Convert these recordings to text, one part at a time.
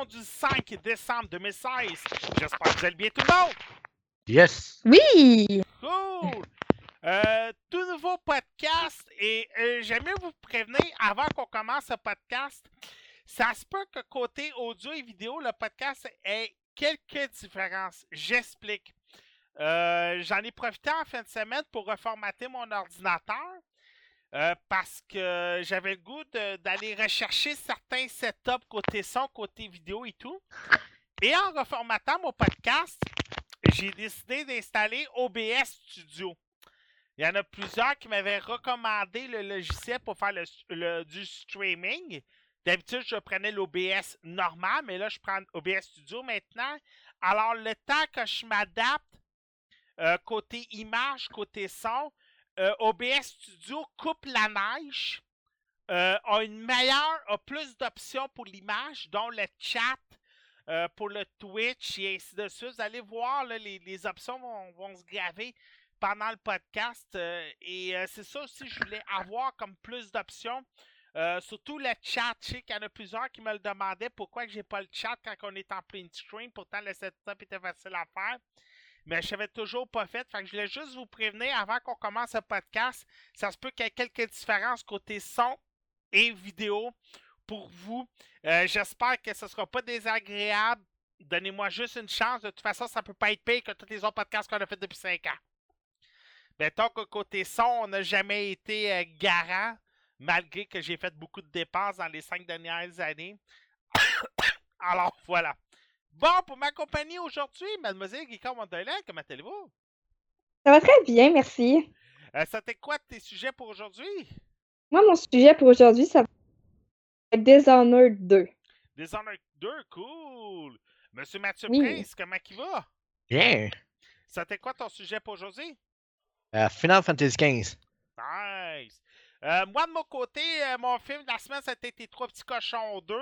Édition du 5 décembre 2016. J'espère que vous allez bien tout le monde. Yes! Oui! Cool! Euh, tout nouveau podcast et euh, j'aime mieux vous prévenir avant qu'on commence ce podcast. Ça se peut que côté audio et vidéo, le podcast ait quelques différences. J'explique. Euh, J'en ai profité en fin de semaine pour reformater mon ordinateur. Euh, parce que j'avais le goût d'aller rechercher certains setups côté son, côté vidéo et tout. Et en reformatant mon podcast, j'ai décidé d'installer OBS Studio. Il y en a plusieurs qui m'avaient recommandé le logiciel pour faire le- du streaming. D'habitude, je prenais l'OBS normal, mais là, je prends OBS Studio maintenant. Alors, le temps que je m'adapte, euh, côté image, côté son, euh, OBS Studio coupe la neige, euh, a une meilleure, a plus d'options pour l'image, dont le chat, euh, pour le Twitch et ainsi de suite. Vous allez voir, les, les options vont, vont se graver pendant le podcast. et c'est ça aussi je voulais avoir comme plus d'options. Surtout le chat. Je sais qu'il y en a plusieurs qui me le demandaient pourquoi j'ai pas le chat quand on est en plein stream. Pourtant, le setup était facile à faire. Mais je n'avais toujours pas fait. Fait je voulais juste vous prévenir avant qu'on commence le podcast. Ça se peut qu'il y ait quelques différences côté son et vidéo pour vous. Euh, J'espère que ce ne sera pas désagréable. Donnez-moi juste une chance. De toute façon, ça ne peut pas être pire que tous les autres podcasts qu'on a fait depuis 5 ans. Mettons que côté son, on n'a jamais été euh, garant, malgré que j'ai fait beaucoup de dépenses dans les 5 dernières années. Alors voilà. Bon, pour m'accompagner aujourd'hui, mademoiselle Guica Wonderland, comment allez-vous? Ça va très bien, merci. Euh, C'était quoi tes sujets pour aujourd'hui? Moi, mon sujet pour aujourd'hui, ça va être Dishonored 2. Dishonored 2, cool! Monsieur Mathieu Oui. Prince, comment il va? Bien! C'était quoi ton sujet pour aujourd'hui? Euh, Final Fantasy XV. Nice! Euh, moi, de mon côté, euh, mon film de la semaine, c'était Tes Trois Petits Cochons 2.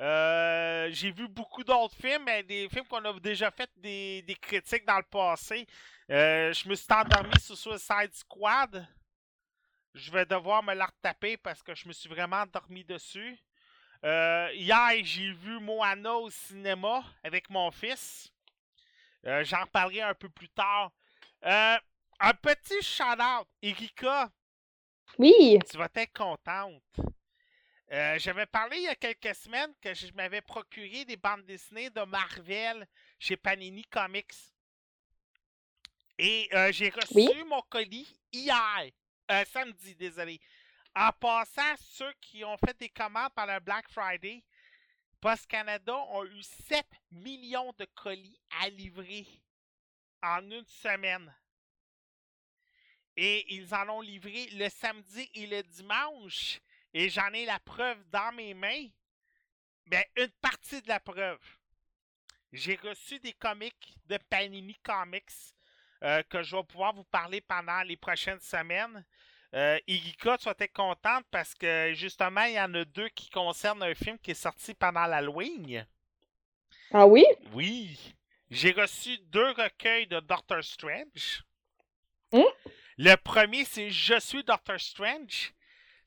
Euh, J'ai vu beaucoup d'autres films, mais des films qu'on a déjà fait des, des critiques dans le passé. Euh, je me suis endormi sur Suicide Squad. Je vais devoir me la retaper parce que je me suis vraiment endormi dessus. Euh, hier, j'ai vu Moana au cinéma avec mon fils. J'en parlerai un peu plus tard. Un petit shout-out. Erika, Oui, tu vas être contente. Euh, J'avais parlé il y a quelques semaines que je m'avais procuré des bandes dessinées de Marvel chez Panini Comics. Et euh, j'ai reçu Oui. mon colis hier. Euh, samedi, désolé. En passant, ceux qui ont fait des commandes par le Black Friday, Post Canada ont eu 7 millions de colis à livrer en une semaine. Et ils en ont livré le samedi et le dimanche. Et j'en ai la preuve dans mes mains. Ben, une partie de la preuve. J'ai reçu des comics de Panini Comics euh, que je vais pouvoir vous parler pendant les prochaines semaines. Euh, Igika, tu vas être contente parce que justement, il y en a deux qui concernent un film qui est sorti pendant l'Halloween. ah oui? Oui. j'ai reçu deux recueils de Doctor Strange. Hein? Le premier, c'est Je suis Doctor Strange.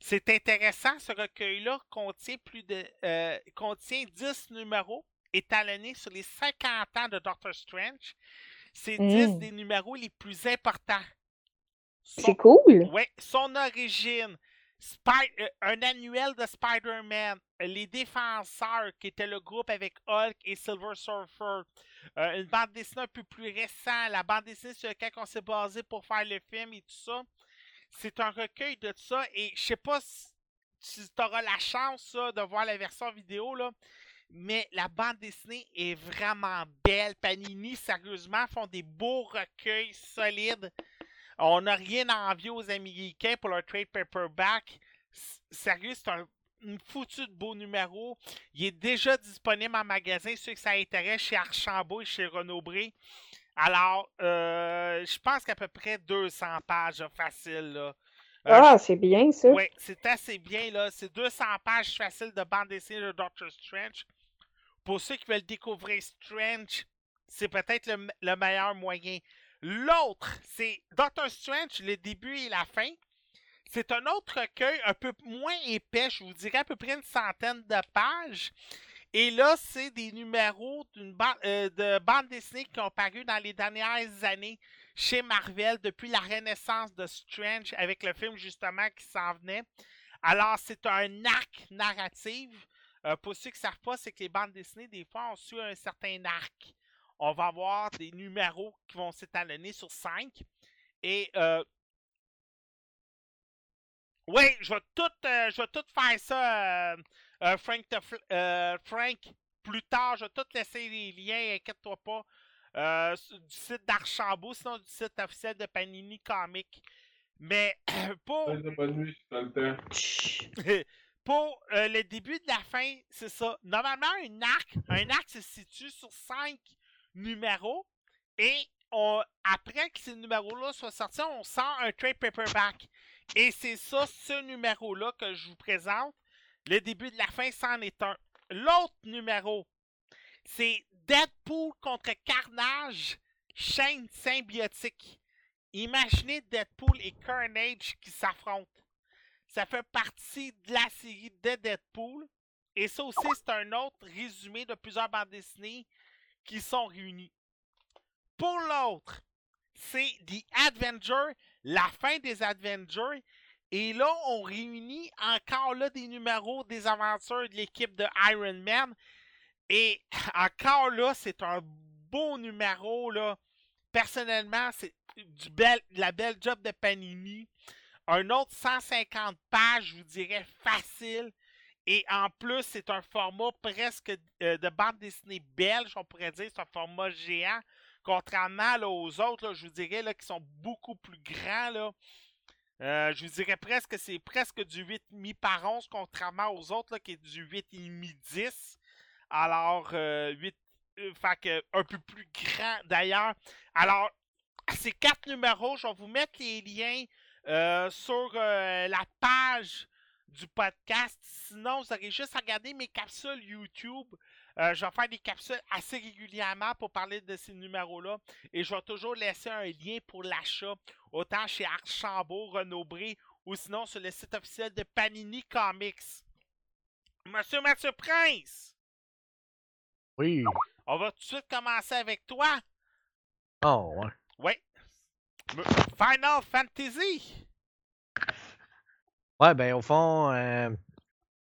C'est intéressant, ce recueil-là contient plus de euh, contient 10 numéros étalonnés sur les 50 ans de Doctor Strange. C'est 10 Mm. des numéros les plus importants. C'est cool. Ouais, son origine, Spy- euh, un annuel de Spider-Man, les Défenseurs, qui était le groupe avec Hulk et Silver Surfer, euh, une bande dessinée un peu plus récente, la bande dessinée sur laquelle on s'est basé pour faire le film et tout ça. C'est un recueil de ça et je sais pas si tu auras la chance de voir la version vidéo. Mais la bande dessinée est vraiment belle. Panini, sérieusement, font des beaux recueils solides. On n'a rien à envier aux Américains pour leur trade paperback. Sérieux, c'est un une foutu de beau numéro. Il est déjà disponible en magasin, ceux que ça intéresse, chez Archambault et chez Renaud-Bré. Alors, euh, je pense qu'à peu près 200 pages, là, facile. Là. Euh, Ah, c'est bien ça. oui, c'est assez bien, là. C'est 200 pages faciles de bande dessinée de Doctor Strange. Pour ceux qui veulent découvrir Strange, c'est peut-être le, le meilleur moyen. L'autre, c'est Doctor Strange, le début et la fin. C'est un autre recueil un peu moins épais, je vous dirais à peu près une centaine de pages. Et là, c'est des numéros euh, de bande dessinée qui ont paru dans les dernières années chez Marvel depuis la renaissance de Strange avec le film justement qui s'en venait. Alors, c'est un arc narratif. Euh, pour ceux qui ne savent pas, c'est que les bandes dessinées, des fois, on suit un certain arc. On va avoir des numéros qui vont s'étalonner sur cinq. Et euh, oui, je vais tout, euh, tout faire ça, euh, Frank, euh, Frank, plus tard. Je vais tout laisser les liens, inquiète-toi pas. euh, du site d'Archambault, sinon du site officiel de Panini Comics. Mais pour, bonne nuit, le temps. Pour euh, le début de la fin, c'est ça. Normalement, un arc, un arc se situe sur cinq numéros et on, après que ces numéros-là soient sortis, on sort un trade paperback. Et c'est ça, ce numéro-là que je vous présente. Le début de la fin, c'en est un. L'autre numéro, c'est Deadpool contre Carnage, chaîne symbiotique. Imaginez Deadpool et Carnage qui s'affrontent. Ça fait partie de la série de Deadpool. Et ça aussi, c'est un autre résumé de plusieurs bandes dessinées qui sont réunies. Pour l'autre, c'est The Avenger, la fin des Avengers. Et là, on réunit encore là des numéros des aventures de l'équipe de Iron Man. Et encore là, c'est un beau numéro. Personnellement, c'est du bel, la belle job de Panini. Un autre 150 pages, je vous dirais facile. Et en plus, c'est un format presque euh, de bande dessinée belge, on pourrait dire. C'est un format géant. Contrairement aux autres, je vous dirais, là, qui sont beaucoup plus grands. Euh, je vous dirais presque que c'est presque du 8,5 par 11, contrairement aux autres, là, qui est du 8,5 10. Alors, euh, 8, euh, fait que un peu plus grand d'ailleurs. Alors, ces quatre numéros, je vais vous mettre les liens euh, sur euh, la page du podcast. Sinon, vous aurez juste à regarder mes capsules YouTube. Euh, je vais faire des capsules assez régulièrement pour parler de ces numéros-là. Et je vais toujours laisser un lien pour l'achat, autant chez Archambault, Renaud-Bré, ou sinon sur le site officiel de Panini Comics. Monsieur Mathieu Prince, Oui. on va tout de suite commencer avec toi. Oh, ouais. Oui. Final Fantasy. Ouais, ben, au fond, euh,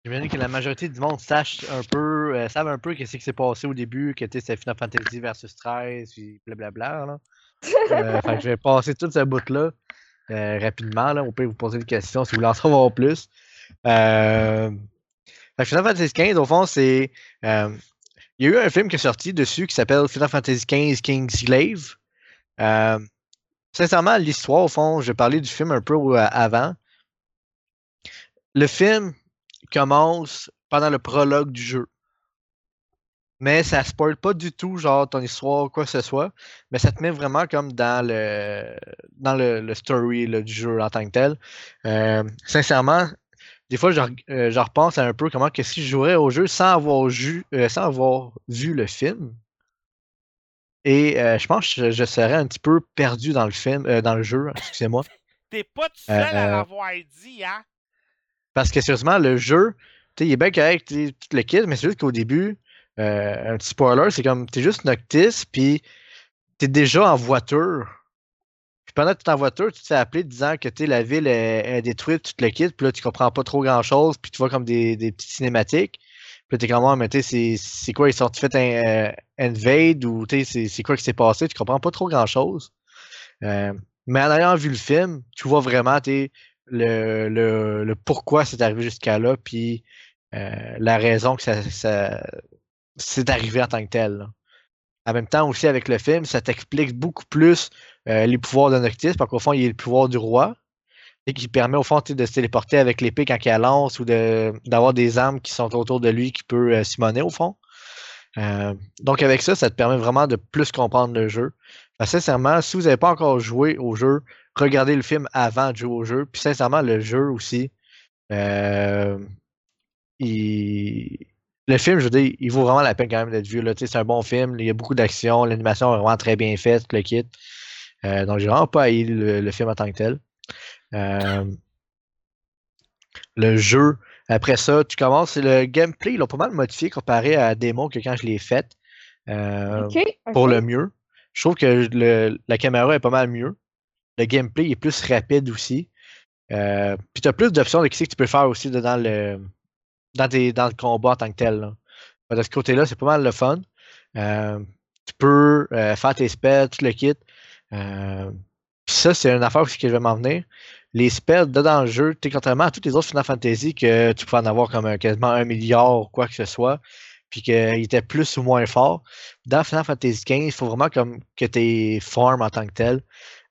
j'imagine que la majorité du monde sache un peu, euh, savent un peu qu'est-ce qui s'est passé au début, que c'était Final Fantasy versus 13, puis blablabla, là. Euh, je vais passer tout ce bout-là euh, rapidement. On peut vous poser des questions si vous voulez en savoir plus. Euh, Final Fantasy 15, au fond, c'est. il y a eu un film qui est sorti dessus qui s'appelle Final Fantasy 15 King's. Euh, sincèrement, l'histoire, au fond, je parler du film un peu avant. Le film commence pendant le prologue du jeu. Mais ça spoil pas du tout, genre, ton histoire, quoi que ce soit. Mais ça te met vraiment comme dans le dans le, le story là, du jeu en tant que tel. Euh, sincèrement, des fois, je, euh, je repense à un peu comment que si je jouerais au jeu sans avoir, ju- euh, sans avoir vu le film, Et je pense que je, je serais un petit peu perdu dans le film, euh, dans le jeu, excusez-moi. T'es pas tout seul à l'avoir dit, hein? Parce que sérieusement, le jeu, tu sais, il est bien correct, tout le kit, mais c'est juste qu'au début, un petit spoiler, c'est comme t'es juste Noctis, puis t'es déjà en voiture. Puis pendant que t'es en voiture, tu te fais appeler disant que la ville est, détruite, tu te le quittes, puis là, tu comprends pas trop grand chose, puis tu vois comme des, petites cinématiques. Puis t'es comme, mais tu sais, c'est- quoi, ils sont fait un euh, invade, ou tu sais, c'est- quoi qui s'est passé, tu comprends pas trop grand chose. Euh, mais en ayant vu le film, tu vois vraiment, sais, le, le, pourquoi c'est arrivé jusqu'à là, puis euh, la raison que ça, ça c'est arrivé en tant que tel. En même temps, aussi avec le film, ça t'explique beaucoup plus euh, les pouvoirs de Noctis, parce qu'au fond, il y a le pouvoir du roi, et qui permet au fond de se téléporter avec l'épée quand il la lance, ou d'avoir des armes qui sont autour de lui qui peut euh, au fond. Euh, donc avec ça, ça te permet vraiment de plus comprendre le jeu. Sincèrement, si vous n'avez pas encore joué au jeu, regardez le film avant de jouer au jeu. Puis sincèrement, le jeu aussi, euh, il- le film, je veux dire, il vaut vraiment la peine quand même d'être vu. C'est un bon film, il y a beaucoup d'action, l'animation est vraiment très bien faite, le kit. Euh, donc j'ai vraiment pas haï le, le film en tant que tel. Euh, le jeu, après ça, tu commences, le gameplay, ils l'ont pas mal modifié comparé à la démo que quand je l'ai faite. Euh, pour le mieux. Je trouve que le- la caméra est pas mal mieux. Le gameplay est plus rapide aussi. Euh, puis tu as plus d'options de ce que tu peux faire aussi dans le, dans, tes- dans le combat en tant que tel. là. De ce côté-là, c'est pas mal le fun. Euh, tu peux euh, faire tes spells, tout le kit. Euh, ça, c'est une affaire aussi que je vais m'en venir. Les spells de dans le jeu, sais, contrairement à tous les autres Final Fantasy que tu peux en avoir comme un- quasiment un milliard ou quoi que ce soit, puis qu'ils étaient plus ou moins forts. Dans Final Fantasy XV, il faut vraiment comme que tu formes en tant que tel.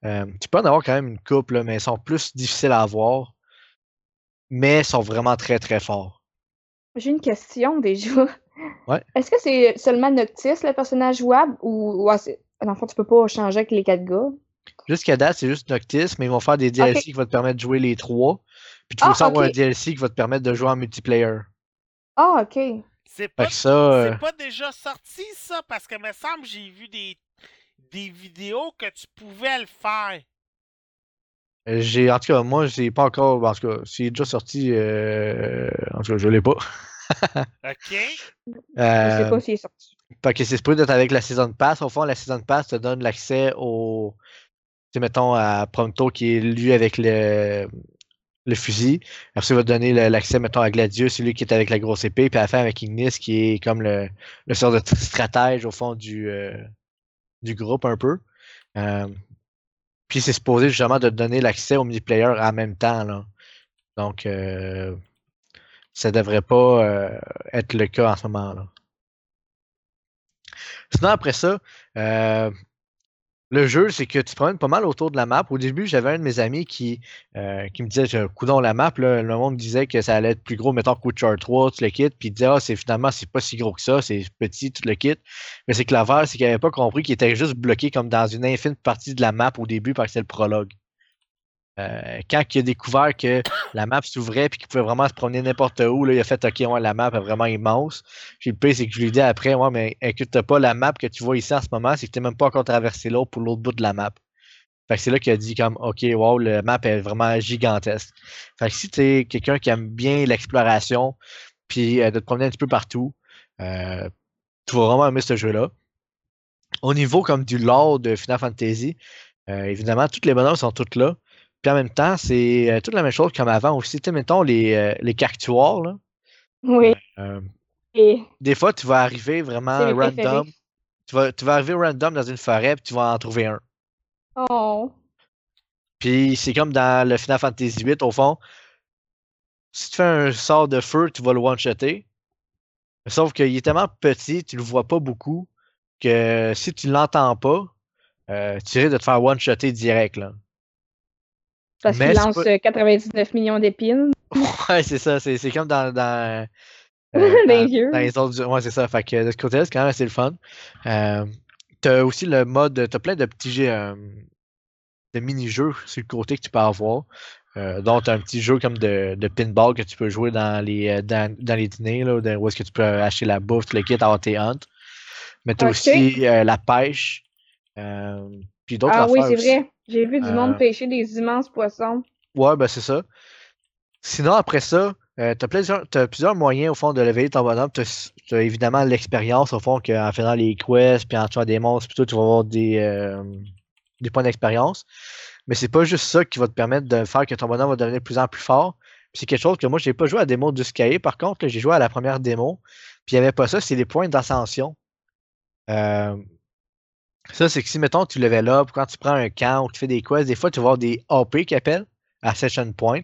Euh, tu peux en avoir quand même une couple, mais ils sont plus difficiles à avoir. Mais ils sont vraiment très très forts. J'ai une question déjà. Ouais. Est-ce que c'est seulement Noctis, le personnage jouable, ou ouais, c'est- dans le fond, tu peux pas changer avec les quatre gars? Jusqu'à date, c'est juste Noctis, mais ils vont faire des DLC qui vont te permettre de jouer les trois. Puis tu Ah, peux aussi avoir un. DLC qui va te permettre de jouer en multiplayer. Ah, ok. C'est pas, euh, c'est pas déjà sorti, ça? Parce que, me semble, j'ai vu des, des vidéos que tu pouvais le faire. J'ai en tout cas, moi, j'ai pas encore. En tout cas, c'est déjà sorti. euh, en tout cas, je l'ai pas. OK? Je Euh, sais pas s'il est sorti. Fait que c'est supposé d'être avec la Season Pass. Au fond, la Season Pass te donne l'accès au. Tu sais, mettons à Prompto qui est lui avec le, le fusil. Après, ça, il va te donner l'accès, mettons, à Gladius, celui qui est avec la grosse épée. Puis à la fin, avec Ignis, qui est comme le, le sort de stratège au fond du, euh, du groupe un peu. Euh, puis c'est supposé justement de donner l'accès au multiplayer en même temps. Donc, euh, ça devrait pas euh, être le cas en ce moment. là Sinon, après ça, euh, le jeu, c'est que tu te promènes pas mal autour de la map. Au début, j'avais un de mes amis qui, euh, qui me disait Coudon, la map, le monde disait que ça allait être plus gros, mettons Witcher 3, tout le kit. Puis il disait Ah, c'est finalement, c'est pas si gros que ça, c'est petit, tout le kit. Mais c'est que l'affaire, c'est qu'il avait pas compris qu'il était juste bloqué comme dans une infime partie de la map au début parce que c'est le prologue. Euh, quand il a découvert que la map s'ouvrait et qu'il pouvait vraiment se promener n'importe où, là, il a fait OK, la map est vraiment immense. Puis le pire, c'est que je lui ai dit après, ouais, mais inquiète pas, la map que tu vois ici en ce moment, c'est que tu n'as même pas encore traversé l'autre pour l'autre bout de la map. Fait que c'est là qu'il a dit comme OK, wow, la map est vraiment gigantesque. Fait que si tu es quelqu'un qui aime bien l'exploration, puis euh, de te promener un petit peu partout, euh, tu vas vraiment aimer ce jeu-là. Au niveau comme du lore de Final Fantasy, évidemment, toutes les bonhommes sont toutes là. Puis en même temps, c'est euh, toute la même chose comme avant aussi. Tu sais, mettons les, euh, les cactuars, là. Oui. Euh, Et des fois, tu vas arriver vraiment random. Tu vas, tu vas arriver random dans une forêt, puis tu vas en trouver un. Oh. Puis c'est comme dans le Final Fantasy VIII, au fond. Si tu fais un sort de feu, tu vas le one-shotter. Sauf qu'il est tellement petit, tu le vois pas beaucoup, que si tu l'entends pas, euh, tu risques de te faire one-shotter direct, là. Parce qu'il lance pas- euh, 99 millions d'épines. Ouais, c'est ça. C'est, comme dans, dans, euh, Dans les dans- autres. Ouais, c'est ça. Fait que de ce côté-là, c'est quand même assez le fun. Euh, t'as aussi le mode. T'as plein de petits jeux, euh, de mini-jeux sur le côté que tu peux avoir. Euh, t'as un petit jeu comme de, de pinball que tu peux jouer dans les, euh, dans, dans les dîners, là, où est-ce que tu peux acheter la bouffe, le kit, avoir tes hunts. Mais tu as Ok. aussi euh, la pêche. euh, puis d'autres Ah oui, c'est vrai. J'ai vu du Euh, monde pêcher des immenses poissons. Ouais, ben c'est ça. Sinon, après ça, euh, t'as plusieurs, t'as plusieurs moyens au fond de lever ton bonhomme. T'as, t'as évidemment l'expérience au fond qu'en faisant les quests, puis en tuant des monstres, puis tout, tu vas avoir des, euh, des points d'expérience. Mais c'est pas juste ça qui va te permettre de faire que ton bonhomme va devenir de plus en plus fort. C'est quelque chose que moi, j'ai pas joué à la démo du Sky. Par contre, j'ai joué à la première démo. Puis il n'y avait pas ça, c'est les points d'ascension. Euh, ça, c'est que si, mettons, tu level up, quand tu prends un camp ou tu fais des quests, des fois, tu vas avoir des AP qu'ils appellent, Ascension Point,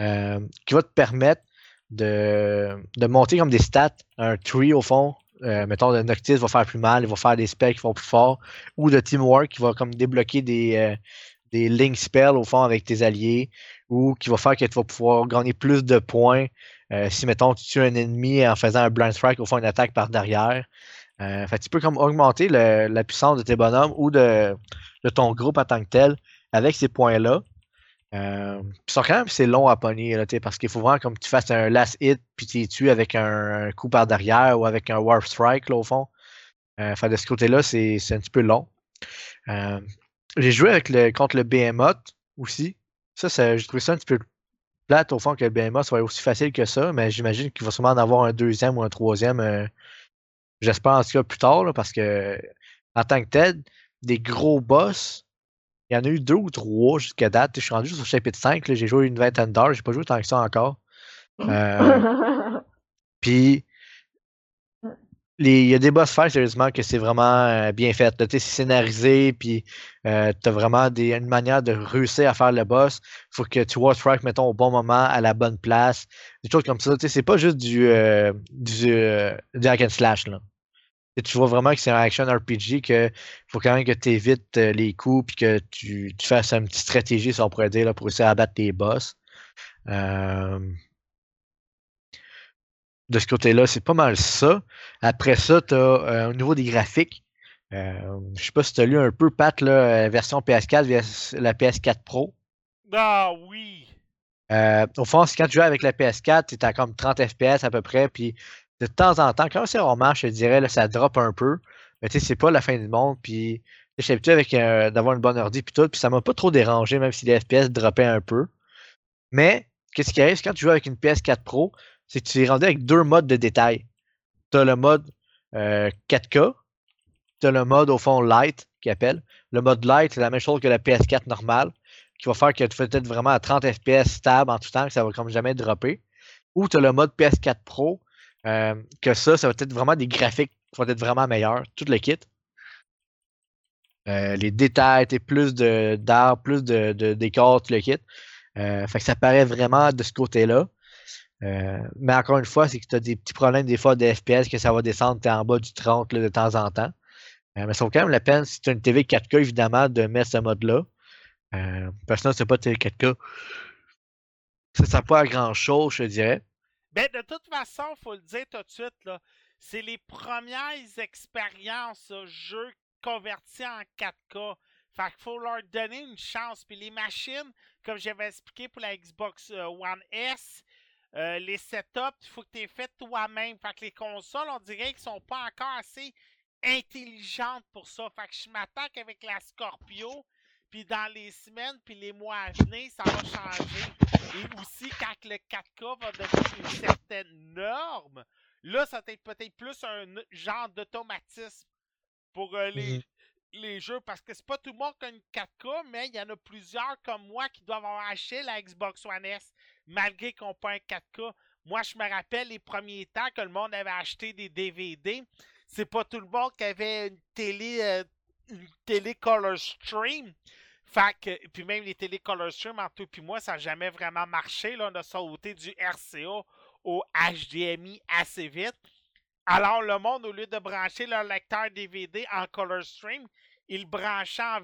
euh, qui va te permettre de, de monter comme des stats, un tree au fond. Euh, mettons, le Noctis va faire plus mal, il va faire des spells qui vont plus fort, ou de Teamwork qui va comme débloquer des, euh, des link spells au fond avec tes alliés, ou qui va faire que tu vas pouvoir gagner plus de points si, mettons, tu tues un ennemi en faisant un blind strike, au fond, une attaque par derrière. Euh, tu peux comme augmenter la puissance de tes bonhommes ou de, ton groupe en tant que tel avec ces points-là. Euh, quand même, c'est long à pogner, là, parce qu'il faut vraiment comme tu fasses un last hit, puis tu tues avec un, coup par derrière ou avec un warp strike, là, au fond. Euh, de ce côté-là, c'est c'est un petit peu long. Euh, j'ai joué avec le, contre le Behemoth aussi. Ça, ça j'ai trouvé ça un petit peu plate, au fond, que le Behemoth soit aussi facile que ça, mais j'imagine qu'il va sûrement en avoir un deuxième ou un troisième. J'espère en tout cas plus tard, là, parce que en tant que tel, des gros boss, il y en a eu deux ou trois jusqu'à date. Je suis rendu juste au chapitre 5, là, j'ai joué une vingtaine d'heures, j'ai pas joué tant que ça encore. Euh, Puis les- il y a des boss fights, sérieusement, que c'est vraiment euh, bien fait. C'est scénarisé, puis euh, tu as vraiment des, une manière de réussir à faire le boss. faut que tu watch strike, mettons, au bon moment, à la bonne place. Des choses comme ça. C'est pas juste du, euh, du, du hack and slash. Là. Tu vois vraiment que c'est un action RPG, que faut quand même que tu évites les coups, puis que tu, tu fasses une petite stratégie, si on pourrait dire, là, pour essayer d'abattre tes boss. De ce côté-là, c'est pas mal ça. Après ça, tu as au niveau des graphiques. Euh, je sais pas si tu as lu un peu, Pat, euh, version PS4 vers la PS4 Pro. Ah oui! Euh, au fond, quand tu joues avec la PS4, tu à comme 30 FPS à peu près, puis de temps en temps, quand c'est rarement, je te dirais, là, ça drop un peu. Mais tu sais, c'est pas la fin du monde, puis je suis habitué avec euh, d'avoir une bonne ordi puis tout, puis ça m'a pas trop dérangé, même si les FPS droppaient un peu. Mais, qu'est-ce qui arrive, quand tu joues avec une PS4 Pro, c'est que tu es rendu avec deux modes de détail. Tu as le mode euh, 4K, tu as le mode au fond light, qui appelle. Le mode light, c'est la même chose que la PS4 normale, qui va faire que tu fais peut-être vraiment à 30 FPS stable en tout temps, que ça va comme jamais dropper. Ou tu as le mode PS4 Pro, euh, que ça, ça va être vraiment des graphiques qui vont être vraiment meilleurs, tout le kit. Euh, les détails, t'sais, plus d'arbres, plus de, de décors, tout le kit. Euh, fait que ça paraît vraiment de ce côté-là. Euh, mais encore une fois, c'est que tu as des petits problèmes des fois de FPS que ça va descendre en bas du 30 là, de temps en temps. Euh, mais ça vaut quand même la peine, si tu as une TV 4K, évidemment, de mettre ce mode-là. Parce que sinon, c'est pas TV 4K. Ça ne sert pas à grand-chose, je dirais. Ben, de toute façon, faut le dire tout de suite, là, c'est les premières expériences jeux convertis en 4K. Fait qu'il faut leur donner une chance. Puis les machines, comme j'avais expliqué pour la Xbox euh, One S, euh, les setups, il faut que tu les fait toi-même. Fait que les consoles, on dirait qu'ils sont pas encore assez intelligentes pour ça. Fait que je m'attends qu'avec la Scorpio, puis dans les semaines puis les mois à venir, ça va changer. Et aussi, quand le 4K va devenir une certaine norme, là, ça va être peut-être plus un genre d'automatisme pour euh, les, Mhm. Les jeux. Parce que c'est pas tout le monde qui a une 4K, mais il y en a plusieurs comme moi qui doivent avoir acheté la Xbox One S, malgré qu'on pas un 4K. Moi, je me rappelle les premiers temps que le monde avait acheté des DVD. C'est pas tout le monde qui avait une télé, euh, une télé Color Stream. Fait puis même les télé Color Stream, entre toi puis moi, ça n'a jamais vraiment marché. Là. On a sauté du RCA au HDMI assez vite. Alors, le monde, au lieu de brancher leur lecteur DVD en Color Stream, ils branchaient en,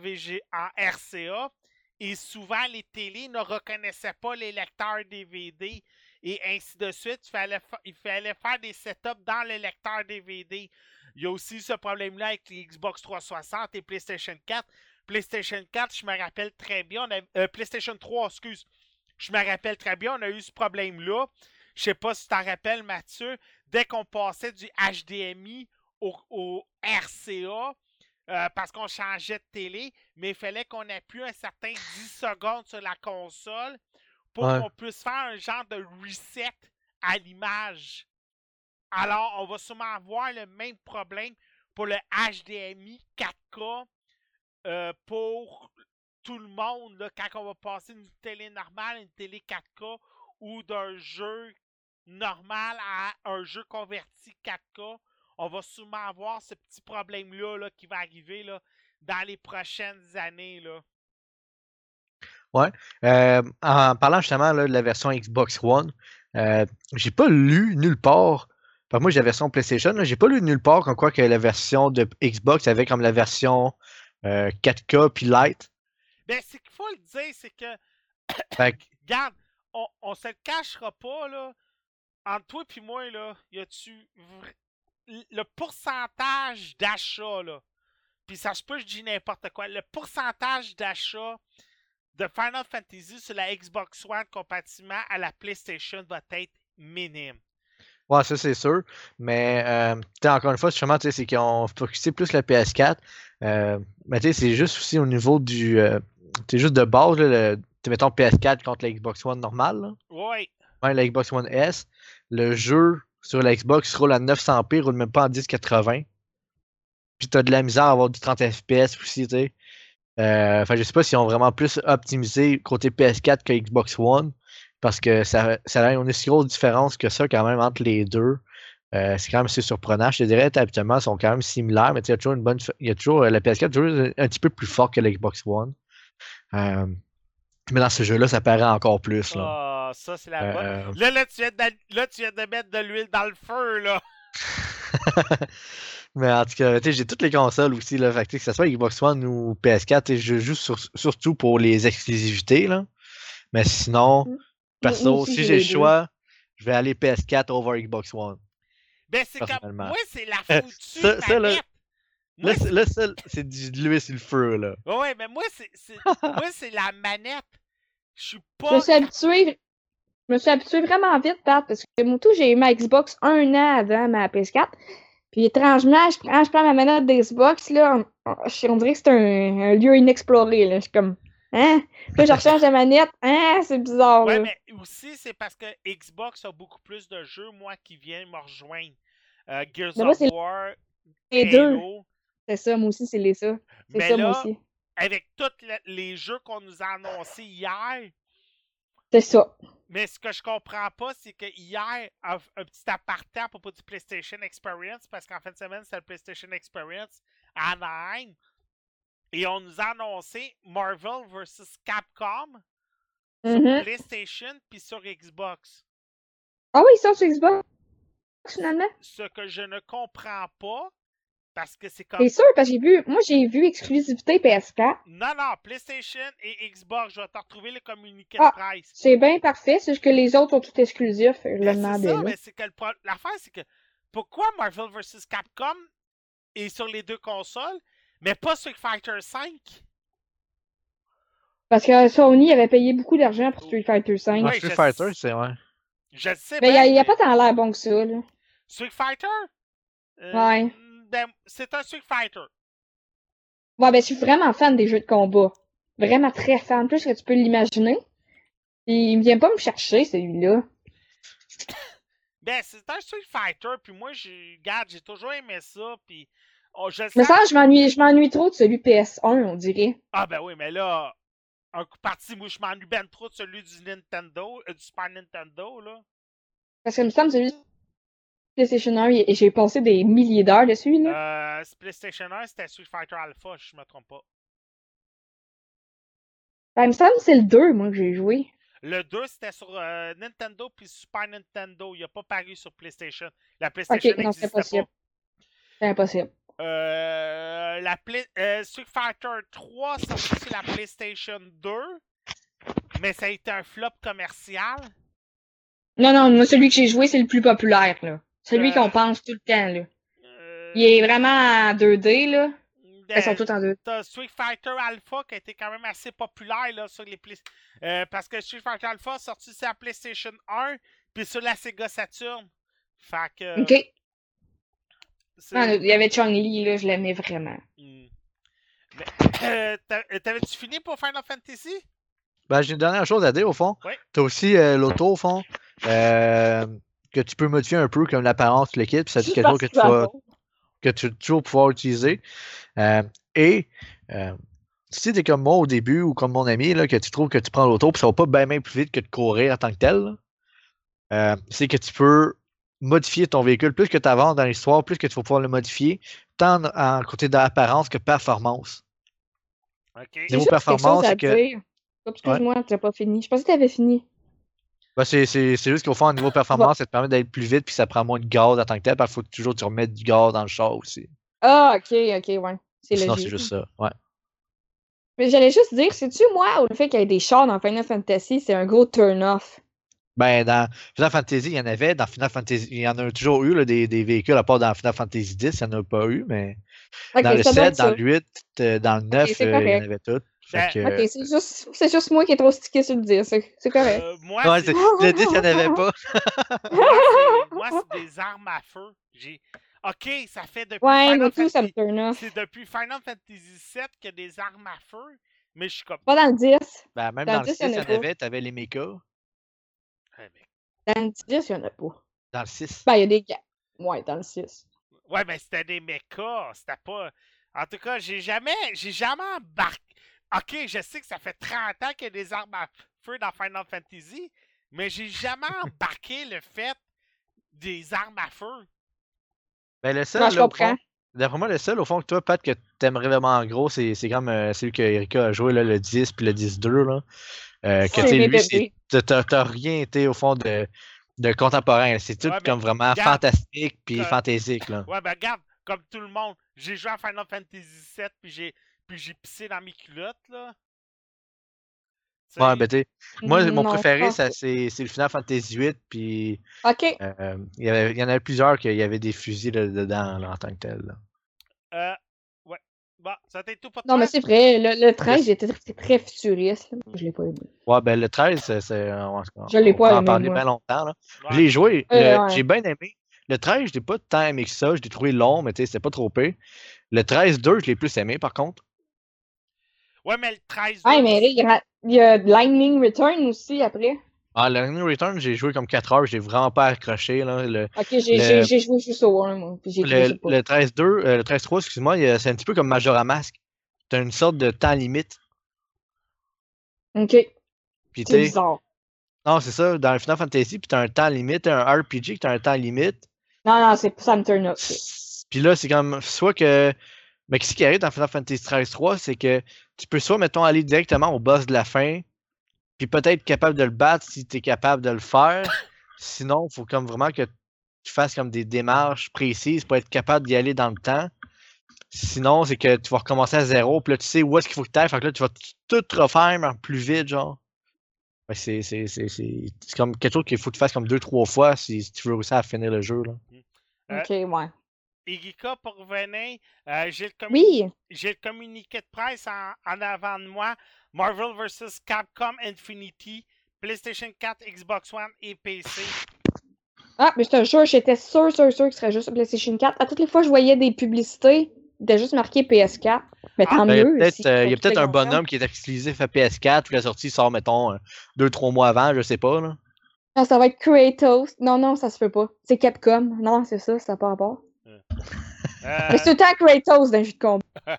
en RCA. Et souvent, les télés ne reconnaissaient pas les lecteurs DVD. Et ainsi de suite, il fallait, fa- il fallait faire des setups dans le lecteur DVD. Il y a aussi ce problème-là avec les Xbox 360 et PlayStation 4. PlayStation 4, je me rappelle très bien. euh, PlayStation 3, excuse. Je me rappelle très bien, on a eu ce problème-là. Je sais pas si tu t'en rappelles, Mathieu. Dès qu'on passait du HDMI au, au RCA euh, parce qu'on changeait de télé, mais il fallait qu'on appuie un certain 10 secondes sur la console pour Ouais. qu'on puisse faire un genre de reset à l'image. Alors, on va sûrement avoir le même problème pour le HDMI 4K euh, pour tout le monde là, quand on va passer d'une télé normale à une télé 4K ou d'un jeu normal à un jeu converti 4K. On va sûrement avoir ce petit problème-là là, qui va arriver là, dans les prochaines années. Là. Euh, en parlant justement là, de la version Xbox One, euh, j'ai pas lu nulle part. Que moi, j'ai la version PlayStation, j'ai pas lu nulle part comme quoi que la version de Xbox avait comme la version euh, 4K puis Lite. Ben, c'est qu'il faut le dire, c'est que, Fait que, regarde, on, on se le cachera pas, là. Entre toi et moi, là, y a-tu le pourcentage d'achat, là? Puis ça se peut, je dis n'importe quoi. Le pourcentage d'achat de Final Fantasy sur la Xbox One comparativement à la PlayStation va être minime. ouais, ça c'est sûr. Mais euh, encore une fois, justement, tu sais, c'est qu'ils ont focusé plus le PS4. Euh, mais tu sais, c'est juste aussi au niveau du. euh, c'est juste de base, là, le, mettons PS4 contre la Xbox One normale. là. Oui, même la Xbox One S, le jeu sur la Xbox roule à 900p, roule même pas en 1080. Puis t'as de la misère à avoir du 30 FPS aussi, tu sais. Euh, je sais pas s'ils ont vraiment plus optimisé côté PS4 que Xbox One, parce que ça, ça a une aussi grosse différence que ça quand même entre les deux. Euh, c'est quand même assez surprenant. Je te dirais, habituellement, ils sont quand même similaires, mais il y a toujours une bonne. Il y a toujours, euh, la PS4 est toujours un petit peu plus fort que la Xbox One. Euh, mais dans ce jeu-là, ça paraît encore plus. Là. Ah, ça, c'est la bonne. Euh, Là, là, tu viens de, là, tu viens de mettre de l'huile dans le feu, là. Mais en tout cas, tu sais, j'ai toutes les consoles aussi, là. Fait que, ce soit Xbox One ou PS4, tu sais, je joue sur- surtout pour les exclusivités, là. Mais sinon, perso, si j'ai le choix, je vais aller PS4 over Xbox One. Ben, c'est comme. Moi, c'est la Euh, foutue ça- ça, là- manette. Moi, Là, c'est- là, ça, c'est du- de l'huile sur le feu, là. ouais, mais moi, c'est, c'est- moi, c'est la manette. Je suis Je pas. me suis. Je me suis habituée vraiment vite, Pat, parce que moi, tout, j'ai eu ma Xbox un an avant ma PS4. Puis étrangement, je, quand je prends ma manette d'Xbox, là, on, dirait que c'est un, un lieu inexploré. Là. Je suis comme, hein? Puis là, je rechange la manette. Hein? C'est bizarre. Ouais, là. mais aussi, c'est parce que Xbox a beaucoup plus de jeux, moi, qui viennent me rejoindre. Euh, Gears of War, Les deux. C'est ça, moi aussi, c'est les ça. C'est Mais ça, là, moi aussi. avec tous le- les jeux qu'on nous a annoncés hier, C'est ça. mais ce que je comprends pas, c'est que hier, un, un petit aparté à propos du PlayStation Experience, parce qu'en fin de semaine, c'est le PlayStation Experience à Anaheim, et on nous a annoncé Marvel vs. Capcom sur Mhm. PlayStation puis sur Xbox. Ah oui, ils sont sur Xbox, finalement. Ce que je ne comprends pas, parce que c'est comme C'est sûr, parce que j'ai vu, moi, j'ai vu exclusivité PS4. Non, non, PlayStation et Xbox, je vais te retrouver le communiqué Ah, de presse. C'est bien parfait, c'est juste que les autres sont tout exclusifs. Je Ben, c'est ça, là. mais c'est que le pro- l'affaire, c'est que pourquoi Marvel vs. Capcom est sur les deux consoles, mais pas Street Fighter V? Parce que Sony avait payé beaucoup d'argent pour Street Fighter V. Ouais, Street Fighter, c'est ouais. Je le sais Mais il n'y a, pas tant l'air bon que ça, là. Street Fighter? Euh, Ouais. C'est un Street Fighter. Ouais, ben, je suis vraiment fan des jeux de combat. Vraiment très fan, plus que tu peux l'imaginer. Il vient pas me chercher, celui-là. Ben, c'est un Street Fighter, puis moi, j'ai, regarde, j'ai toujours aimé ça, puis oh, je Mais ça, je m'ennuie, je m'ennuie trop de celui PS1, on dirait. Ah ben oui, mais là, un coup parti, moi, je m'ennuie ben trop de celui du Nintendo, euh, du Super Nintendo, là. Parce que, il me semble, celui PlayStation 1, et j'ai passé des milliers d'heures dessus, là. Euh, PlayStation 1, c'était Street Fighter Alpha, je me trompe pas. Ben, il me semble que c'est le 2, moi, que j'ai joué. Le 2, c'était sur euh, Nintendo puis Super Nintendo. Il n'a pas paru sur PlayStation. La PlayStation Ok, non, c'est n'existait possible. pas. C'est impossible. Euh, la Play- euh, Street Fighter 3 sorti sur la PlayStation 2, mais ça a été un flop commercial. Non, non, moi, celui que j'ai joué, c'est le plus populaire, là. Celui Euh. qu'on pense tout le temps, là. Euh, Il est vraiment en 2D, là. ben, Ils sont tous en 2D. T'as Street Fighter Alpha qui a été quand même assez populaire là, sur les Play- euh, parce que Street Fighter Alpha a sorti sur la PlayStation 1 puis sur la Sega Saturn. Fait que OK. Ah, Il y avait Chun-Li, là, je l'aimais vraiment. Hmm. Euh, t'a- T'avais-tu fini pour Final Fantasy? Ben, j'ai une dernière chose à dire au fond. Ouais. T'as aussi euh, l'auto au fond. euh, que tu peux modifier un peu comme l'apparence de l'équipe, puis ça dit quelque chose que tu vas, que tu vas toujours pouvoir utiliser. Euh, et euh, si tu es comme moi au début ou comme mon ami, là, que tu trouves que tu prends l'auto, puis ça va pas bien plus vite que de courir en tant que tel, euh, c'est que tu peux modifier ton véhicule. Plus que tu avances dans l'histoire, plus que tu vas pouvoir le modifier, tant en, en côté d'apparence que performance. Ok. Niveau performance, c'est que- Excuse-moi, tu n'as pas fini. Je pensais que tu avais fini. Ben, c'est c'est- c'est juste qu'au fond, au niveau performance, ça te permet d'aller plus vite, puis ça prend moins de gaz en tant que tel, parce qu'il faut toujours que tu remettes du gaz dans le char aussi. Ah, ok, ok, ouais. C'est Sinon, logique. c'est juste ça. Ouais. Mais j'allais juste dire, sais-tu, moi, ou le fait qu'il y ait des chars dans Final Fantasy, c'est un gros turn-off? Ben, dans Final Fantasy, il y en avait. Dans Final Fantasy, il y en a toujours eu, là, des, des véhicules, à part dans Final Fantasy X, il n'y en a pas eu, mais dans le ça doit 7, être dans le 8, euh, dans le 9, c'est euh, il y en avait tout. Que, Ok, c'est juste, c'est juste moi qui est trop stické sur le dire. C'est c'est correct. Euh, moi, ouais, le 10, il n'y en avait pas. moi, c'est- des armes à feu. J'ai. Ok, ça fait depuis. ouais, Final tout, Fantasy-. C'est depuis Final Fantasy VII qu'il y a des armes à feu. Mais je suis comme. Pas dans le 10. Ben, même Dans dans le le 10, 6, il y en il y a en pas. avait, tu avais les mechas. Ouais, mais- Dans le 10, il y en a pas. Dans le 6. Ben, il y a des gars. Ouais, dans le 6. Ouais, mais c'était des mechas. C'était pas. En tout cas, j'ai jamais. J'ai jamais embarqué. Ok, je sais que ça fait 30 ans qu'il y a des armes à feu dans Final Fantasy. Mais j'ai jamais embarqué le fait des armes à feu. Ben, le seul, Non, je là, au comprends. fond, d'après moi, le seul, au fond, que toi, Pat, que t'aimerais vraiment en gros, c'est c'est comme euh, celui que Erika a joué, là, le 10 puis le 10-2, là. Euh, que, C'est tu sais, mes lui, t'as- rien été, au fond, de, de contemporain. C'est tout Ouais, comme vraiment regarde, fantastique puis euh, fantaisique, là. Ouais, ben regarde, comme tout le monde, j'ai joué à Final Fantasy VII puis j'ai puis j'ai pissé dans mes culottes, là. Ouais, ben, tu sais, moi, mon Non, préféré, ça, pas. c'est c'est le Final Fantasy VIII, puis Ok. euh, il y avait- il y en avait plusieurs qu'il y avait des fusils là, dedans, là, en tant que tel. là. euh, ouais. Bon, ça t'est tout pour Non, mais c'est vrai, le, le 13, j'étais très, très futuriste. là. Je l'ai pas aimé. Ouais, ben, le 13, c'est- c'est. On, on- Je l'ai on pas peut en aimé, parler bien longtemps, là. Ouais. Je l'ai joué, Euh, le- ouais. j'ai bien aimé. Le 13, je l'ai pas tant aimé que ça, je l'ai trouvé long, mais tu sais, c'était pas trop pire. Le 13-2, je l'ai plus aimé, par contre. Ouais, mais le 13 Ouais, mais là, il y a, il y a Lightning Return aussi après. Ah, Lightning Return, j'ai joué comme 4 heures, j'ai vraiment pas accroché, là. Le, Ok, j'ai joué juste au 1, moi. Puis j'ai trouvé le, le 13-2, euh, le 13-3, excuse-moi, c'est un petit peu comme Majora Mask. T'as une sorte de temps limite. Ok, Puis tu c'est sais, bizarre. non, c'est ça, dans le Final Fantasy, puis t'as un temps limite, t'as un RPG que t'as un temps limite. Non, non, c'est- ça me turn off. ça. Puis là, c'est comme soit que. Mais qu'est-ce qui arrive dans Final Fantasy 13-3, c'est que tu peux soit, mettons, aller directement au boss de la fin, puis peut-être être capable de le battre si tu es capable de le faire. Sinon, il faut comme vraiment que tu fasses comme des démarches précises pour être capable d'y aller dans le temps. Sinon, c'est que tu vas recommencer à zéro, puis là, tu sais où est-ce qu'il faut que tu ailles, fait que là, tu vas tout refaire, mais en plus vite, genre. C'est c'est- c'est- c'est- c'est comme quelque chose qu'il faut que tu fasses comme deux, trois fois si, si tu veux réussir à finir le jeu, là. Euh, Ok, ouais. Erika, pour revenir, euh, j'ai le, commu- Oui, j'ai le communiqué de presse en, en avant de moi. Marvel vs. Capcom Infinity, PlayStation 4, Xbox One et PC. Ah, mais je te jure, j'étais sûr, sûr, sûr que ce serait juste sur PlayStation 4. À toutes les fois je voyais des publicités, c'était juste marqué PS4. Mais Ah, tant Ben, il y a mieux. peut-être si euh, il y a peut-être un bonhomme qui est exclusif à PS4, puis la sortie sort, mettons, euh, deux, trois mois avant, je sais pas. Là. Ah, ça va être Kratos. Non, non, ça se fait pas. C'est Capcom. Non, c'est ça, ça n'a pas rapport. Euh, Mais c'est tout le temps Kratos dans le jeu de combat. euh,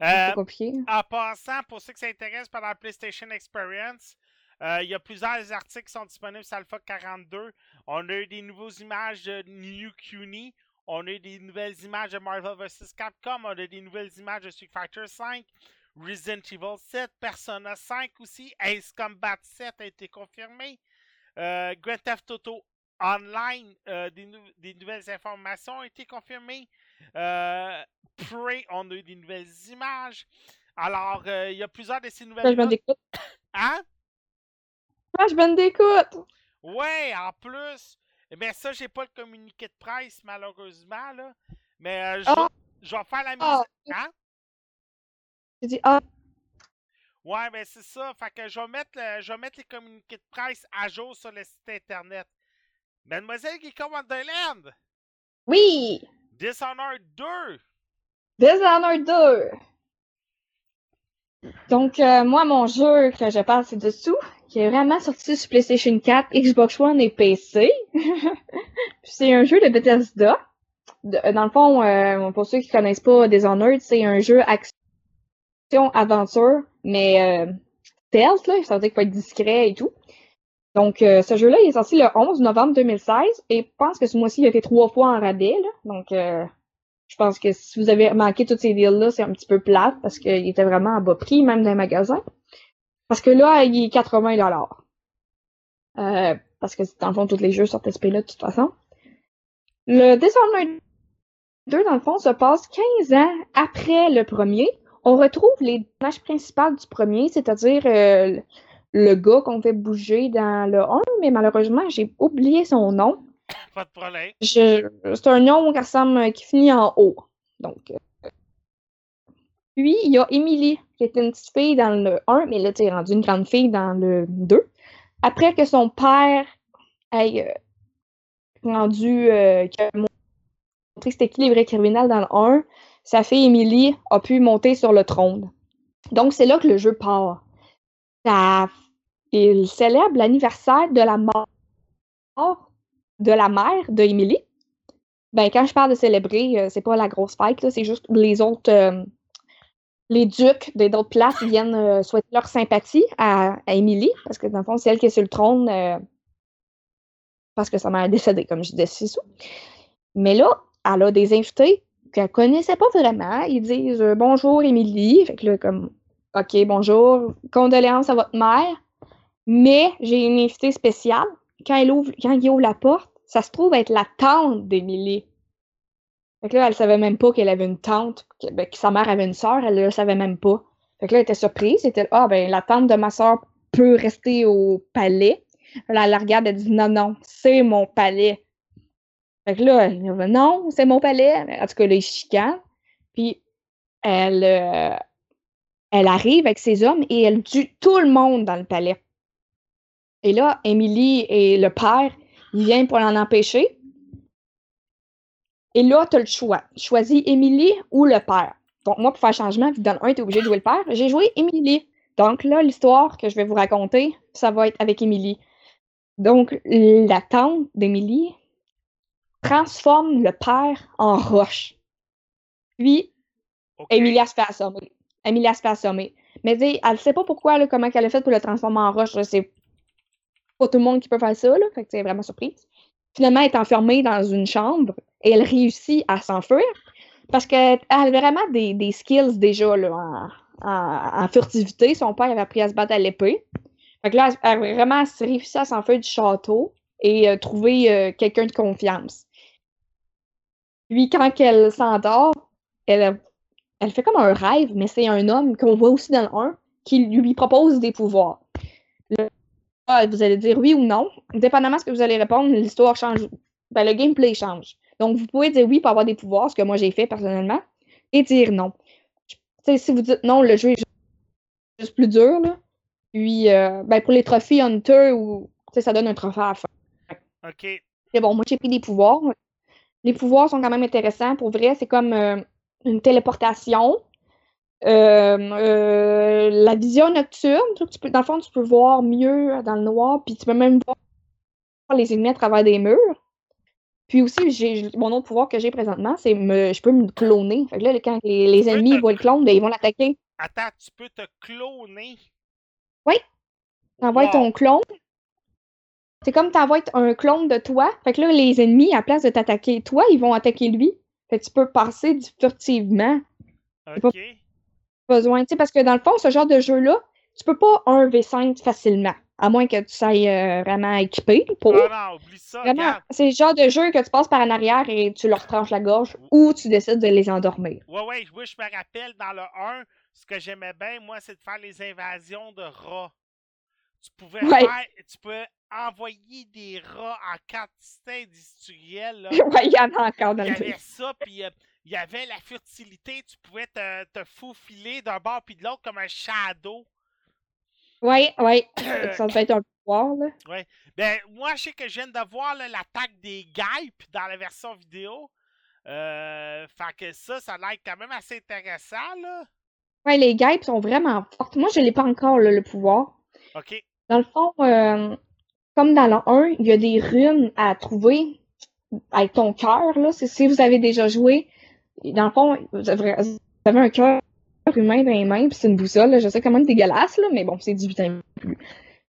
C'est pas compliqué. En passant, pour ceux qui s'intéressent par la PlayStation Experience, euh, il y a plusieurs articles qui sont disponibles sur Alpha 42. On a eu des nouvelles images de New Cuny. On a eu des nouvelles images de Marvel vs. Capcom. On a des nouvelles images de Street Fighter 5, Resident Evil 7, Persona 5 aussi. Ace Combat 7 a été confirmé. Euh, Grand Theft Auto Online, euh, des, nou- des nouvelles informations ont été confirmées. Euh, Prey, on a eu des nouvelles images. Alors, euh, il y a plusieurs de ces nouvelles. Bandicoot. Hein? Crash Bandicoot! Ouais, en plus. Mais ça, j'ai pas le communiqué de presse, malheureusement, là. Mais euh, je, Ah. vais- je vais faire la mise. Ah. Hein? J'ai dit, ah, Ouais, mais c'est ça. Fait que je vais, mettre le- je vais mettre les communiqués de presse à jour sur le site internet. Mademoiselle Geeka Wonderland! oui! Dishonored 2! Dishonored 2! Donc, euh, moi, mon jeu que je parle, c'est dessous, qui est vraiment sorti sur PlayStation 4, Xbox One et PC. c'est un jeu de Bethesda. De- dans le fond, euh, pour ceux qui connaissent pas Dishonored, c'est un jeu action-aventure, mais euh, stealth, là, ça veut dire qu'il faut être discret et tout. Donc, euh, ce jeu-là, il est sorti le 11 novembre 2016, et je pense que ce mois-ci, il a été trois fois en rabais, là. Donc, euh, je pense que si vous avez manqué tous ces deals-là, c'est un petit peu plate parce qu'il était vraiment à bas prix, même dans les magasins. Parce que là, il est 80 euh, Parce que dans le fond, tous les jeux sortent SP là de toute façon. Le Dishonored 2, dans le fond, se passe 15 ans après le premier. On retrouve les personnages principaux du premier, c'est-à-dire euh, le gars qu'on fait bouger dans le 1, mais malheureusement, j'ai oublié son nom. Pas de problème. Je- C'est un nom qui ressemble, qui finit en O. Donc, euh, puis, il y a Emily, qui était une petite fille dans le 1, mais là, tu es rendue une grande fille dans le 2. Après que son père ait euh, rendu, euh, a montré c'était qui les vrais criminels dans le 1, sa fille Emily a pu monter sur le trône. Donc, c'est là que le jeu part. Ça, il célèbre l'anniversaire de la mort de la mère de Emily. Ben, quand je parle de célébrer, euh, c'est pas la grosse fête, c'est juste les autres, euh, les ducs des d'autres places viennent euh, souhaiter leur sympathie à, à Emily, parce que dans le fond, c'est elle qui est sur le trône, parce que sa mère est décédée, comme je disais, c'est ça. Mais là, elle a des invités qu'elle connaissait pas vraiment. Ils disent Bonjour, Émilie. Fait que là, comme OK, bonjour, condoléances à votre mère. Mais j'ai une invitée spéciale. Quand, elle ouvre, quand il ouvre la porte, ça se trouve être la tante d'Émilie. Fait que là, elle savait même pas qu'elle avait une tante, que, ben, sa mère avait une sœur, elle le savait même pas. Fait là, elle était surprise. Elle était Ah, ben, la tante de ma sœur peut rester au palais. Elle la regarde, elle dit Non, non, c'est mon palais. Fait que là, elle dit Non, c'est mon palais. En tout cas, là, chicanent. Puis, elle, euh, elle arrive avec ses hommes et elle tue tout le monde dans le palais. Et là, Émilie et le père, ils viennent pour l'en empêcher. Et là, tu as le choix. Choisis Émilie ou le père. Donc, moi, pour faire changement, que dans 1, tu es obligé de jouer le père, j'ai joué Émilie. Donc là, l'histoire que je vais vous raconter, ça va être avec Émilie. Donc, la tante d'Émilie transforme le père en roche. Puis, Ok. Emilia se fait assommer. Emilia se fait assommer. Mais elle sait pas pourquoi, là, comment elle a fait pour le transformer en roche. C'est pas tout le monde qui peut faire ça, là. Fait que c'est vraiment surprise. Finalement, elle est enfermée dans une chambre et elle réussit à s'enfuir parce qu'elle a vraiment des, des skills déjà, là, en, en- furtivité. Son père avait appris à se battre à l'épée. Fait que là, elle a vraiment réussi à s'enfuir du château et euh, trouver euh, quelqu'un de confiance. Puis, quand elle s'endort, elle, elle fait comme un rêve, mais c'est un homme qu'on voit aussi dans le 1 qui lui propose des pouvoirs. Vous allez dire oui ou non. Dépendamment de ce que vous allez répondre, l'histoire change. Ben, le gameplay change. Donc, vous pouvez dire oui pour avoir des pouvoirs, ce que moi j'ai fait personnellement, et dire non. Si vous dites non, le jeu est juste- plus dur, là. Puis, euh, ben, pour les trophées Hunter, ou, ça donne un trophée à la fin. Ok. Mais bon, moi, j'ai pris des pouvoirs. Les pouvoirs sont quand même intéressants. Pour vrai, c'est comme euh, une téléportation. Euh, euh, la vision nocturne, tu peux, dans le fond, tu peux voir mieux dans le noir, puis tu peux même voir les ennemis à travers des murs. Puis aussi, j'ai mon autre pouvoir que j'ai présentement, c'est me, je peux me cloner. Fait que là, quand les, ennemis te- voient le clone, ben, ils vont l'attaquer. Attends, tu peux te cloner? T'envoies Wow. ton clone. C'est comme t'envoies un clone de toi. Fait que là, les ennemis, à place de t'attaquer toi, ils vont attaquer lui. Fait que tu peux passer furtivement. Ok. Besoin, tu sais, parce que dans le fond, ce genre de jeu-là, tu peux pas 1v5 facilement. À moins que tu sois euh, vraiment équipé pour. Ah non, oublie ça. C'est le genre de jeu que tu passes par en arrière et tu leur tranches la gorge ou tu décides de les endormir. Ouais, ouais, oui, je me rappelle dans le 1, ce que j'aimais bien, moi, c'est de faire les invasions de rats. Tu pouvais Ouais. faire, tu peux envoyer des rats en quantité industrielle. Là. ouais, il y en a encore dans Il y le avait ça, puis euh, il y avait la fertilité. Tu pouvais te, te faufiler d'un bord puis de l'autre comme un shadow. Ouais, ouais. Ça va être un pouvoir, là. Ben, moi, je sais que je viens de voir là, l'attaque des guêpes dans la version vidéo. Euh, fait que ça, ça a l'air quand même assez intéressant, là. Ouais, les guêpes sont vraiment fortes. Moi, je l'ai pas encore, là, le pouvoir. OK. Dans le fond, euh, comme dans le 1, il y a des runes à trouver avec ton cœur, là. Si vous avez déjà joué. Dans le fond, vous avez, un cœur humain dans les mains, puis c'est une boussole. là. Je sais comment dégueulasse, là, mais bon, c'est 18 ans plus.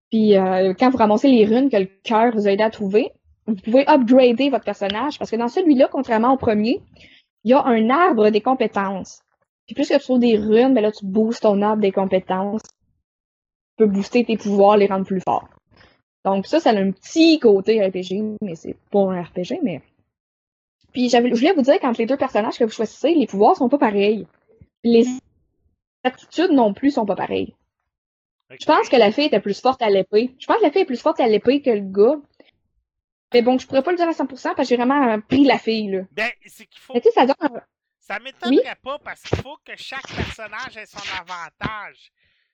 Puis euh, quand vous ramassez les runes que le cœur vous a aidé à trouver, vous pouvez upgrader votre personnage. Parce que dans celui-là, contrairement au premier, il y a un arbre des compétences. Puis plus que tu trouves des runes, ben là, tu boostes ton arbre des compétences. Tu peux booster tes pouvoirs, les rendre plus forts. Donc ça, ça a un petit côté RPG, mais c'est pas un RPG, mais. Puis j'avais, je voulais vous dire qu'entre les deux personnages que vous choisissez, les pouvoirs sont pas pareils. Les attitudes non plus sont pas pareilles. Je pense que la fille était plus forte à l'épée. Je pense que la fille est plus forte à l'épée que le gars. Mais bon, je pourrais pas le dire à 100% parce que j'ai vraiment pris la fille, là. Ben, c'est qu'il faut. Mais tu sais, ça donne un... Ça m'étonnerait pas parce qu'il faut que chaque personnage ait son avantage.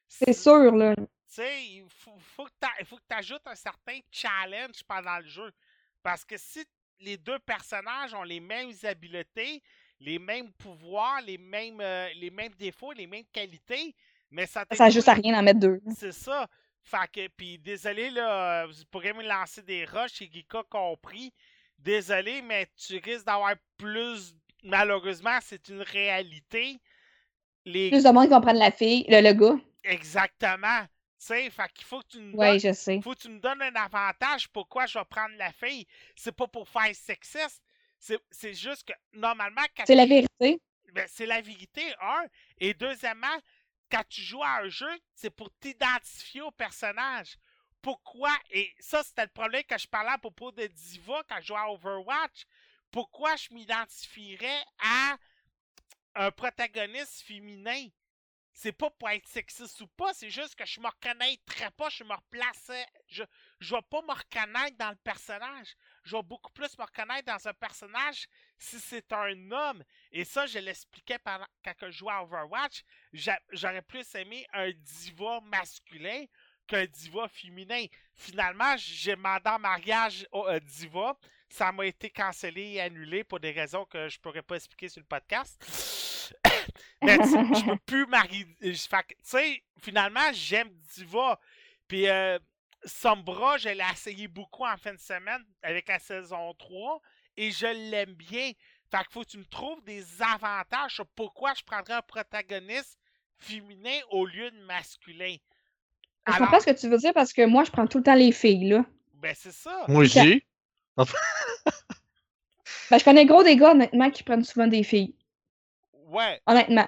C'est sûr, là. Tu sais, il faut, faut que tu ajoutes un certain challenge pendant le jeu. Parce que si les deux personnages ont les mêmes habiletés, les mêmes pouvoirs, les mêmes, euh, les mêmes défauts, les mêmes qualités, mais ça Ça ajuste à rien d'en mettre deux. C'est ça. Fait que, puis désolé, là, euh, vous pourrez me lancer des rushs, et Geeka compris. Désolé, mais tu risques d'avoir plus. Malheureusement, c'est une réalité. Les... Plus de monde qui va prendre la fille, le, le gars. Exactement. Sais, fait qu'il faut que tu me Ouais, donnes je sais. faut que tu me donnes un avantage pourquoi je vais prendre la fille. C'est pas pour faire sexiste. C'est juste que normalement, quand C'est la tu- vérité. ben, c'est la vérité, un. Et deuxièmement, quand tu joues à un jeu, c'est pour t'identifier au personnage. Pourquoi, et ça c'était le problème que je parlais à propos de Diva quand je jouais à Overwatch, pourquoi je m'identifierais à un protagoniste féminin? C'est pas pour être sexiste ou pas, c'est juste que je me reconnaîtrais pas, je me replaçais, je, je vais pas me reconnaître dans le personnage. Je vais beaucoup plus me reconnaître dans un personnage si c'est un homme. Et ça, je l'expliquais pendant quand je jouais à Overwatch. j'a- J'aurais plus aimé un diva masculin qu'un diva féminin. Finalement, j'ai demandé en mariage au euh, diva. Ça m'a été cancellé et annulé pour des raisons que je pourrais pas expliquer sur le podcast. Mais je peux plus marier. je- Tu sais, finalement, j'aime diva. Puis euh, Sombra, je l'ai essayé beaucoup en fin de semaine avec la saison 3 et je l'aime bien. Fait qu'il faut que tu me trouves des avantages sur pourquoi je prendrais un protagoniste féminin au lieu de masculin. Je Alors, comprends ce que tu veux dire parce que moi, je prends tout le temps les filles, là. ben c'est ça. Moi aussi. Ben, je connais gros des gars, honnêtement, qui prennent souvent des filles. Ouais, Honnêtement.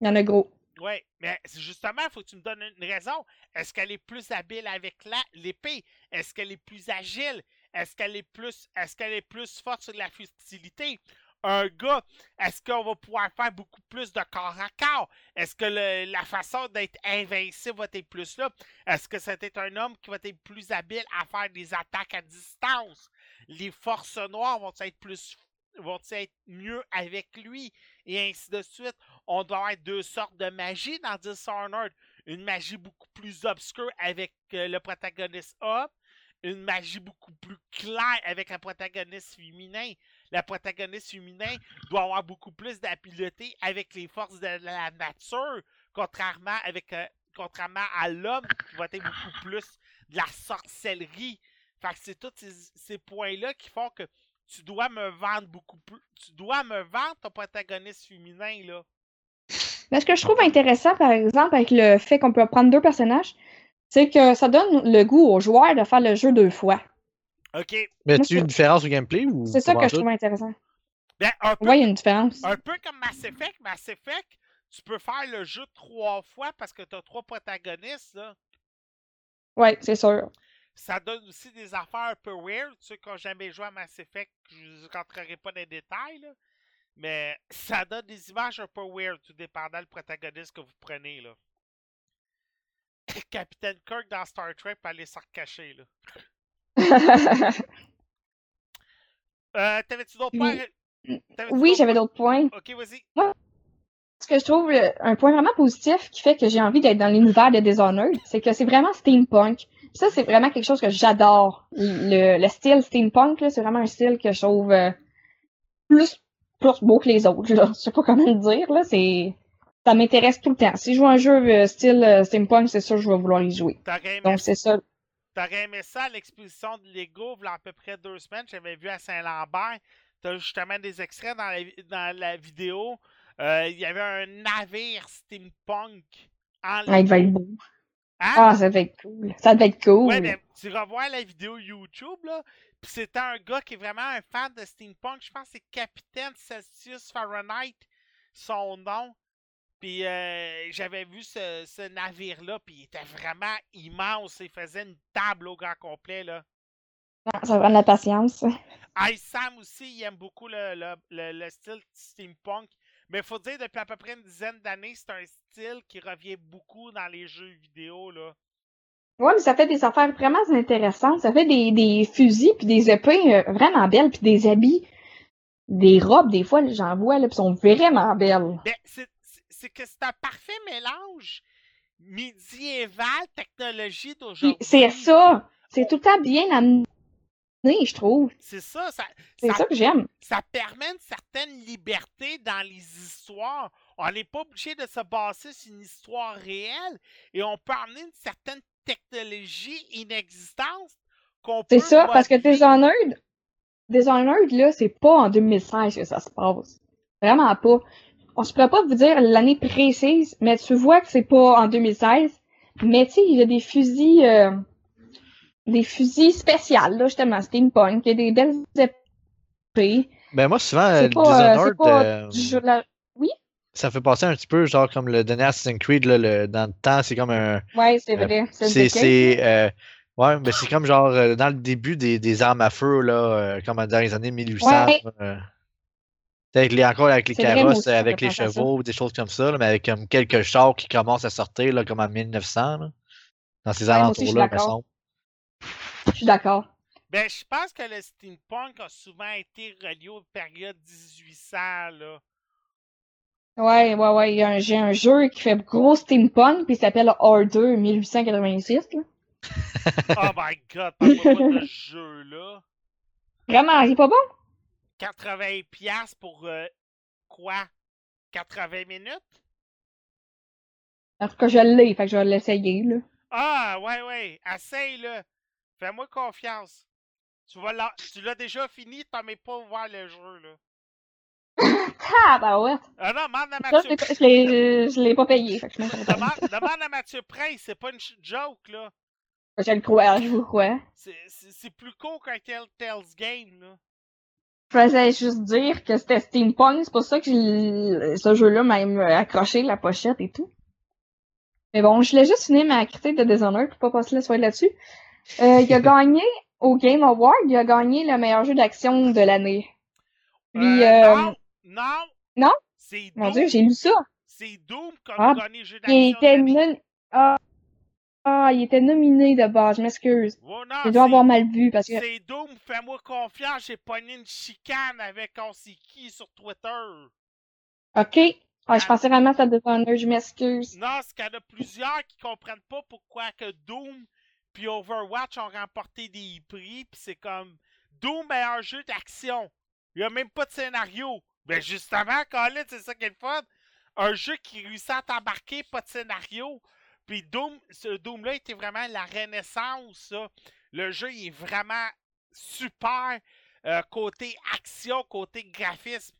Il y en a gros. ouais. Mais justement, il faut que tu me donnes une raison. Est-ce qu'elle est plus habile avec l'épée? Est-ce qu'elle est plus agile? Est-ce qu'elle est plus est-ce qu'elle est plus forte sur la futilité? Un gars, est-ce qu'on va pouvoir faire beaucoup plus de corps à corps? Est-ce que le- la façon d'être invincible va être plus là? Est-ce que c'était un homme qui va être plus habile à faire des attaques à distance? Les forces noires vont être plus vont être mieux avec lui? Et ainsi de suite. On doit avoir deux sortes de magie dans Dishonored. Une magie beaucoup plus obscure avec euh, le protagoniste homme. Une magie beaucoup plus claire avec un protagoniste féminin. Le protagoniste féminin doit avoir beaucoup plus d'habileté avec les forces de la nature, contrairement, avec, euh, contrairement à l'homme qui va être beaucoup plus de la sorcellerie. Fait que c'est tous ces, ces points-là qui font que tu dois me vendre beaucoup plus. Tu dois me vendre ton protagoniste féminin, là. Mais ce que je trouve intéressant, par exemple, avec le fait qu'on peut prendre deux personnages, c'est que ça donne le goût aux joueurs de faire le jeu deux fois. OK. Mais tu une différence au gameplay ou C'est ça que je trouve intéressant. Ben, un peu, Ouais, il y a une différence. un peu comme Mass Effect. Mass Effect, tu peux faire le jeu trois fois parce que tu as trois protagonistes, là. Ouais, c'est sûr. Ça donne aussi des affaires un peu weird. Ceux qui n'ont jamais joué à Mass Effect, je ne rentrerai pas dans les détails, là. Mais ça donne des images un peu weird, tout dépendant du protagoniste que vous prenez, là. Capitaine Kirk dans Star Trek peut aller se recacher, là. Euh, T'avais-tu d'autres Oui. points? Oui, j'avais d'autres points. Ok, vas-y. Ce que je trouve euh, un point vraiment positif qui fait que j'ai envie d'être dans l'univers de Dishonored, c'est que c'est vraiment steampunk. Ça, c'est vraiment quelque chose que j'adore. Le, le style steampunk, là, c'est vraiment un style que je trouve euh, plus plus beau que les autres. Là. Je sais pas comment le dire. Là. C'est... Ça m'intéresse tout le temps. Si je joue un jeu euh, style euh, steampunk, c'est sûr que je vais vouloir y jouer. T'aurais aimé, Donc c'est ça. t'aurais aimé ça à l'exposition de Lego, il y a à peu près deux semaines, j'avais vu à Saint-Lambert. T'as justement des extraits dans la, vi- dans la vidéo. Euh, Il y avait un navire steampunk en Ouais, il va être beau. Hein? Ah, ça va être cool. Ça va être cool. Ouais, mais tu revois la vidéo YouTube, là. Puis c'était un gars qui est vraiment un fan de steampunk. Je pense que c'est Capitaine Celsius Fahrenheit, son nom. Puis euh, j'avais vu ce, ce navire-là, puis il était vraiment immense. Il faisait une table au grand complet, là. Ah, Ça de la patience. Ice Sam aussi, il aime beaucoup le, le, le- le style steampunk. Mais il faut dire, depuis à peu près une dizaine d'années, c'est un style qui revient beaucoup dans les jeux vidéo, là. Ouais, mais ça fait des affaires vraiment intéressantes. Ça fait des, des fusils puis des épées euh, vraiment belles puis des habits, des robes des fois, j'en vois là, puis sont vraiment belles. Ben, c'est que c'est un parfait mélange médiéval, technologie d'aujourd'hui. c'est ça, c'est tout le temps bien amené, je trouve. C'est ça, ça, C'est ça, ça que j'aime. ça permet une certaine liberté dans les histoires. On n'est pas obligé de se baser sur une histoire réelle et on peut amener une certaine technologie inexistante qu'on peut C'est ça, parce que. Dishonored, Dishonored, là, c'est pas en 2016 que ça se passe. Vraiment pas. On se pourrait pas vous dire l'année précise, mais tu vois que c'est pas en 2016. Mais tu sais, il y a des fusils, euh, des fusils spéciales, là, justement, steampunk, il y a des belles épées. Ben moi, souvent, euh, pas, euh, Dishonored, pas euh, la... ça fait passer un petit peu, genre comme le dernier Assassin's Creed, là, le- dans le temps, c'est comme un. Ouais, c'est Euh, vrai. C'est euh, ouais, mais c'est comme genre euh, dans le début des, des armes à feu, là, euh, comme dans les années 1800. Ouais. euh, avec les, encore avec les carrosses, aussi, avec les chevaux, des choses comme ça, là, mais avec comme quelques chars qui commencent à sortir, là, comme en 1900, là, dans ces Ouais, alentours-là, me semble. Je suis d'accord. Ben, je pense que le steampunk a souvent été relié aux périodes 1800, là. Ouais, ouais, ouais. il y a un- J'ai un jeu qui fait gros steampunk, puis il s'appelle Order 1886. Là. Oh my god, pas de ce jeu-là. Vraiment, il est pas bon? 80$ piastres pour euh, quoi? 80 minutes? En tout cas, je l'ai, fait que je vais l'essayer, là. Ah, ouais, ouais. Essaye-le. Fais-moi confiance. Tu vas l'a- tu l'as déjà fini, t'en mets pas ouvert le jeu, là. Ah, bah ouais. Ah non, demande à Ça, Mathieu. l'ai- je l'ai pas payé, fait que je. Demande, demande à Mathieu Prince, c'est pas une joke, là. Je le crois, je vous crois. C'est- plus court qu'un Telltale's Game, là. Je faisais juste dire que c'était steampunk, c'est pour ça que ce jeu-là m'a accroché la pochette et tout. Mais bon, je voulais juste finir ma critique de Dishonored pour pas passer la soirée là-dessus. Euh, il a gagné au Game Award, il a gagné le meilleur jeu d'action de l'année. Puis, Euh, euh, non, non. non? C'est Mon dieu, j'ai lu ça. C'est Doom qui Ah, le jeu d'action. Il était non... ah, ah, il était nominé de base, je m'excuse. Oh, Je dois avoir mal vu parce que. C'est Doom, fais-moi confiance, j'ai pogné une chicane avec on sait qui sur Twitter. Ok. Ah, je pensais vraiment que ça Dishonored, je m'excuse. Non, c'est qu'il y en a plusieurs qui comprennent pas pourquoi que Doom puis Overwatch ont remporté des prix, puis c'est comme Doom meilleur jeu d'action. Il y a même pas de scénario. Ben justement, Colin, c'est ça qui est le fun. Un jeu qui réussit à t'embarquer, pas de scénario. Puis Doom, ce Doom-là était vraiment la renaissance. Le jeu, il est vraiment super. euh, côté action, côté graphisme,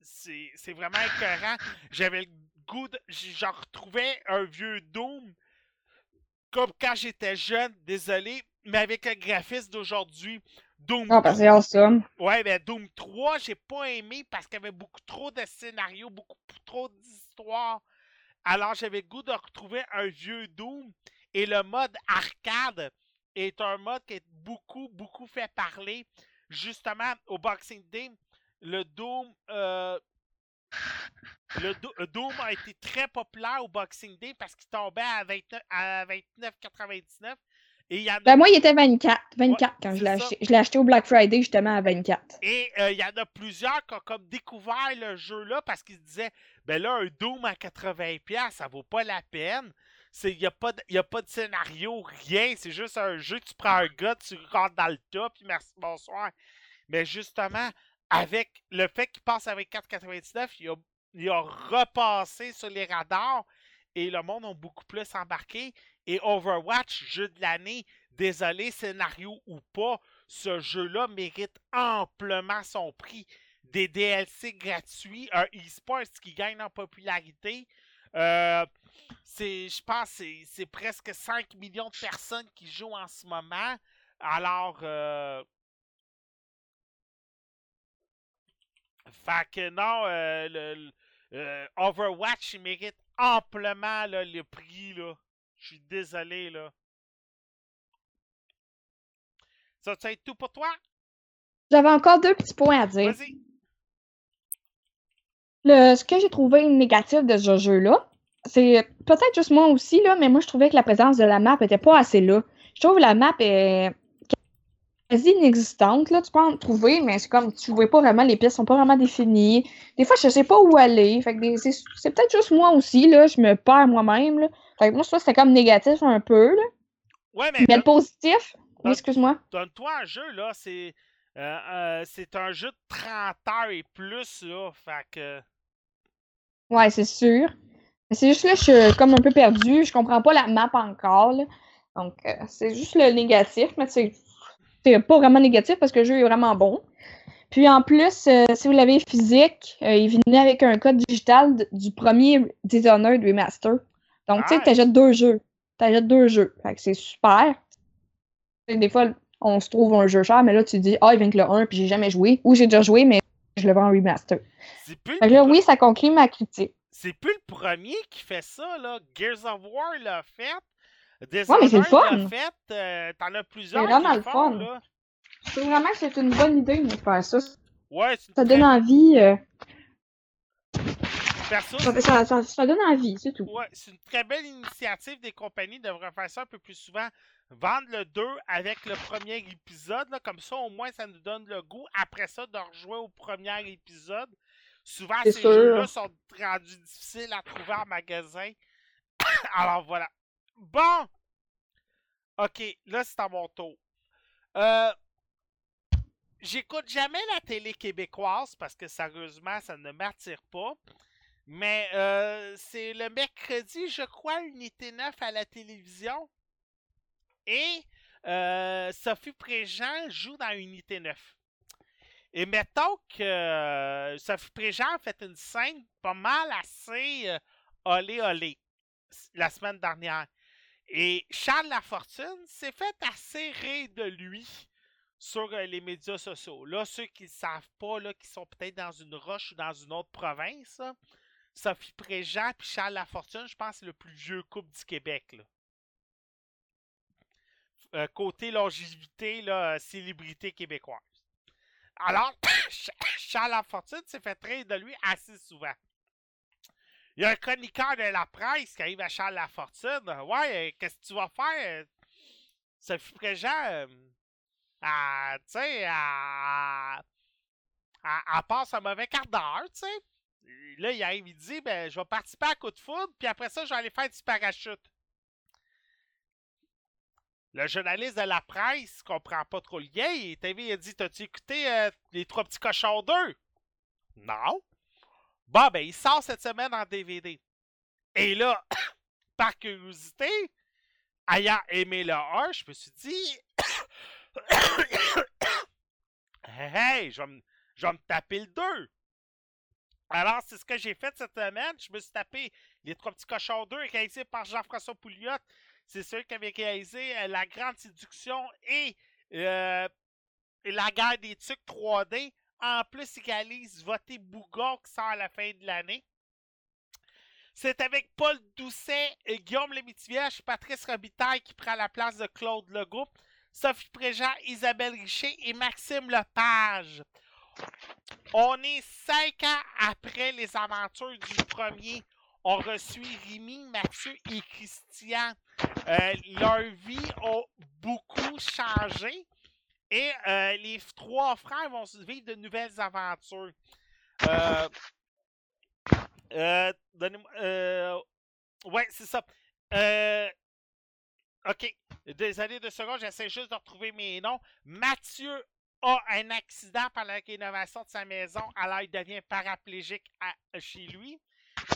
c'est c'est vraiment écœurant. J'avais le goût de. J'en retrouvais un vieux Doom comme quand j'étais jeune, désolé, mais avec le graphisme d'aujourd'hui. Doom Ah, parce awesome. Ouais, ben Doom 3, j'ai pas aimé parce qu'il y avait beaucoup trop de scénarios, beaucoup trop d'histoires. Alors j'avais le goût de retrouver un vieux Doom. Et le mode arcade est un mode qui est beaucoup, beaucoup fait parler. Justement, au Boxing Day, le Doom. euh, le Do- euh, Doom a été très populaire au Boxing Day parce qu'il tombait à 29 à 29,99. Et il y en a Ben, moi, il était 24. 24 quand je l'ai acheté. Je l'ai acheté au Black Friday, justement, à 24. Et euh, il y en a plusieurs qui ont comme découvert le jeu-là parce qu'ils se disaient ben là, un Doom à 80$, ça vaut pas la peine. Il n'y a, pas de- y a pas de scénario, rien. C'est juste un jeu, tu prends un gars, tu rentres dans le tas, puis merci, bonsoir. Mais justement, avec le fait qu'il passe avec 4,99, il a, repassé sur les radars et le monde a beaucoup plus embarqué. Et Overwatch, jeu de l'année, désolé, scénario ou pas, ce jeu-là mérite amplement son prix. Des DLC gratuits, un e-sport qui gagne en popularité. Euh, je pense que c'est presque 5 millions de personnes qui jouent en ce moment. Alors, euh, fait que non, euh, le, euh, Overwatch il mérite amplement là, le prix. Là. Je suis désolé. là. Ça, ça va être tout pour toi? J'avais encore deux petits points à dire. Vas-y. Le, ce que j'ai trouvé négatif de ce jeu-là, c'est peut-être juste moi aussi, là, mais moi je trouvais que la présence de la map était pas assez là. Je trouve que la map est quasi inexistante. Là. Tu peux en trouver, mais c'est comme tu vois pas vraiment, les pièces sont pas vraiment définies. Des fois, je sais pas où aller. Fait que c'est, peut-être juste moi aussi, là. Je me perds moi-même. Là. Fait que moi, je trouve que c'était comme négatif un peu. Là. Ouais, mais, Mais le positif, oui, excuse-moi. donne-toi un jeu, là. C'est euh, euh, c'est un jeu de 30 heures et plus, là. Fait que. Ouais, c'est sûr. Mais c'est juste là, je suis comme un peu perdue. Je comprends pas la map encore. Là. Donc, euh, c'est juste le négatif, mais c'est, c'est pas vraiment négatif parce que le jeu est vraiment bon. Puis en plus, euh, si vous l'avez physique, euh, il venait avec un code digital du premier Dishonored Remaster. Donc, tu sais, t'achètes deux jeux. T'achètes deux jeux. Fait que c'est super. Des fois, on se trouve un jeu cher, mais là, tu dis, ah, il vient que le 1, puis j'ai jamais joué. Ou j'ai déjà joué, mais je le vends en remaster. Plus, Fait que là, oui, ça conclut ma critique. c'est plus le premier qui fait ça, là. Gears of War l'a fait. Ouais, mais c'est le fun. l'a fait. euh, T'en as plusieurs. vraiment le fun. Là. C'est vraiment que c'est une bonne idée de faire ça. Ouais, c'est une Ça donne envie. euh, perso, ça, ça- ça- ça donne envie, c'est tout. Ouais, c'est une très belle initiative des compagnies. devraient faire ça un peu plus souvent. Vendre le 2 avec le premier épisode. Là, comme ça, au moins, ça nous donne le goût, après ça, de rejouer au premier épisode. Souvent, ces jeux-là sont rendus difficiles à trouver en magasin. Alors, voilà. Bon! Ok, là, c'est à mon tour. Euh, J'écoute jamais la télé québécoise parce que sérieusement, ça ne m'attire pas. Mais euh, c'est le mercredi, je crois, Unité 9 à la télévision. Et euh, Sophie Préjean joue dans Unité 9. Et mettons que euh, Sophie Préjean a fait une scène pas mal assez olé olé la semaine dernière. Et Charles Lafortune s'est fait assez rire de lui sur euh, les médias sociaux. Là, ceux qui ne savent pas, là, qui sont peut-être dans une roche ou dans une autre province, Sophie Préjean et Charles Lafortune, je pense c'est le plus vieux couple du Québec. Euh, côté longévité, là, euh, célébrité québécoise. Alors, Ch- Charles Lafortune s'est fait rire de lui assez souvent. Il y a un chroniqueur de la presse qui arrive à Charles Lafortune. Ouais, euh, qu'est-ce que tu vas faire? euh, Sophie Préjean, euh, elle, tu sais, elle, elle- elle passe un mauvais quart d'heure, tu sais. Là, il arrive, il dit, ben, je vais participer à coup de foudre, puis après ça, je vais aller faire du parachute. Le journaliste de la presse comprend pas trop le lien. Il il a dit, t'as-tu écouté euh, Les Trois Petits Cochons 2? Non. Bon, ben, il sort cette semaine en DVD. Et là, par curiosité, ayant aimé le 1, je me suis dit, hey, je vais me, je vais me taper le 2. Alors, c'est ce que j'ai fait cette semaine. Je me suis tapé Les Trois Petits Cochons 2, réalisé par Jean-François Pouliot. C'est celui qui avait réalisé euh, La Grande Séduction et euh, La Guerre des Tucs 3D. En plus, il réalise Voter Bougon qui sort à la fin de l'année. C'est avec Paul Doucet, et Guillaume Lemaitre-Vierge, Patrice Robitaille qui prend la place de Claude Legault, Sophie Préjean, Isabelle Richer et Maxime Lepage. On est cinq ans après les aventures du premier. On reçu Rémi, Mathieu et Christian. Euh, leurs vies ont beaucoup changé. Et euh, les trois frères vont vivre de nouvelles aventures. Euh, euh, euh, ouais, c'est ça. Euh, ok. Désolé deux secondes, j'essaie juste de retrouver mes noms. Mathieu a un accident pendant la rénovation de sa maison, alors il devient paraplégique chez lui.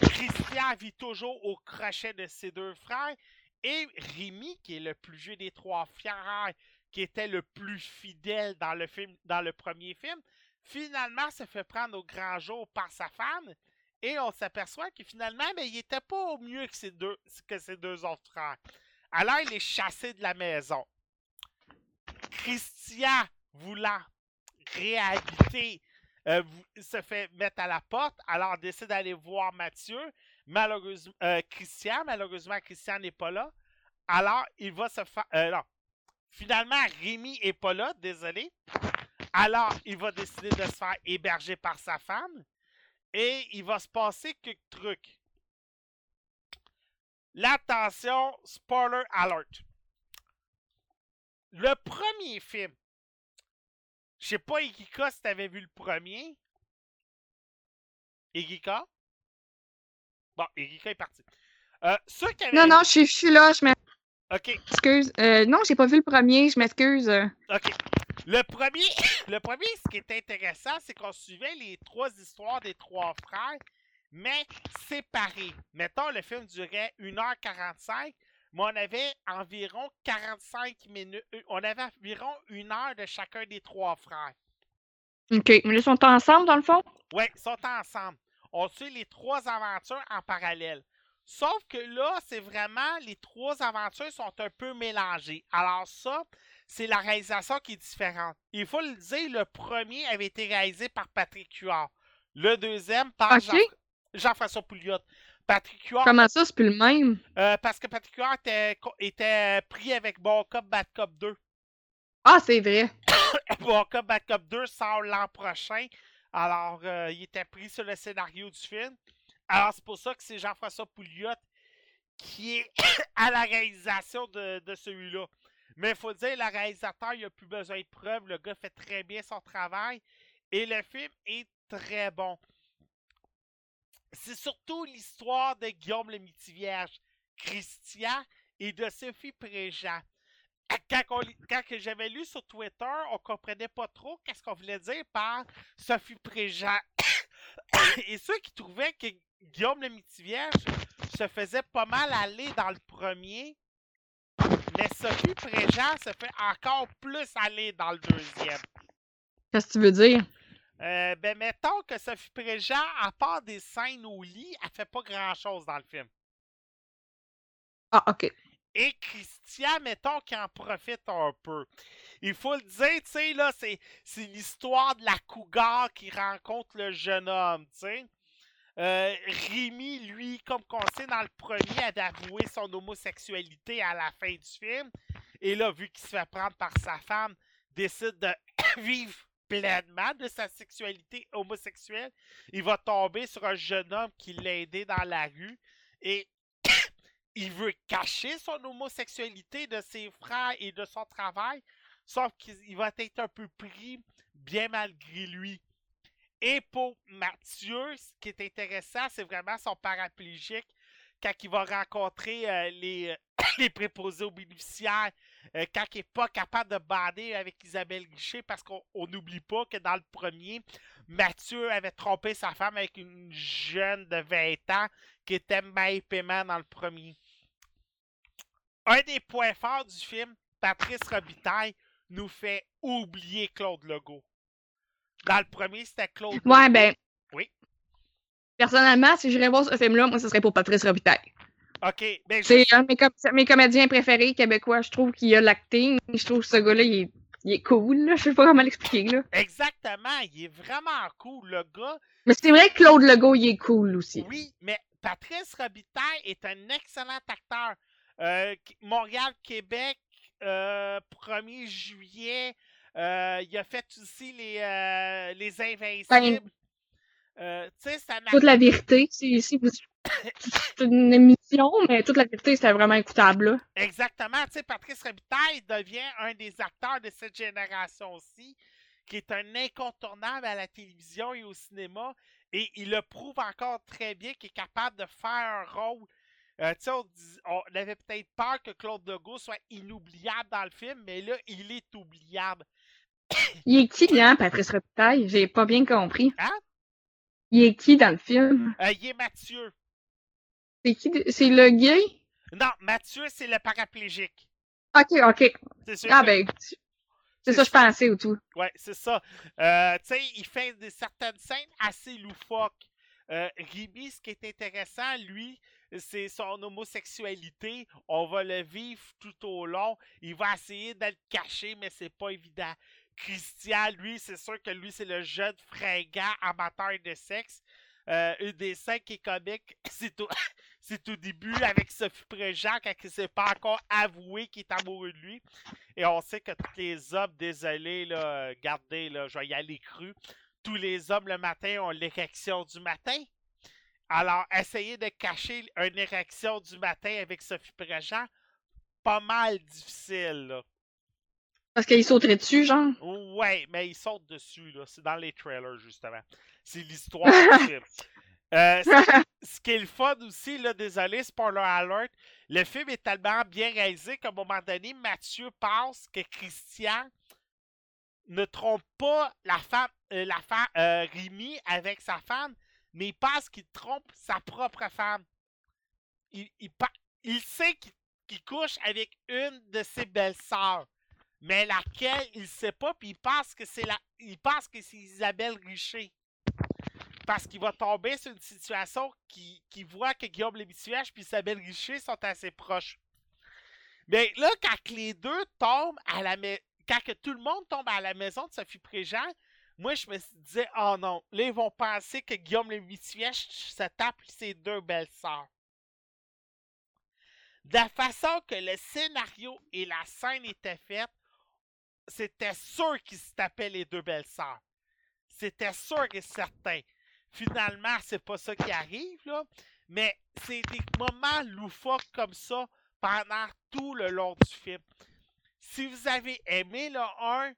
Christian vit toujours au crochet de ses deux frères. Et Rémi, qui est le plus vieux des trois frères, qui était le plus fidèle dans le film, dans le premier film, finalement se fait prendre au grand jour par sa femme. Et on s'aperçoit que finalement, ben, il était pas au mieux que ses deux, que autres frères. Alors, il est chassé de la maison. Christian, voulant réhabiter, euh, se fait mettre à la porte, alors décide d'aller voir Mathieu. Malheureusement, euh, Christian, malheureusement, Christian n'est pas là. Alors, il va se faire. euh. Finalement, Rémi est pas là, désolé. Alors, il va décider de se faire héberger par sa femme. Et il va se passer quelques trucs. L'attention, spoiler alert. Le premier film. Je sais pas, Igika, si t'avais vu le premier. Igika? Bon, Igika est parti. Euh, Non, non, je suis- là, je Ok, m'excuse. Euh, non, j'ai pas vu le premier, je m'excuse. ok. Le premier, le premier, ce qui est intéressant, c'est qu'on suivait les trois histoires des trois frères, mais séparés. Mettons, le film durait 1h45, mais on avait environ 45 minutes. euh, On avait environ une heure de chacun des trois frères. Ok, mais là, ils sont ensemble dans le fond? Ouais, ils sont ensemble. On suit les trois aventures en parallèle. Sauf que là, c'est vraiment les trois aventures sont un peu mélangées. Alors ça, c'est la réalisation qui est différente. Il faut le dire, le premier avait été réalisé par Patrick Huard. Le deuxième par. Jean- Jean-François Pouliot. Patrick Huard, Comment ça, c'est plus le même? euh, parce que Patrick Huard était pris avec Bon Cop, Bad Cop 2. Ah, c'est vrai. Bon Cop, Bad Cop 2 sort l'an prochain. Alors, euh, il était pris sur le scénario du film. Alors, c'est pour ça que c'est Jean-François Pouliot qui est à la réalisation de, celui-là. Mais il faut dire, le réalisateur, il n'a plus besoin de preuves. Le gars fait très bien son travail. Et le film est très bon. C'est surtout l'histoire de Guillaume le Mitivierge, Christian et de Sophie Préjean. Quand, j'avais lu sur Twitter, on comprenait pas trop qu'est-ce qu'on voulait dire par Sophie Préjean. Et ceux qui trouvaient que Guillaume le Mitivierge se faisait pas mal aller dans le premier, mais Sophie Préjean se fait encore plus aller dans le deuxième. Qu'est-ce que tu veux dire? Euh, ben, mettons que Sophie Préjean, à part des scènes au lit, elle fait pas grand-chose dans le film. Ah, ok. Et Christian, mettons qu'il en profite un peu. Il faut le dire, tu sais, là, c'est, c'est l'histoire de la cougar qui rencontre le jeune homme, tu sais. Euh, Rémi, lui, comme qu'on sait dans le premier, avait avoué son homosexualité à la fin du film. Et là, vu qu'il se fait prendre par sa femme, décide de vivre pleinement de sa sexualité homosexuelle. Il va tomber sur un jeune homme qui l'a aidé dans la rue. Et il veut cacher son homosexualité de ses frères et de son travail, sauf qu'il va être un peu pris bien malgré lui. Et pour Mathieu, ce qui est intéressant, c'est vraiment son paraplégique quand il va rencontrer euh, les, les préposés aux bénéficiaires, euh, quand il n'est pas capable de bander avec Isabelle Guichet, parce qu'on n'oublie pas que dans le premier, Mathieu avait trompé sa femme avec une jeune de 20 ans qui était Maï Paiement dans le premier. Un des points forts du film, Patrice Robitaille nous fait oublier Claude Legault. Dans le premier, c'était Claude Ouais, ben. Oui. Personnellement, si j'irais voir ce film-là, moi, ce serait pour Patrice Robitaille. OK. Ben, C'est je- un de mes, com- mes comédiens préférés québécois. Je trouve qu'il a l'acting. Je trouve que ce gars-là, il est, il est cool. Là. Je sais pas comment l'expliquer. Là. Exactement. Il est vraiment cool, le gars. Mais c'est vrai que Claude Legault, il est cool aussi. Oui, mais Patrice Robitaille est un excellent acteur. Euh, Qu- Montréal, Québec, euh, 1er juillet. Euh, il a fait aussi les, euh, les Invincibles. Euh, Toute la vérité, c'est une émission, mais toute la vérité, c'était vraiment écoutable. Là. Exactement. Tu sais, Patrice Robitaille devient un des acteurs de cette génération aussi, qui est un incontournable à la télévision et au cinéma. Et il le prouve encore très bien qu'il est capable de faire un rôle. Euh, tu sais, on avait peut-être peur que Claude Legault soit inoubliable dans le film, mais là, il est oubliable. Il est qui, hein, Patrice Reptaille? J'ai pas bien compris. Hein? Il est qui dans le film? Euh, il est Mathieu. C'est qui? C'est le gay? Non, Mathieu, c'est le paraplégique. Ok, ok. C'est sûr Ah que- ben, c'est ça je pensais ou tout. Ouais, c'est ça. Euh, tu sais, il fait des, certaines scènes assez loufoques. Euh, Ribi, ce qui est intéressant, lui, c'est son homosexualité. On va le vivre tout au long. Il va essayer de le cacher, mais c'est pas évident. Christian, lui, c'est sûr que lui, c'est le jeune fringant amateur de sexe. Euh, une des scènes qui est comique, c'est au, c'est au début avec Sophie Préjean quand il ne s'est pas encore avoué qu'il est amoureux de lui. Et on sait que tous les hommes, désolé, là, gardez, là, je vais y aller cru. Tous les hommes le matin ont l'érection du matin. Alors, essayer de cacher une érection du matin avec Sophie Préjean, pas mal difficile. Parce qu'il sauterait dessus, genre? Ouais, mais ils sautent dessus, là. C'est dans les trailers, justement. C'est l'histoire du film. Euh, ce, qui est le fun aussi, là, désolé, spoiler alert, le film est tellement bien réalisé qu'à un moment donné, Mathieu pense que Christian ne trompe pas la femme, euh, la femme euh, Rémi avec sa femme, mais il pense qu'il trompe sa propre femme. Il, il, sait qu'il qu'il couche avec une de ses belles-sœurs mais laquelle il sait pas, puis il pense que c'est Isabelle Richer. Parce qu'il va tomber sur une situation qui, voit que Guillaume Lévituage puis Isabelle Richer sont assez proches. Mais là, quand les deux tombent à la maison, quand tout le monde tombe à la maison de Sophie Préjean, moi je me disais, oh non, là ils vont penser que Guillaume Lévituage se tape ses deux belles-sœurs. De la façon que le scénario et la scène étaient faites, c'était sûr qu'ils se tapaient les deux belles-sœurs. C'était sûr et certain. Finalement, c'est pas ça qui arrive, là. Mais c'est des moments loufoques comme ça pendant tout le long du film. Si vous avez aimé le 1,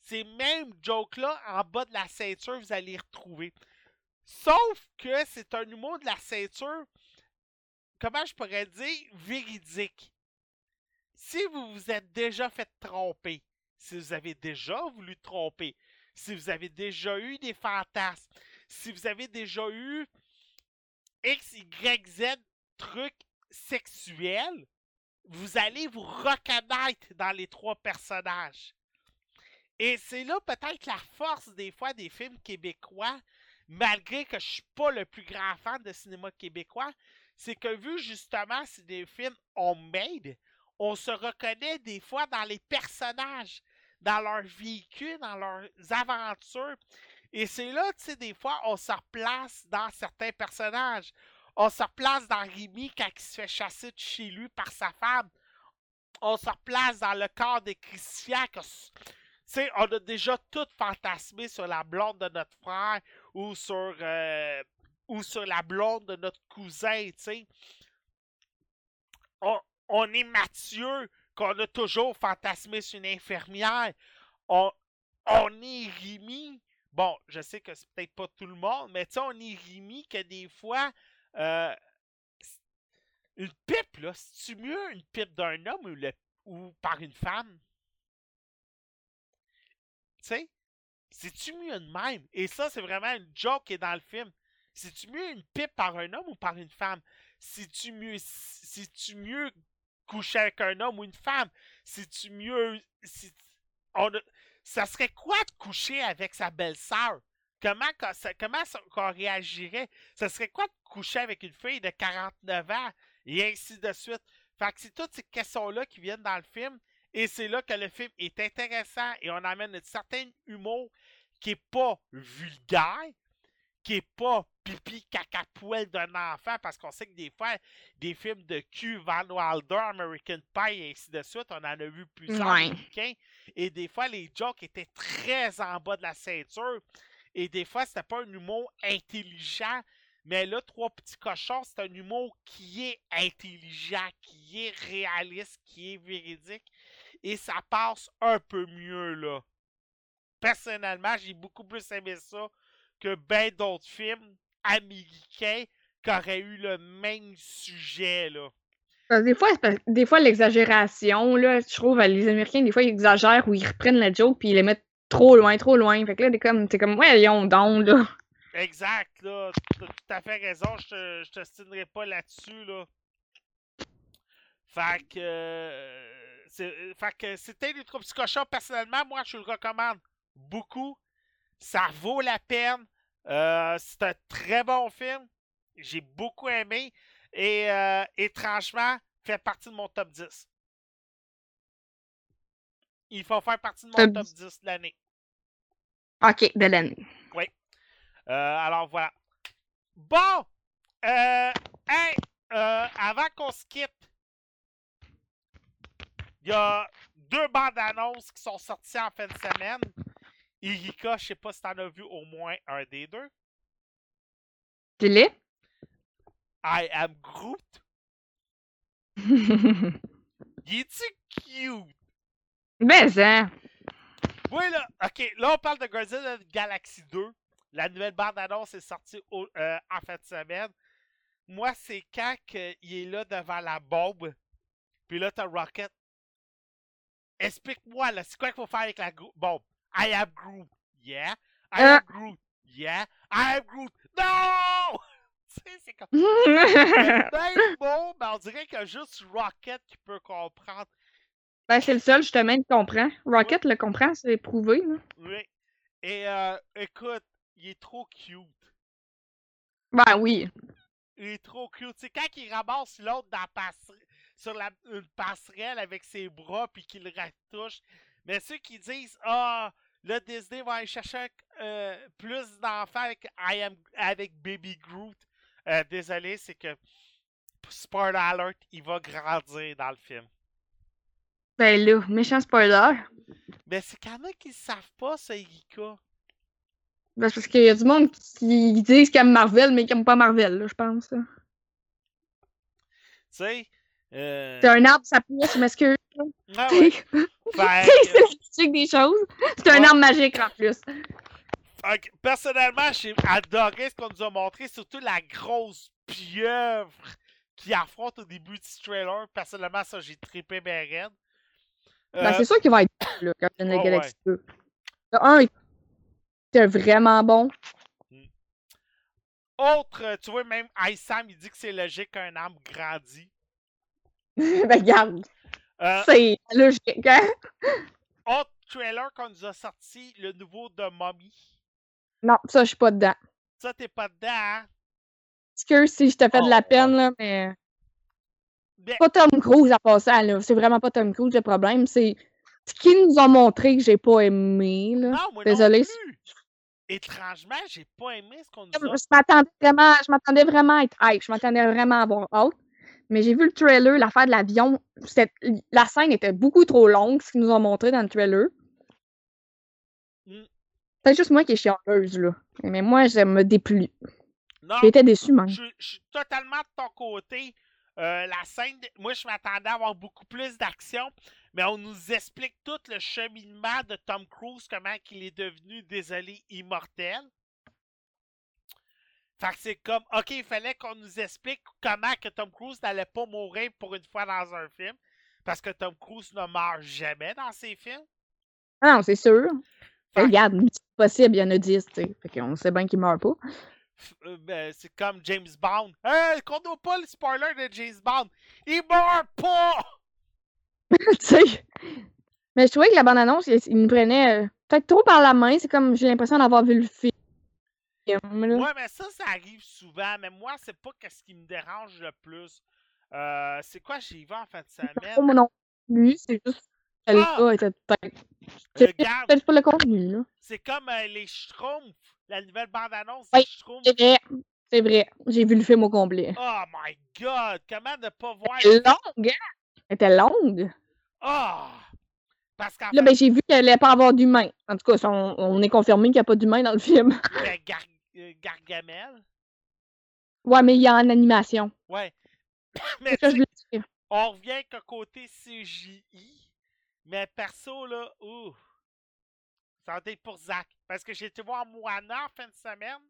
ces mêmes jokes-là en bas de la ceinture, vous allez les retrouver. Sauf que c'est un humour de la ceinture, comment je pourrais dire, véridique. Si vous vous êtes déjà fait tromper, si vous avez déjà voulu tromper, si vous avez déjà eu des fantasmes, si vous avez déjà eu X, Y, Z trucs sexuels, vous allez vous reconnaître dans les trois personnages. Et c'est là peut-être la force des fois des films québécois, malgré que je suis pas le plus grand fan de cinéma québécois, c'est que vu justement c'est des films homemade, on se reconnaît des fois dans les personnages, dans leurs véhicules, dans leurs aventures. Et c'est là, tu sais, des fois, on se replace dans certains personnages. On se replace dans Rémi quand il se fait chasser de chez lui par sa femme. On se replace dans le corps de Christian. que on a déjà tout fantasmé sur la blonde de notre frère ou sur, euh, ou sur la blonde de notre cousin, tu sais. On, on est Mathieu, qu'on a toujours fantasmé sur une infirmière. On, on est Rémi. Bon, je sais que c'est peut-être pas tout le monde, mais tu sais, on est Rémi que des fois, euh, une pipe, là, c'est-tu mieux une pipe d'un homme ou, le- ou par une femme? Tu sais? C'est-tu mieux de même? Et ça, c'est vraiment une joke qui est dans le film. C'est-tu mieux une pipe par un homme ou par une femme? C'est-tu mieux, c'est-tu mieux coucher avec un homme ou une femme? C'est-tu mieux. si- on ça serait quoi de coucher avec sa belle-sœur? Comment, comment qu'on réagirait? Ça serait quoi de coucher avec une fille de 49 ans? Et ainsi de suite. Fait que c'est toutes ces questions-là qui viennent dans le film. Et c'est là que le film est intéressant et on amène un certain humour qui est pas vulgaire, qui est pas pipi caca poêle d'un enfant, parce qu'on sait que des fois, des films de cul, Van Wilder, American Pie et ainsi de suite, on en a vu plusieurs Ouais. américains, et des fois, les jokes étaient très en bas de la ceinture, et des fois, c'était pas un humour intelligent, mais là, Trois Petits Cochons, c'est un humour qui est intelligent, qui est réaliste, qui est véridique, et ça passe un peu mieux, là. Personnellement, j'ai beaucoup plus aimé ça que ben d'autres films américains qui auraient eu le même sujet, là. Des fois, des fois l'exagération, là, je trouve, les Américains, des fois, ils exagèrent ou ils reprennent la joke puis ils les mettent trop loin, trop loin. Fait que là, t'es comme, t'es comme, ouais, ils ont don, là. Exact, là. T'as tout à fait raison. Je te, je pas là-dessus, là. Fait que. euh, euh, fait que c'était les troupes. Personnellement, moi, je le recommande beaucoup. Ça vaut la peine. Euh, c'est un très bon film. J'ai beaucoup aimé. Et euh, étrangement, fait partie de mon top 10. Il faut faire partie de mon Top top 10 de l'année. Ok, de l'année. Euh, alors voilà. Bon! Euh, hey, avant qu'on se quitte, il y a deux bandes annonces qui sont sorties en fin de semaine. Erika, je sais pas si t'en as vu au moins un des deux. L'es? I am Groot. Il est-tu cute? ben, ça. Oui, là, ok, là, on parle de Guardians of the Galaxy 2. La nouvelle bande-annonce est sortie au- euh, en fin de semaine. Moi, c'est quand il est là devant la bombe. Puis là, t'as Rocket. Explique-moi, là, c'est quoi qu'il faut faire avec la bombe? I am Groot. Yeah. I am Groot. Yeah. I am Groot. Non! tu sais, c'est comme. Même bon, mais on dirait qu'il y a juste Rocket qui peut comprendre. ben, c'est le seul, justement, qui comprend. Rocket le comprend, c'est prouvé, là. Oui. Et euh, écoute, il est trop cute. Ben oui. Il est trop cute. C'est quand il ramasse l'autre dans la sur la, une passerelle avec ses bras puis qu'il le retouche. Mais ceux qui disent Ah, là Disney va aller chercher euh, plus d'enfants avec, I am, avec Baby Groot. Euh, désolé, c'est que spoiler alert, il va grandir dans le film. Ben là, méchant spoiler. Mais c'est quand même qu'ils savent pas, ça, Erika. Ben, parce qu'il y a du monde qui disent qu'ils aiment Marvel, mais qui aiment pas Marvel, là, je pense. Tu sais. Euh... C'est un arbre, ça pousse, je m'excuse. ah ouais. Fait des choses. C'est un Ouais. arbre magique en plus. Personnellement, j'ai adoré ce qu'on nous a montré, surtout la grosse pieuvre qui affronte au début du trailer. Personnellement, ça, j'ai trippé mes reines. Ben, c'est sûr qu'il va être là, quand ouais, the Galaxy 2. Le 1 était vraiment bon. Autre, euh, tu vois, même Sam, il dit que c'est logique qu'un arbre grandit. ben, regarde, Euh, c'est logique, hein? Trailer qu'on nous a sorti, le nouveau de Mommy. Non, ça, je suis pas dedans. Ça, t'es pas dedans, hein? Excuse si je te fais de la Oh, peine, là, mais. Ben, Pas Tom Cruise à passant, là. C'est vraiment pas Tom Cruise le problème. C'est ce qu'ils nous ont montré que j'ai pas aimé, là. non, moi Désolée, non plus. Étrangement, j'ai pas aimé ce qu'on nous a Je m'attendais vraiment, je m'attendais vraiment à être hype. Je m'attendais vraiment à avoir hâte. Mais j'ai vu le trailer, l'affaire de l'avion. La scène était beaucoup trop longue, ce qu'ils nous ont montré dans le trailer. C'est juste moi qui est chialeuse, là. Mais moi, je me déplu. J'étais déçue, même. je, je suis totalement de ton côté. Euh, la scène, de- moi je m'attendais à avoir beaucoup plus d'action, mais on nous explique tout le cheminement de Tom Cruise, comment il est devenu, désolé, immortel. Fait que c'est comme, ok, il fallait qu'on nous explique comment que Tom Cruise n'allait pas mourir pour une fois dans un film, parce que Tom Cruise ne meurt jamais dans ses films. Ah non, c'est sûr. Que- Regarde, c'est possible, il y en a 10, tu sais. Fait qu'on sait bien qu'il meurt pas. Euh, ben, c'est comme James Bond. Hey, qu'on n'a pas le spoiler de James Bond. Il meurt pas! tu sais. Mais je trouvais que la bande-annonce, il, il me prenait euh, peut-être trop par la main. C'est comme, j'ai l'impression d'avoir vu le film. là. Ouais, mais ça, ça arrive souvent. Mais moi, c'est pas ce qui me dérange le plus. Euh, c'est quoi j'ai vu en fin de semaine? mon nom plus, c'est juste que le Ah! gars était peut-être. C'est Regarde, pas le contenu, là. c'est comme euh, les Schtroumpfs. La nouvelle bande-annonce Oui, des Schtroumpfs. C'est vrai. C'est vrai. J'ai vu le film au complet. Oh my god! Comment ne pas voir. Elle était longue, hein? Elle était longue. Ah! Parce qu'en Là, fait, ben, j'ai vu qu'elle allait pas avoir d'humain. En tout cas, on, on est confirmé qu'il n'y a pas d'humain dans le film. ben, Gar- euh, Gargamel. Ouais, mais il y a en animation. Ouais. mais ça je on revient que côté CJI. Mais perso, là, ouh. Ça va être pour Zach. Parce que j'ai été voir Moana en fin de semaine.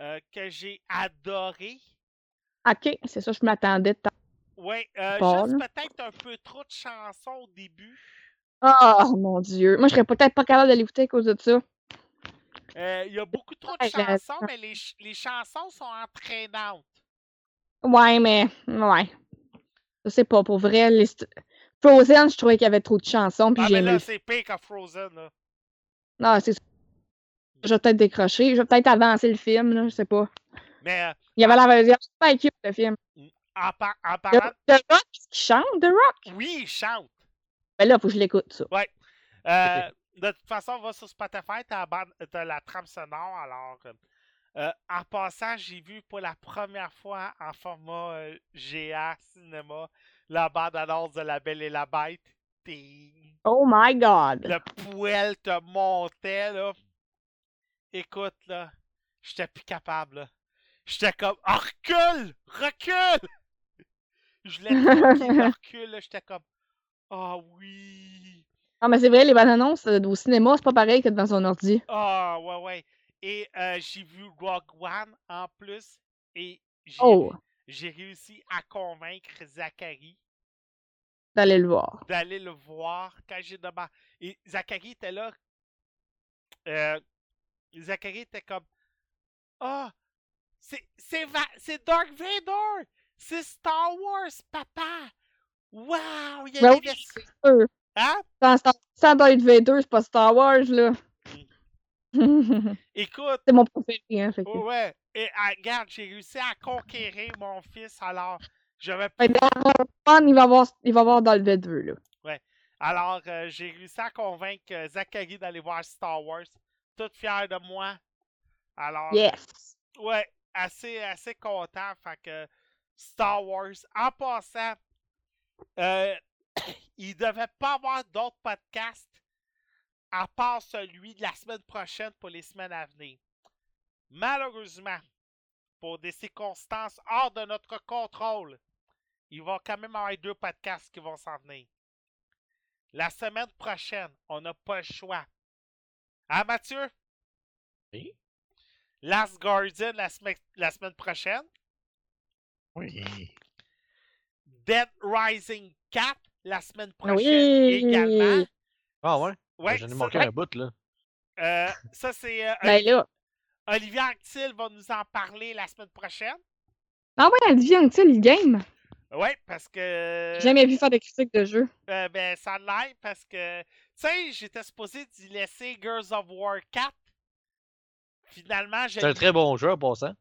euh, que j'ai adoré. Ok, c'est ça, je m'attendais. de ta- Oui, euh, juste peut-être un peu trop de chansons au début. Oh mon dieu. Moi, je serais peut-être pas capable de l'écouter à cause de ça. Euh, Il y a beaucoup trop de chansons, mais les, ch- les chansons sont entraînantes. Ouais, mais. Ouais. Je sais pas, pour vrai. les Frozen, je trouvais qu'il y avait trop de chansons, puis Ah, j'ai mais là, c'est pire que Frozen, là. Non, c'est ça. Je vais peut-être décrocher. Je vais peut-être avancer le film, là, je sais pas. Mais euh, Il y avait la version super cute, le film. en, par- en parlant. The Rock chante, The Rock? Oui, il chante. Ben là, faut que je l'écoute, ça. Euh, de toute façon, va sur Spotify, t'as la, bande- t'as la trame sonore. Alors, euh, en passant, j'ai vu pour la première fois en format GA cinéma la bande annonce de La Belle et la Bête. Oh my god. Le poêle te montait, là. Écoute, là, j'étais plus capable, là. J'étais comme, oh, recule! Recule! Je voulais tranquille, le recul, là. J'étais comme, ah oui! Non, mais c'est vrai, les bandes annonces euh, au cinéma, c'est pas pareil que devant son ordi. Ah, ouais, ouais. Et euh, j'ai vu Rogue One en plus. Et j'ai Oh, j'ai réussi à convaincre Zachary d'aller le voir. d'aller le voir quand j'ai demandé. Et Zachary était là. Euh, Zachary était comme Ah, c'est c'est Dark Vader! C'est Star Wars, papa! Wow! Il y Ben a des... c'est sûr. Hein? Sans, sans Darth Vader, c'est pas Star Wars, là. Écoute, c'est mon préféré, hein. Fait que... ouais. Et ah, regarde, j'ai réussi à conquérir mon fils, alors je vais Fait que dans le fun, il va voir, il va voir Darth Vader, là. Alors, euh, j'ai réussi à convaincre euh, Zachary d'aller voir Star Wars. Tout fier de moi. Alors, Yes. ouais, assez, assez content. Fait que Star Wars. En passant, euh, il devait pas avoir d'autres podcasts à part celui de la semaine prochaine pour les semaines à venir. Malheureusement, pour des circonstances hors de notre contrôle, il va quand même avoir deux podcasts qui vont s'en venir. La semaine prochaine, on n'a pas le choix. Hein, Mathieu? Oui. Last Guardian la, semaine- la semaine prochaine. Oui. Dead Rising 4 la semaine prochaine Oui. également. Ah ouais? Ouais, J'en ai ça, manqué un bout, là. euh, ça, c'est. euh, Ben là. Olivier Anctil va nous en parler la semaine prochaine. Ah ouais, Olivier Anctil, il game. Ouais, parce que. J'ai jamais vu faire de critique de jeu. Euh, ben, ça l'aide parce que, tu sais, j'étais supposé d'y laisser Girls of War 4. Finalement, je C'est un très bon jeu en passant.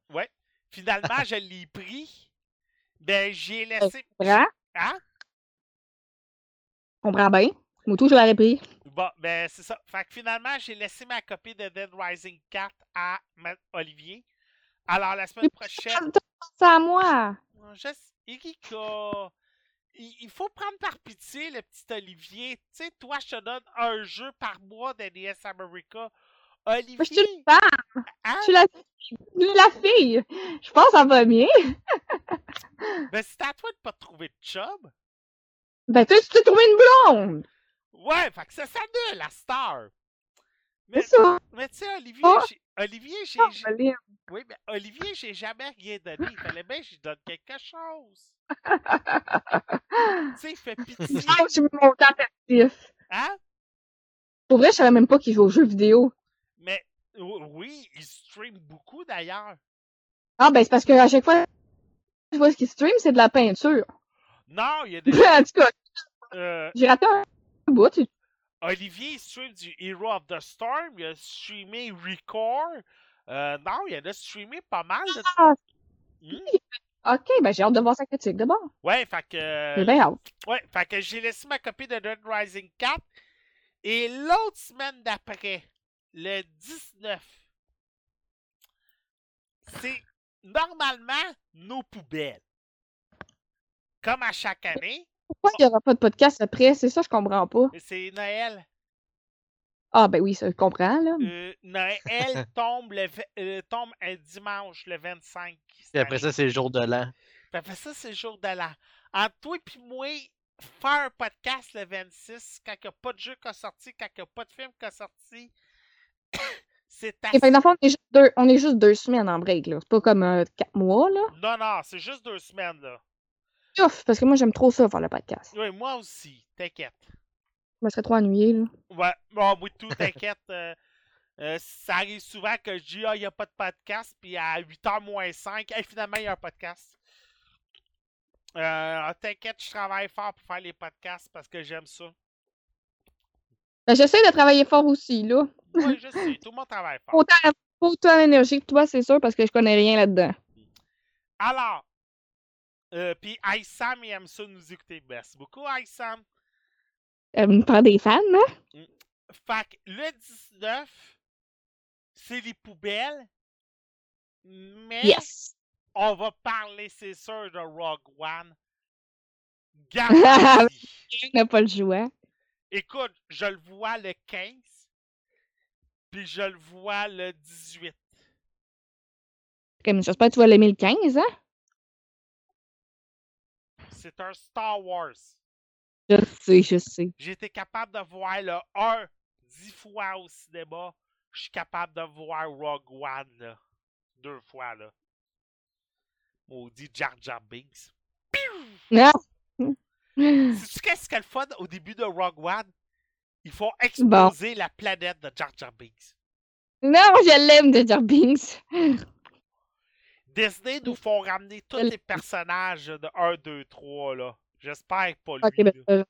finalement, je l'ai pris. Ben, j'ai laissé. Comprends? Hein? Comprends bien. Moi, tout, je l'aurais pris. Bon, ben, c'est ça. Fait que finalement, j'ai laissé ma copie de Dead Rising 4 à Olivier. Alors, la semaine prochaine. C'est à moi? Sais- Erika, il, faut prendre par pitié le petit Olivier. Tu sais, toi, je te donne un jeu par mois d'NES America. Moi, je suis Olivier, une femme. hein? Je suis la fille. Je suis la fille. Je pense que ça va bien. Ben, c'est à toi de pas trouver de job. Ben, tu t'es trouvé une blonde. Ouais, fait que ça s'annule, la star. Mais, ça. mais tu sais, Olivier, Oh. j'ai- Olivier, j'ai. Oh, Colin. Oui, mais Olivier, j'ai jamais rien donné. Il fallait bien que je donne quelque chose. Tu sais, il fait pitié. Ah, j'ai mis mon temps actif. Hein? Pour vrai, je savais même pas qu'il joue aux jeux vidéo. Mais oui, il stream beaucoup d'ailleurs. Ah, ben, c'est parce qu'à chaque fois, je vois ce qu'il stream, c'est de la peinture. Non, il y a des. en tout cas, euh, j'ai raté un bout. tu- Olivier il stream du Hero of the Storm? Il a streamé Record. Euh, non, il en a streamé pas mal. de- Ah, Hmm? ok, ben, j'ai hâte de voir sa critique d'abord. Ouais, fait que. J'ai bien hâte. Ouais, fait que j'ai laissé ma copie de Dead Rising 4. Et l'autre semaine d'après, le 19, c'est normalement nos poubelles. Comme à chaque année, Pourquoi il n'y aura pas de podcast après? C'est ça, je comprends pas. c'est Noël. Ah, ben oui, ça, je comprends, là. Euh, Noël tombe, le, euh, tombe un dimanche, le 25. cette Et après ça, c'est le jour de l'an. Puis après ça, c'est le jour de l'an. Entre toi et moi, faire un podcast le 26, quand il n'y a pas de jeu qui a sorti, quand il n'y a pas de film qui a sorti, c'est Et assez... fait que dans le fond, on est juste deux, on est juste deux semaines en break, là. C'est pas comme euh, quatre mois, là. Non, non, c'est juste deux semaines, là. Ouf, parce que moi, j'aime trop ça, faire le podcast. Oui, moi aussi, t'inquiète. Je me serais trop ennuyé, là. Ouais, bon, moi, tout, t'inquiète. euh, euh, ça arrive souvent que je dis, ah, il n'y a pas de podcast, puis à 8h moins 5, hey, finalement, il y a un podcast. Euh, t'inquiète, je travaille fort pour faire les podcasts parce que j'aime ça. Ben, J'essaie de travailler fort aussi, là. Oui, je sais, tout le monde travaille fort. Autant, autant d'énergie que toi, c'est sûr, parce que je connais rien là-dedans. Alors, euh, puis Sam, il aime ça nous écouter. Merci beaucoup, Sam. Elle me prend des fans, hein? Fait que le 19, c'est les poubelles. Mais Yes! on va parler, c'est sûr, de Rogue One. Garanti. N'a pas le choix. Écoute, je le vois le 15, puis je le vois le 18. Comme j'espère que tu vas l'aimer le 15, hein? C'est un Star Wars. Je sais, je sais. J'ai été capable de voir le 1 dix fois au cinéma. Je suis capable de voir Rogue One là, deux fois. là. Maudit Jar Jar Binks. Non! Sais-tu qu'est-ce qu'elle fun au début de Rogue One? Ils font exploser la planète de Jar Jar Binks. Non, je l'aime de Jar Binks. Disney nous font ramener tous les personnages de 1, 2, 3, là. J'espère pas lui. Ok, ben, euh,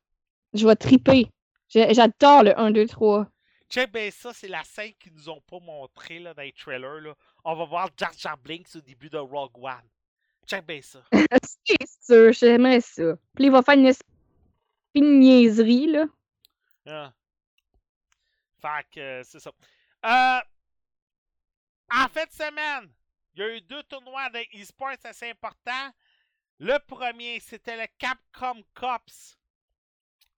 je vais triper. J'adore le 1, 2, 3. Check ben ça, c'est la scène qu'ils nous ont pas montré là, dans les trailers. Là. On va voir Jar Jar Binks au début de Rogue One. Check ben ça. C'est sûr, j'aimerais ça. Puis il va faire une, de niaiserie, là. Ah. Fait que euh, c'est ça. Euh, en fin de semaine, il y a eu deux tournois de e-sports assez importants. Le premier, c'était le Capcom Cups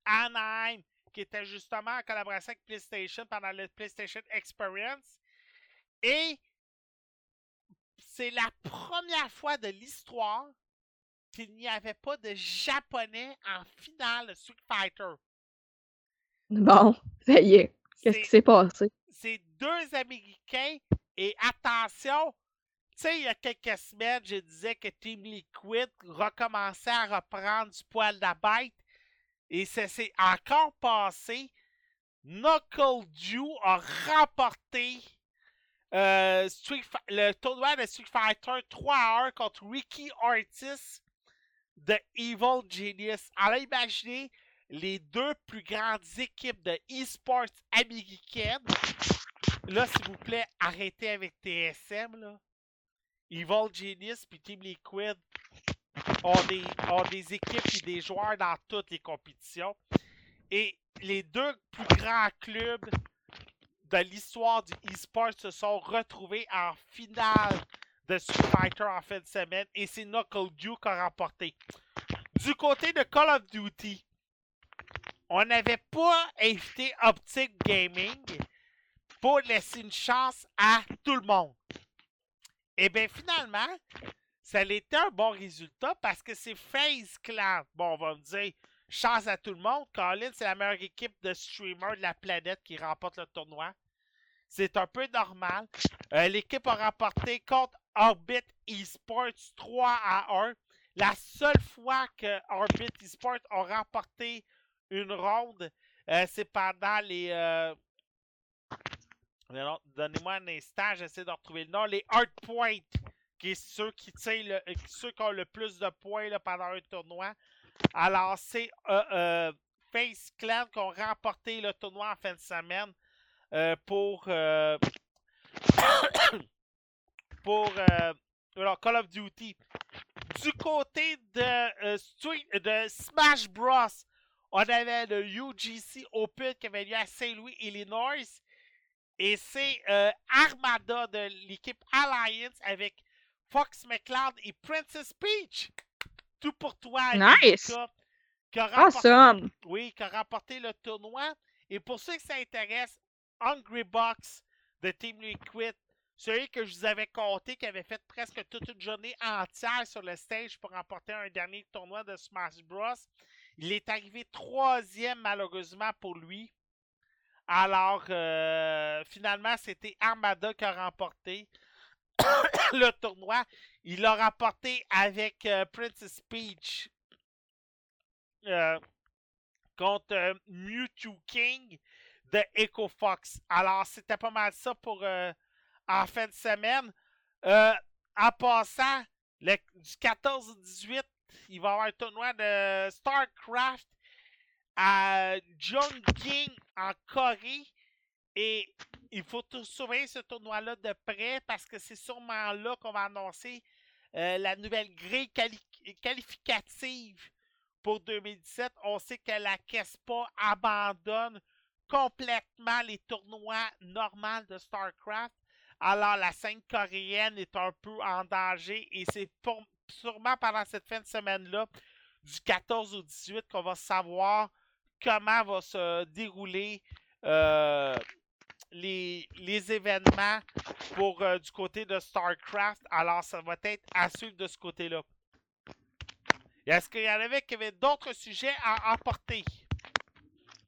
Anaheim, qui était justement en collaboration avec PlayStation pendant le PlayStation Experience. Et c'est la première fois de l'histoire qu'il n'y avait pas de Japonais en finale de Street Fighter. Bon, ça y est. Qu'est-ce qui s'est passé? c'est deux Américains. Et attention, tu sais, il y a quelques semaines, je disais que Team Liquid recommençait à reprendre du poil de. Et ça s'est encore passé. Knuckle Dew a remporté euh, le tournoi de Street Fighter 3 à 1 contre Ricky Ortiz de Evil Genius. Alors imaginez les deux plus grandes équipes de e-sports américaines. Là, s'il vous plaît, arrêtez avec TSM. Là. Evil Genius puis Team Liquid ont des, ont des équipes et des joueurs dans toutes les compétitions. Et les deux plus grands clubs de l'histoire du e-sport se sont retrouvés en finale de Street Fighter en fin de semaine. Et c'est Knuckle Dew qui a remporté. Du côté de Call of Duty, on n'avait pas invité Optic Gaming pour laisser une chance à tout le monde. Et bien finalement, ça a été un bon résultat parce que c'est FaZe Clan. Bon, on va me dire, chance à tout le monde. Colin, c'est la meilleure équipe de streamers de la planète qui remporte le tournoi. C'est un peu normal. Euh, L'équipe a remporté contre Orbit Esports 3 à 1. La seule fois que Orbit Esports a remporté une ronde, euh, c'est pendant les. euh, Donnez-moi un instant, j'essaie de retrouver le nom. Les Hard Point, qui est ceux qui euh, ceux qui ont le plus de points pendant un tournoi. Alors, c'est euh, euh, Face Clan qui ont remporté le tournoi en fin de semaine pour. pour alors, Call of Duty. Du côté de, de Smash Bros, on avait le UGC Open qui avait lieu à Saint-Louis, Illinois. Et c'est euh, Armada de l'équipe Alliance avec Fox McCloud et Princess Peach. Tout pour toi, Nice. Erika, qui a remporté- Awesome! oui, qui a remporté le tournoi. Et pour ceux qui s'intéressent, Hungry Box de Team Liquid, celui que je vous avais compté, qui avait fait presque toute une journée entière sur le stage pour remporter un dernier tournoi de Smash Bros. Il est arrivé troisième malheureusement pour lui. Alors, euh, finalement, c'était Armada qui a remporté le tournoi. Il l'a remporté avec euh, Princess Peach. Euh, contre Mewtwo King de Echo Fox. Alors, c'était pas mal ça pour en fin de semaine. En passant, le- du 14 au 18, il va y avoir un tournoi de StarCraft à Jongking en Corée. Et il faut surveiller ce tournoi-là de près parce que c'est sûrement là qu'on va annoncer euh, la nouvelle grille quali- qualificative pour 2017. On sait que la KESPA abandonne complètement les tournois normaux de StarCraft. Alors la scène coréenne est un peu en danger et c'est sûrement pendant cette fin de semaine-là, du 14 au 18, qu'on va savoir comment va se dérouler euh, les, les événements pour euh, du côté de StarCraft. Alors, ça va être à suivre de ce côté-là. Est-ce qu'il y en avait qui avaient d'autres sujets à apporter?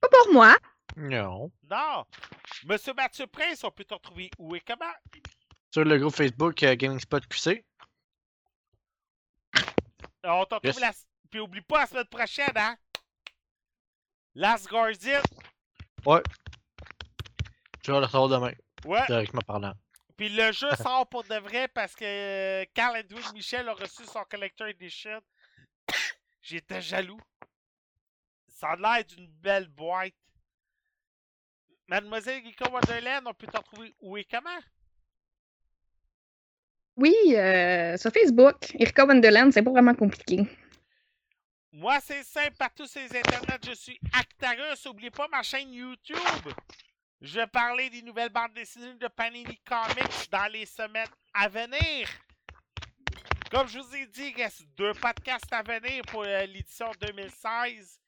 Pas pour moi. Non. Non. Monsieur Mathieu Prince, on peut te retrouver où et comment? Sur le groupe Facebook euh, Gaming Spot QC. On te retrouve Yes. la... Puis oublie pas la semaine prochaine, hein? Last Guardian. Je vais le recevoir demain, Ouais. directement parlant. Puis le jeu sort pour de vrai parce que euh, Carl Edwin Michel a reçu son Collector Edition. J'étais jaloux. Ça a l'air d'une belle boîte. Mademoiselle Rika Wonderland, on peut t'en trouver où et comment? Oui, euh, sur Facebook, Irka Wonderland, c'est pas vraiment compliqué. Moi, c'est simple, partout sur les internets, je suis Actarus. N'oubliez pas ma chaîne YouTube. Je vais parler des nouvelles bandes dessinées de Panini Comics dans les semaines à venir. Comme je vous ai dit, il reste deux podcasts à venir pour euh, l'édition 2016.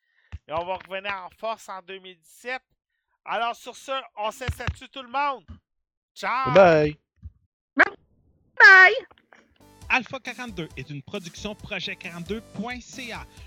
Et on va revenir en force en 2017. Alors sur ce, on se là-dessus tout le monde. Ciao! Bye! Bye! Alpha 42 est une production projet42.ca.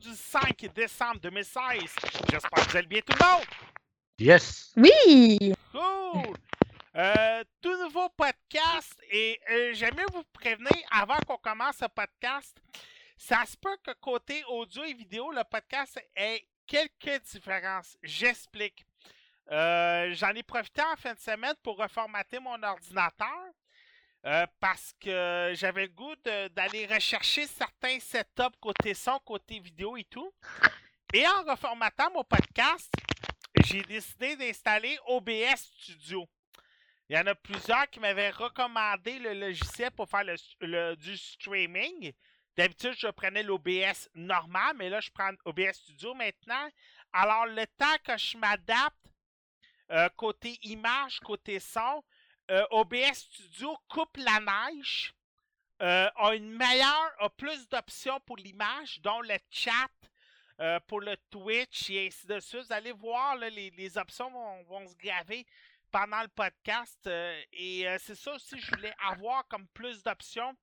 Du 5 décembre 2016. J'espère que vous allez bien tout le monde. Yes! Oui! Cool! Euh, tout nouveau podcast et euh, j'aime mieux vous prévenir avant qu'on commence le podcast. Ça se peut que côté audio et vidéo, le podcast ait quelques différences. J'explique. Euh, J'en ai profité en fin de semaine pour reformater mon ordinateur euh, parce que j'avais le goût d'aller rechercher certains setups côté son, côté vidéo et tout. Et en reformatant mon podcast, j'ai décidé d'installer OBS Studio. Il y en a plusieurs qui m'avaient recommandé le logiciel pour faire le- du streaming. D'habitude, je prenais l'OBS normal, mais là, je prends OBS Studio maintenant. Alors, le temps que je m'adapte euh, côté image, côté son, euh, OBS Studio coupe la neige, euh, a une meilleure, a plus d'options pour l'image, dont le chat, euh, pour le Twitch et ainsi de suite. Vous allez voir, les, les options vont, vont se graver pendant le podcast. et c'est ça aussi, je voulais avoir comme plus d'options.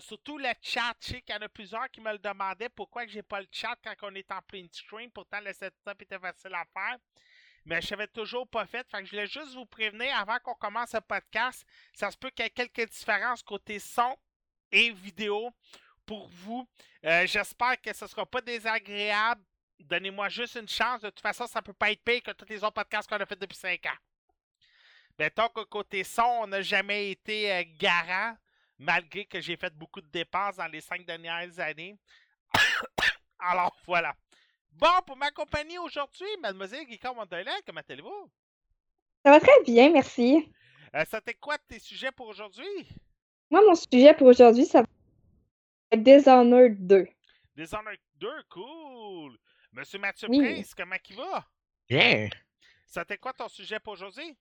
Surtout le chat. Je sais qu'il y en a plusieurs qui me le demandaient pourquoi j'ai pas le chat quand on est en plein stream. Pourtant, le setup était facile à faire. Mais je l'avais toujours pas fait. Fait je voulais juste vous prévenir avant qu'on commence le podcast. Ça se peut qu'il y ait quelques différences côté son et vidéo pour vous. Euh, J'espère que ce ne sera pas désagréable. Donnez-moi juste une chance. De toute façon, ça ne peut pas être pire que tous les autres podcasts qu'on a fait depuis 5 ans. Mettons que côté son, on n'a jamais été euh, garant, malgré que j'ai fait beaucoup de dépenses dans les cinq dernières années. Alors, voilà. Bon, pour m'accompagner aujourd'hui, mademoiselle Guica Wonderland, comment allez-vous? Ça va très bien, merci. Euh, C'était quoi tes sujets pour aujourd'hui? Moi, mon sujet pour aujourd'hui, ça va être Dishonored 2. Dishonored 2, cool! Monsieur Mathieu Oui. Prince, comment il va? Bien. C'était quoi ton sujet pour aujourd'hui?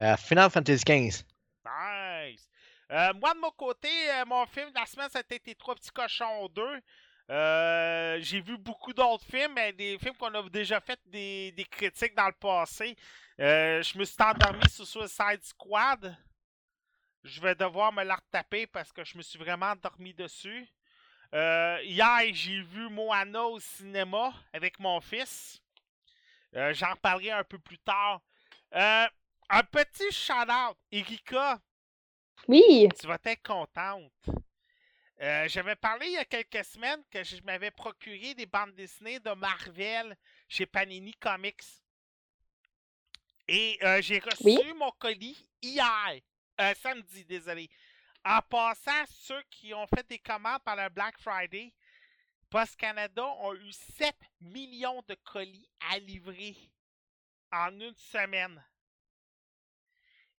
Euh, Final Fantasy XV. Nice! Euh, moi, de mon côté, euh, mon film de la semaine, c'était Les Trois Petits Cochons 2. Euh, j'ai vu beaucoup d'autres films, mais des films qu'on a déjà fait des, des critiques dans le passé. Euh, je me suis endormi sur Suicide Squad. Je vais devoir me la retaper parce que je me suis vraiment endormi dessus. Euh, hier, j'ai vu Moana au cinéma avec mon fils. J'en parlerai un peu plus tard. Un petit shout-out. Erika, Oui, tu vas être contente. Euh, J'avais parlé il y a quelques semaines que je m'avais procuré des bandes dessinées de Marvel chez Panini Comics. Et euh, j'ai reçu Oui. mon colis hier. Euh, samedi, désolé. En passant, ceux qui ont fait des commandes par le Black Friday, Post Canada ont eu 7 millions de colis à livrer en une semaine.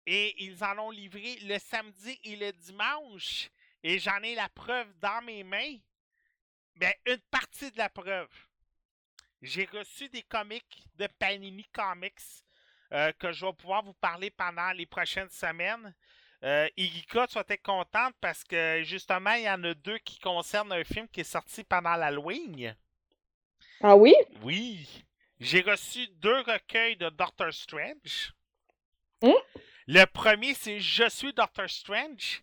Et ils en ont livré le samedi et le dimanche. Et j'en ai la preuve dans mes mains. Ben, une partie de la preuve. J'ai reçu des comics de Panini Comics euh, que je vais pouvoir vous parler pendant les prochaines semaines. Euh, Igika, tu vas être contente parce que justement, il y en a deux qui concernent un film qui est sorti pendant l'Halloween. ah oui? Oui. J'ai reçu deux recueils de Doctor Strange. Hein? Le premier, c'est Je suis Doctor Strange.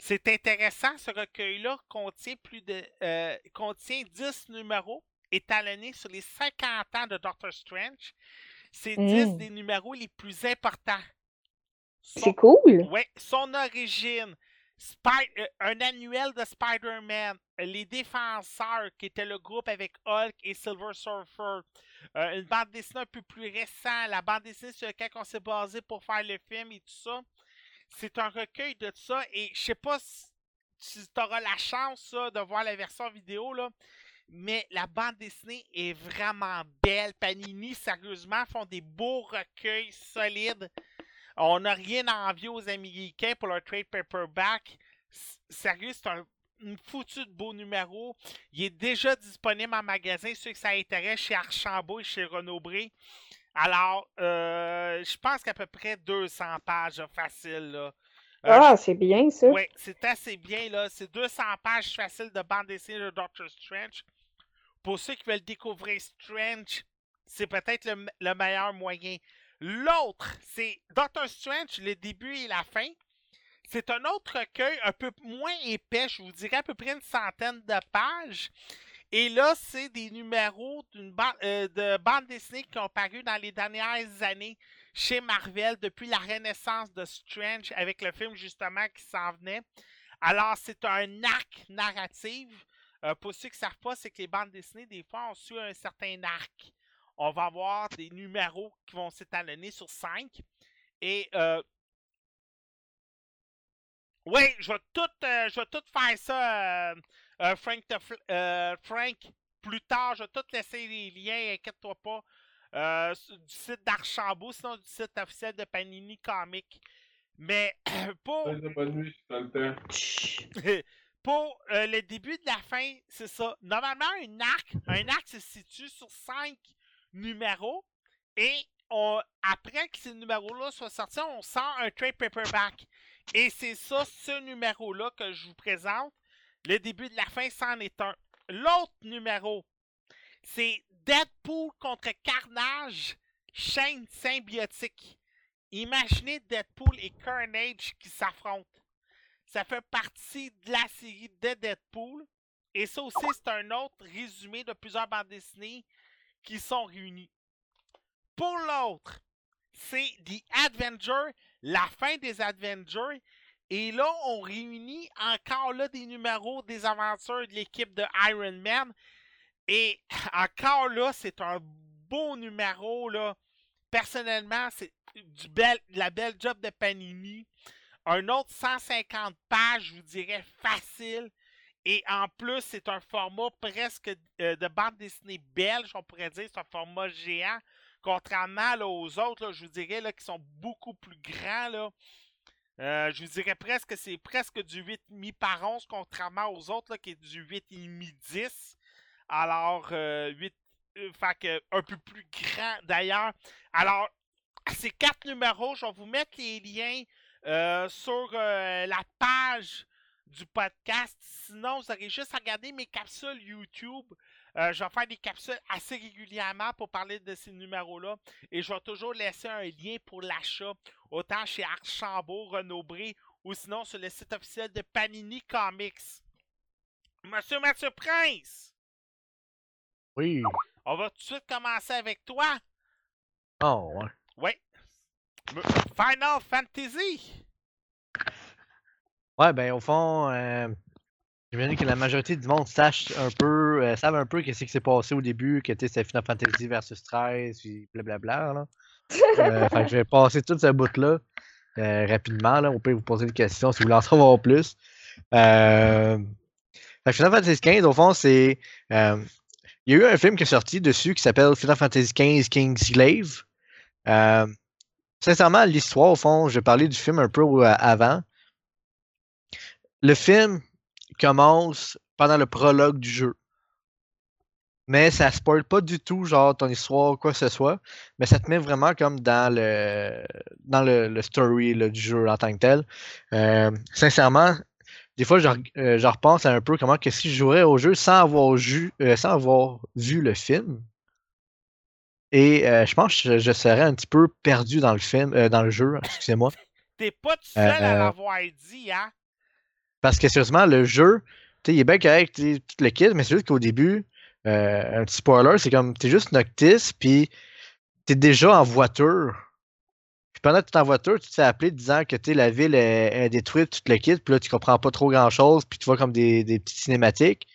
C'est intéressant, ce recueil-là contient plus de euh, contient 10 numéros étalonnés sur les 50 ans de Doctor Strange. C'est 10 Mm. des numéros les plus importants. C'est cool. Ouais, son origine. Spy- euh, un annuel de Spider-Man. Les Défenseurs, qui était le groupe avec Hulk et Silver Surfer. euh, une bande dessinée un peu plus récente. La bande dessinée sur laquelle on s'est basé pour faire le film et tout ça. C'est un recueil de ça. Et je sais pas si tu auras la chance de voir la version vidéo. Mais la bande dessinée est vraiment belle. Panini, sérieusement, font des beaux recueils solides. On n'a rien à envier aux Américains pour leur trade paperback. Sérieux, c'est un une foutu de beau numéro. Il est déjà disponible en magasin, ceux que ça intéresse, chez Archambault et chez Renaud-Bré. Alors, euh, je pense qu'à peu près 200 pages, là, facile. Là. Euh, Ah, c'est bien ça. oui, c'est assez bien, là. C'est 200 pages faciles de bande dessinée de Doctor Strange. Pour ceux qui veulent découvrir Strange, c'est peut-être le meilleur moyen. L'autre, c'est Doctor Strange, le début et la fin. C'est un autre recueil un peu moins épais, je vous dirais à peu près une centaine de pages. Et là, c'est des numéros d'une euh, de bande dessinée qui ont paru dans les dernières années chez Marvel depuis la renaissance de Strange avec le film justement qui s'en venait. Alors, c'est un arc narratif. Euh, pour ceux qui ne savent pas, c'est que les bandes dessinées, des fois, on suit un certain arc. On va avoir des numéros qui vont s'étalonner sur cinq. Et euh, oui, je vais tout, euh, tout faire ça, euh, Frank, euh, Frank. Plus tard, je vais tout laisser les liens, inquiète-toi pas. euh, du site d'Archambault, sinon du site officiel de Panini Comics. Mais pour, bonne pour euh, le début de la fin, c'est ça. Normalement, un arc, un arc se situe sur cinq numéros. Et on, après que ces numéros-là soient sortis, on sort un trade paperback. Et c'est ça, ce numéro-là que je vous présente. Le début de la fin, c'en est un. L'autre numéro, c'est Deadpool contre Carnage, chaîne symbiotique. Imaginez Deadpool et Carnage qui s'affrontent. Ça fait partie de la série de Deadpool. Et ça aussi, c'est un autre résumé de plusieurs bandes dessinées qui sont réunies. Pour l'autre, c'est The Avenger, la fin des Avengers. Et là, on réunit encore là des numéros des aventures de l'équipe de Iron Man. Et encore là, c'est un beau numéro. Personnellement, c'est du bel, la belle job de Panini. Un autre 150 pages, je vous dirais facile. Et en plus, c'est un format presque euh, de bande dessinée belge, on pourrait dire. C'est un format géant. Contrairement aux autres, je vous dirais là, qui sont beaucoup plus grands. Euh, je vous dirais presque c'est presque du 8,5 par 11, contrairement aux autres là, qui est du 8,5-10. Alors, euh, 8, euh, que, un peu plus grand d'ailleurs. Alors, ces quatre numéros, je vais vous mettre les liens euh, sur euh, la page du podcast. Sinon, vous aurez juste à regarder mes capsules YouTube. Euh, je vais faire des capsules assez régulièrement pour parler de ces numéros-là. Et je vais toujours laisser un lien pour l'achat, autant chez Archambault, Renaud-Bré, ou sinon sur le site officiel de Panini Comics. Monsieur Mathieu Prince, Oui. on va tout de suite commencer avec toi. Oh, ouais. Oui. Final Fantasy. Ouais, ben, au fond, euh, j'imagine que la majorité du monde sache un peu, euh, savent un peu qu'est-ce qui s'est passé au début, que c'était Final Fantasy versus 13, puis blablabla, là. Euh, fait que je vais passer toute ce bout-là euh, rapidement, là. On peut vous poser des questions si vous voulez en savoir plus. Euh, Final Fantasy 15, au fond, c'est. il y a eu un film qui est sorti dessus qui s'appelle Final Fantasy 15 King's Slave. Sincèrement, l'histoire, au fond, je parler du film un peu avant. Le film commence pendant le prologue du jeu. Mais ça spoil pas du tout, genre, ton histoire ou quoi que ce soit. Mais ça te met vraiment comme dans le dans le, le story là, du jeu en tant que tel. Euh, sincèrement, des fois, je, euh, je repense à un peu comment que si je jouerais au jeu sans avoir, ju- euh, sans avoir vu le film. Et je pense que je, je serais un petit peu perdu dans le film, dans le jeu, excusez-moi. T'es pas tout seul à l'avoir dit, hein? Parce que sérieusement, le jeu, tu il est bien correct, tu tout le kit, mais c'est juste qu'au début, euh, un petit spoiler, c'est comme, t'es juste Noctis, puis t'es déjà en voiture. Puis pendant que t'es en voiture, tu te fais appeler disant que tu la ville est, détruite, tout le kit, puis là, tu comprends pas trop grand-chose, puis tu vois comme des, des petites cinématiques.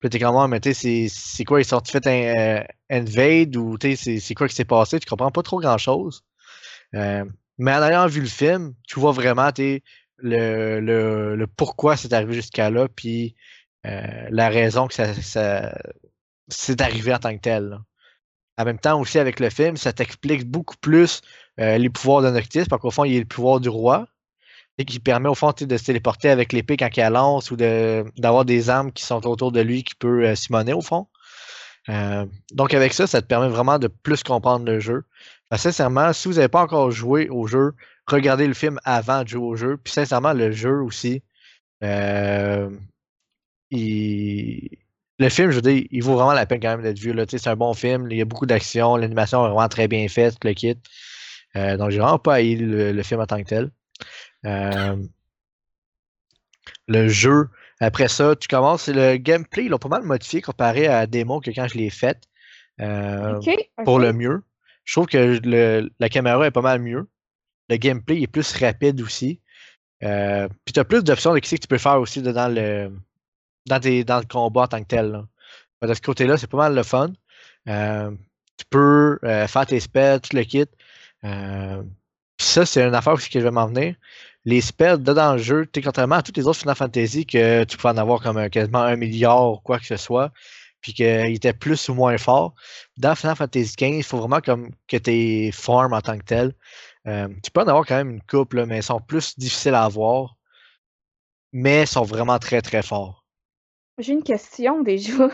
Puis t'es comme, Ah, mais tu sais, c'est- quoi, ils sont fait un euh, invade, ou tu c'est- quoi qui s'est passé, tu comprends pas trop grand-chose. Euh, mais en ayant vu le film, tu vois vraiment, tu le, le, pourquoi c'est arrivé jusqu'à là, puis euh, la raison que ça, c'est arrivé en tant que tel. En même temps, aussi avec le film, ça t'explique beaucoup plus euh, les pouvoirs de Noctis, parce qu'au fond, il y a le pouvoir du roi, et qui permet au fond de se téléporter avec l'épée quand il la lance, ou d'avoir des armes qui sont autour de lui qui peut euh, simoner au fond. Euh, donc avec ça, ça te permet vraiment de plus comprendre le jeu. Sincèrement, si vous n'avez pas encore joué au jeu, regardez le film avant de jouer au jeu. Puis sincèrement, le jeu aussi, euh, il- le film, je veux dire, il vaut vraiment la peine quand même d'être vu. C'est un bon film, il y a beaucoup d'action, l'animation est vraiment très bien faite, le kit. Euh, donc j'ai vraiment pas haï le, le film en tant que tel. Euh, le jeu, après ça, tu commences, le gameplay, ils l'ont pas mal modifié comparé à la démo que quand je l'ai faite. Euh, Ok, pour le mieux. Je trouve que le- la caméra est pas mal mieux. Le gameplay est plus rapide aussi. Euh, puis tu as plus d'options de ce que tu peux faire aussi dans le, dans, tes- dans le combat en tant que tel. De ce côté-là, c'est pas mal le fun. Euh, tu peux euh, faire tes spells, tout le kit. Puis ça, c'est une affaire aussi que je vais m'en venir. Les spells de dans le jeu, sais, contrairement à toutes les autres Final Fantasy que tu peux en avoir comme quasiment un milliard ou quoi que ce soit, puis qu'ils étaient plus ou moins forts, dans Final Fantasy XV, il faut vraiment comme que tu farm en tant que tel. Euh, tu peux en avoir quand même une couple, là, mais ils sont plus difficiles à avoir. Mais ils sont vraiment très très forts. J'ai une question déjà.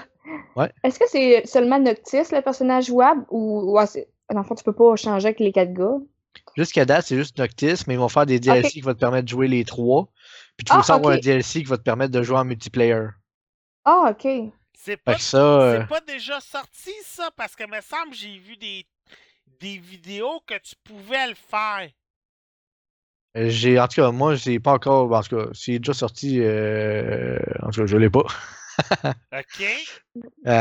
Ouais. Est-ce que c'est seulement Noctis, le personnage jouable, ou ouais, c'est- dans le fond, tu peux pas changer avec les quatre gars? Jusqu'à date, c'est juste Noctis, mais ils vont faire des DLC qui vont te permettre de jouer les trois. Puis tu Ah, vas aussi avoir un. DLC qui va te permettre de jouer en multiplayer. Ah, ok. C'est pas, ça, euh, c'est pas déjà sorti, ça? Parce que me semble j'ai vu des, des vidéos que tu pouvais le faire? j'ai, en tout cas, moi, j'ai pas encore. En tout cas, c'est déjà sorti. euh, en tout cas, je l'ai pas. OK?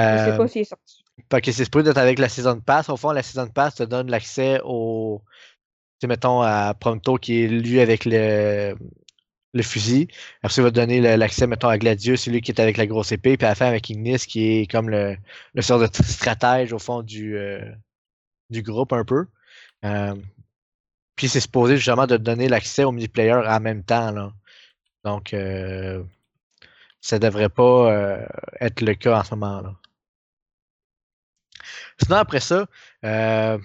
Je sais Euh, pas s'il est sorti. parce que c'est supposé d'être avec la Season Pass. Au fond, la Season Pass te donne l'accès au. Tu sais, mettons à Prompto qui est lui avec le, le fusil. Après, ça, il va te donner l'accès, mettons, à Gladius, celui qui est avec la grosse épée. Puis à la fin, avec Ignis, qui est comme le, le sort de stratège au fond du, euh, du groupe un peu. Euh, puis c'est supposé justement de donner l'accès au multiplayer en même temps. Donc, euh, ça devrait pas euh, être le cas en ce moment. là. Sinon, après ça, euh,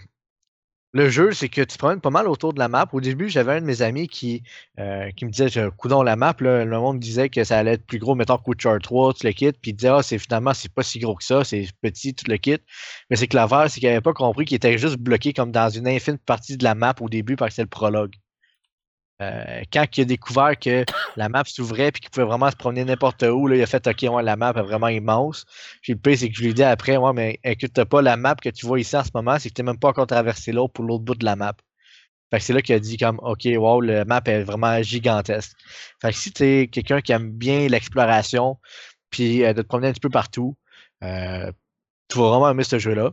le jeu, c'est que tu te promènes pas mal autour de la map. Au début, j'avais un de mes amis qui, euh, qui me disait Coudon la map, le monde disait que ça allait être plus gros, mettons Char 3, tu le quittes, puis il disait Ah, c'est finalement c'est pas si gros que ça, c'est petit, tu le quittes. Mais c'est que l'affaire, c'est qu'il avait pas compris qu'il était juste bloqué comme dans une infime partie de la map au début parce que c'est le prologue. Euh, quand il a découvert que la map s'ouvrait et qu'il pouvait vraiment se promener n'importe où, il a fait OK, la map est vraiment immense. Puis le pire, c'est que je lui ai dit après, ouais, mais inquiète pas, la map que tu vois ici en ce moment, c'est que tu n'es même pas encore traversé l'autre pour l'autre bout de la map. Fait que c'est là qu'il a dit comme OK, wow, la map est vraiment gigantesque. Fait que si tu es quelqu'un qui aime bien l'exploration, puis euh, de te promener un petit peu partout, euh, tu vas vraiment aimer ce jeu-là.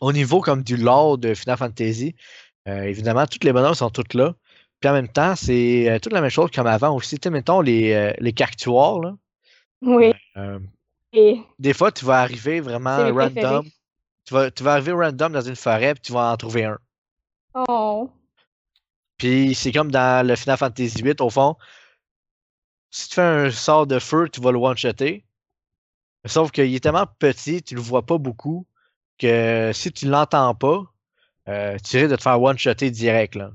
Au niveau comme du lore de Final Fantasy, évidemment, toutes les bonhommes sont toutes là. Puis en même temps, c'est euh, toute la même chose comme avant aussi. Tu sais, mettons les, euh, les cactuars, là. Oui. Euh, Et des fois, tu vas arriver vraiment random. Tu vas, tu vas arriver random dans une forêt, puis tu vas en trouver un. Oh. Puis c'est comme dans le Final Fantasy VIII, au fond. Si tu fais un sort de feu, tu vas le one-shotter. Sauf qu'il est tellement petit, tu le vois pas beaucoup, que si tu l'entends pas, euh, tu risques de te faire one-shotter direct. Là.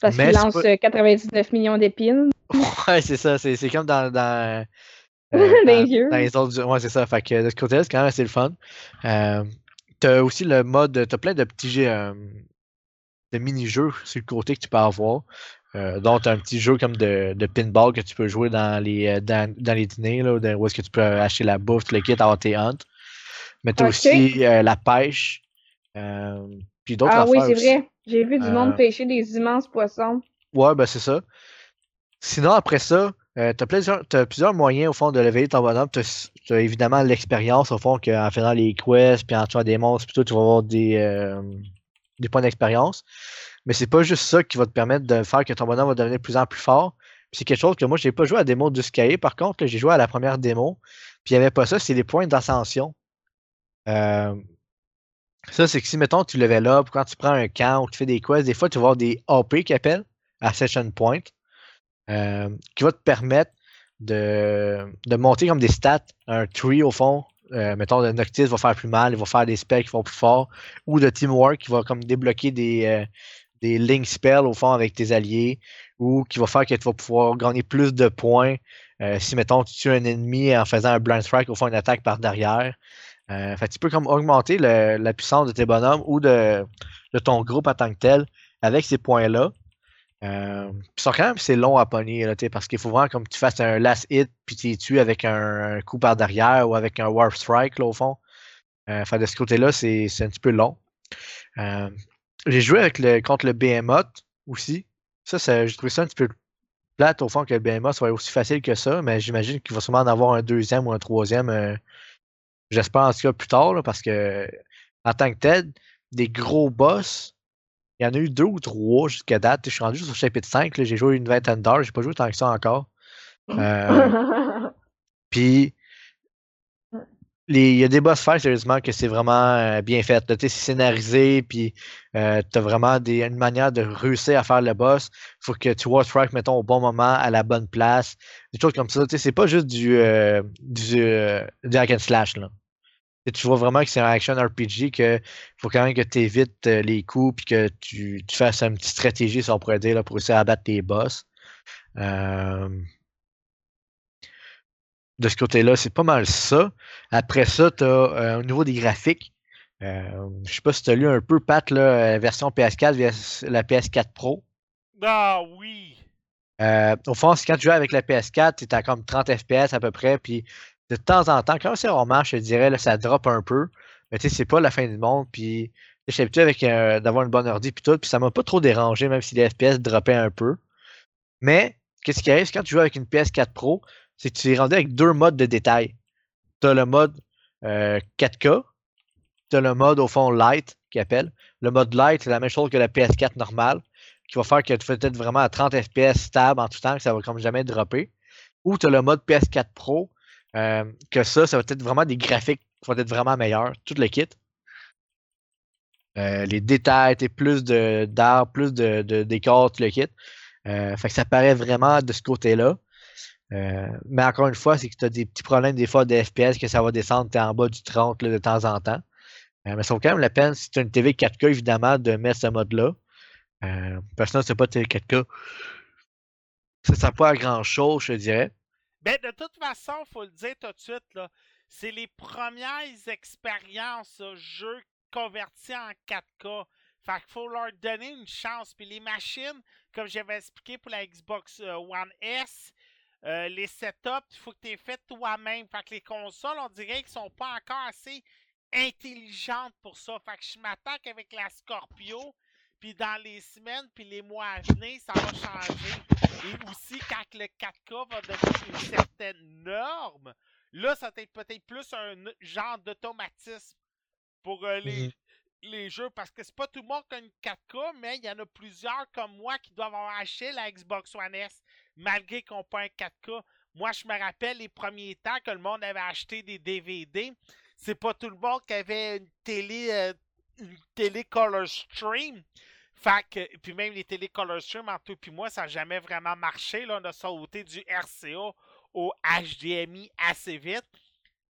Parce qu'il lance pas- euh, 99 millions d'épines. Ouais, c'est ça. C'est c'est comme dans. dans, Dans les vieux. dans les autres. Ouais, c'est ça. Fait que de ce côté-là, c'est quand même assez le fun. Euh, t'as aussi le mode. T'as plein de petits jeux, euh, de mini-jeux sur le côté que tu peux avoir. Euh, dont t'as un petit jeu comme de, de pinball que tu peux jouer dans les, euh, dans, dans les dîners, là, où est-ce que tu peux acheter la bouffe, le kit, avoir tes hunts. Mais t'as aussi euh, la pêche. Euh, puis d'autres Ah oui, c'est vrai. J'ai vu du Euh, monde pêcher des immenses poissons. Ouais, ben c'est ça. Sinon, après ça, euh, t'as plusieurs, t'as plusieurs moyens au fond de lever ton bonhomme. T'as as évidemment l'expérience au fond qu'en faisant les quests, puis en tuant des monstres, puis tout, tu vas avoir des, euh, des points d'expérience. Mais c'est pas juste ça qui va te permettre de faire que ton bonhomme va devenir de plus en plus fort. C'est quelque chose que moi, j'ai pas joué à la démo du Sky. Par contre, j'ai joué à la première démo. Puis il n'y avait pas ça, c'est les points d'ascension. Euh, ça, c'est que si, mettons, tu level up, quand tu prends un camp ou tu fais des quests, des fois, tu vas avoir des AP qui appellent, Ascension Point, euh, qui va te permettre de, de monter comme des stats, un tree au fond. Euh, mettons, le Noctis va faire plus mal, il va faire des spells qui vont plus fort, ou de Teamwork qui va comme débloquer des, euh, des link spells au fond avec tes alliés, ou qui va faire que tu vas pouvoir gagner plus de points si, mettons, tu tues un ennemi en faisant un blind strike, au fond, une attaque par derrière. Euh, tu peux comme augmenter la puissance de tes bonhommes ou de, ton groupe en tant que tel avec ces points-là. Euh, c'est long à pogner là, parce qu'il faut vraiment comme tu fasses un last hit puis tu tues avec un, coup par derrière ou avec un warp strike là, au fond. Euh, de ce côté-là, c'est un petit peu long. J'ai joué avec le, contre le Behemoth aussi. Ça j'ai trouvé ça un petit peu plate au fond que le Behemoth soit aussi facile que ça, mais j'imagine qu'il va sûrement en avoir un deuxième ou un troisième. J'espère en tout cas plus tard, là, parce que en tant que tel, des gros boss, il y en a eu deux ou trois jusqu'à date. Je suis rendu juste au chapitre 5, là, j'ai joué une vingtaine d'heures, j'ai pas joué tant que ça encore. Euh, Puis les- il y a des boss fights, sérieusement, que c'est vraiment euh, bien fait. C'est scénarisé, puis euh, tu as vraiment une manière de réussir à faire le boss. faut que tu strike, mettons, au bon moment, à la bonne place. Des choses comme ça. C'est pas juste du, euh, euh, hack and slash. Là. Tu vois vraiment que c'est un action RPG, que faut quand même que tu évites les coups, puis que tu, fasses une petite stratégie, si on pourrait dire, pour essayer à battre tes boss. Euh, de ce côté-là, c'est pas mal ça. Après ça, tu as au niveau des graphiques. euh, je sais pas si tu as lu un peu, Pat, là, euh, version PS4 vs la PS4 Pro. Ah oui! Euh, au fond, quand tu joues avec la PS4, tu à comme 30 FPS à peu près, puis de temps en temps, quand c'est rarement, je te dirais, là, ça drop un peu. Mais tu sais, c'est pas la fin du monde, puis je suis habitué avec euh, d'avoir une bonne ordi puis tout, puis ça m'a pas trop dérangé, même si les FPS droppaient un peu. Mais, qu'est-ce qui arrive, quand tu joues avec une PS4 Pro, c'est que tu es rendu avec deux modes de détail. Tu as le mode euh, 4K. Tu as le mode, au fond, light, qui appelle. Le mode light, c'est la même chose que la PS4 normale, qui va faire que tu fais peut-être vraiment à 30 FPS stable en tout temps, que ça va comme jamais dropper. Ou tu as le mode PS4 Pro, euh, que ça, ça va être vraiment des graphiques qui vont être vraiment meilleurs, tout le kit. Euh, les détails, t'sais, plus d'arbres, plus de, de décors, tout le kit. Euh, fait que ça paraît vraiment de ce côté-là. Euh, mais encore une fois, c'est que tu as des petits problèmes des fois de FPS que ça va descendre, t'es en bas du 30 là, de temps en temps. Euh, mais ça vaut quand même la peine, si tu as une TV 4K, évidemment, de mettre ce mode-là. Euh, personnellement, c'est pas TV 4K. Ça sert pas à grand chose, je dirais. Ben, de toute façon, faut le dire tout de suite, là. C'est les premières expériences jeux convertis en 4K. Fait qu'il faut leur donner une chance. Puis les machines, comme j'avais expliqué pour la Xbox One S, euh, les setups, il faut que tu les fait toi-même. Fait que les consoles, on dirait qu'ils sont pas encore assez intelligentes pour ça. Fait que je m'attends qu'avec la Scorpio, puis dans les semaines puis les mois à venir, ça va changer. Et aussi, quand le 4K va devenir une certaine norme, là, ça va être peut-être plus un genre d'automatisme pour euh, les, Mhm. les jeux. Parce que c'est pas tout le monde qui a une 4K, mais il y en a plusieurs comme moi qui doivent avoir acheté la Xbox One S, malgré qu'on pas un 4K. Moi, je me rappelle les premiers temps que le monde avait acheté des DVD. C'est pas tout le monde qui avait une télé, euh, télé Color Stream. Fait puis même les télé Color Stream, entre toi puis moi, ça n'a jamais vraiment marché. Là, on a sauté du RCA au HDMI assez vite.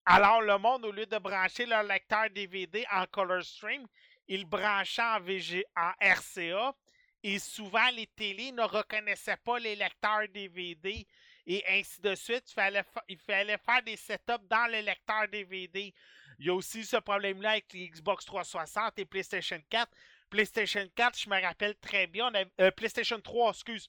Alors, le monde, au lieu de brancher leur lecteur DVD en Color Stream, ils le branchaient en, VG, en RCA. Et souvent, les télés ne reconnaissaient pas les lecteurs DVD. Et ainsi de suite, il fallait, faire des setups dans le lecteur DVD. Il y a aussi ce problème-là avec les Xbox 360 et PlayStation 4. PlayStation 4, je me rappelle très bien. euh, PlayStation 3, excuse.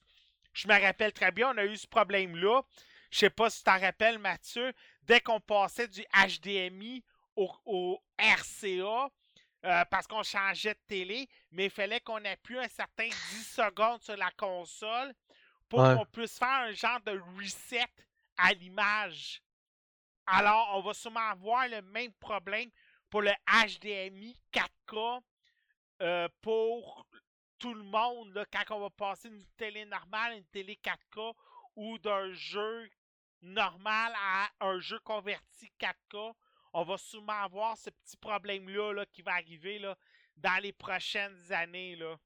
Je me rappelle très bien, on a eu ce problème-là. Je sais pas si tu t'en rappelles, Mathieu. Dès qu'on passait du HDMI au RCA, euh, parce qu'on changeait de télé, mais il fallait qu'on appuie un certain 10 secondes sur la console pour Ouais. qu'on puisse faire un genre de reset à l'image. Alors, on va sûrement avoir le même problème pour le HDMI 4K euh, pour tout le monde là, quand on va passer d'une télé normale à une télé 4K ou d'un jeu normal à un jeu converti 4K. On va sûrement avoir ce petit problème-là là, qui va arriver là, dans les prochaines années. Là.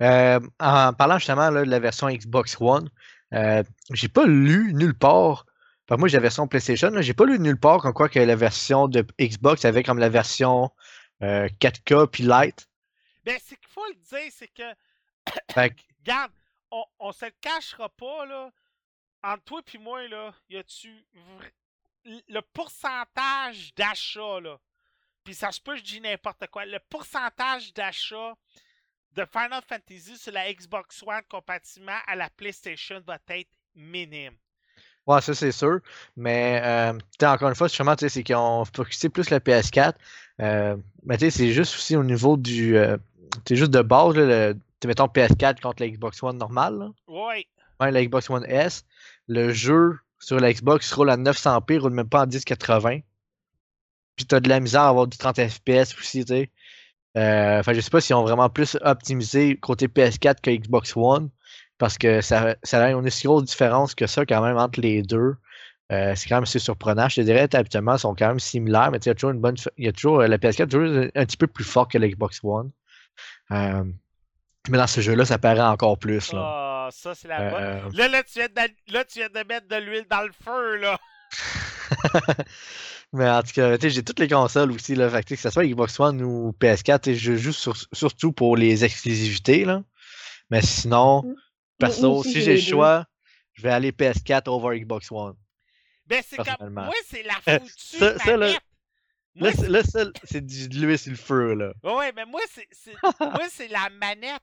Euh, en parlant justement là, de la version Xbox One, euh, j'ai pas lu nulle part. Enfin, moi, j'ai la version PlayStation, j'ai pas lu nulle part comme quoi que la version de Xbox avait comme la version euh, 4K puis Lite. Ben, c'est qu'il faut le dire, c'est que, Fait regarde, on, on se le cachera pas, là. Entre toi et moi, là, y a-tu le pourcentage d'achat, là, puis ça se peut, je dis n'importe quoi, le pourcentage d'achat de Final Fantasy sur la Xbox One comparativement à la PlayStation va être minime. ouais, ça c'est sûr. Mais euh, encore une fois, justement, tu sais, c'est qu'ils ont focusé plus la PS4. Euh, mais tu sais, c'est juste aussi au niveau du. euh, c'est juste de base, là, le, mettons PS4 contre la Xbox One normale. là. Oui, Ouais, la Xbox One S, le jeu sur la Xbox roule à 900p, roule même pas en 1080. Puis t'as de la misère à avoir du 30 FPS aussi, tu sais. Euh, Enfin, je sais pas s'ils ont vraiment plus optimisé côté PS4 que Xbox One, parce que ça, ça a une si grosse différence que ça quand même entre les deux. Euh, c'est quand même assez surprenant. Je te dirais, habituellement, ils sont quand même similaires, mais il y toujours une bonne. Il y a toujours, euh, la PS4 est toujours un petit peu plus fort que la Xbox One. Euh, mais dans ce jeu-là, ça paraît encore plus. Là. Ah, ça c'est la bonne. Euh, Là, là, tu viens de, là, tu viens de mettre de l'huile dans le feu, là. Mais en tout cas, tu sais, j'ai toutes les consoles aussi, là. Fait que, que ce soit Xbox One ou PS4, tu sais, je joue sur- surtout pour les exclusivités, là. Mais sinon, perso, si j'ai le choix, je vais aller PS4 over Xbox One. Ben, c'est comme. Moi, c'est la Euh, foutue ça- ça, là-. Moi, Là, c'est- là, de l'huile sur le feu, là. Ouais, ouais, mais moi, c'est, c'est- moi, c'est la manette.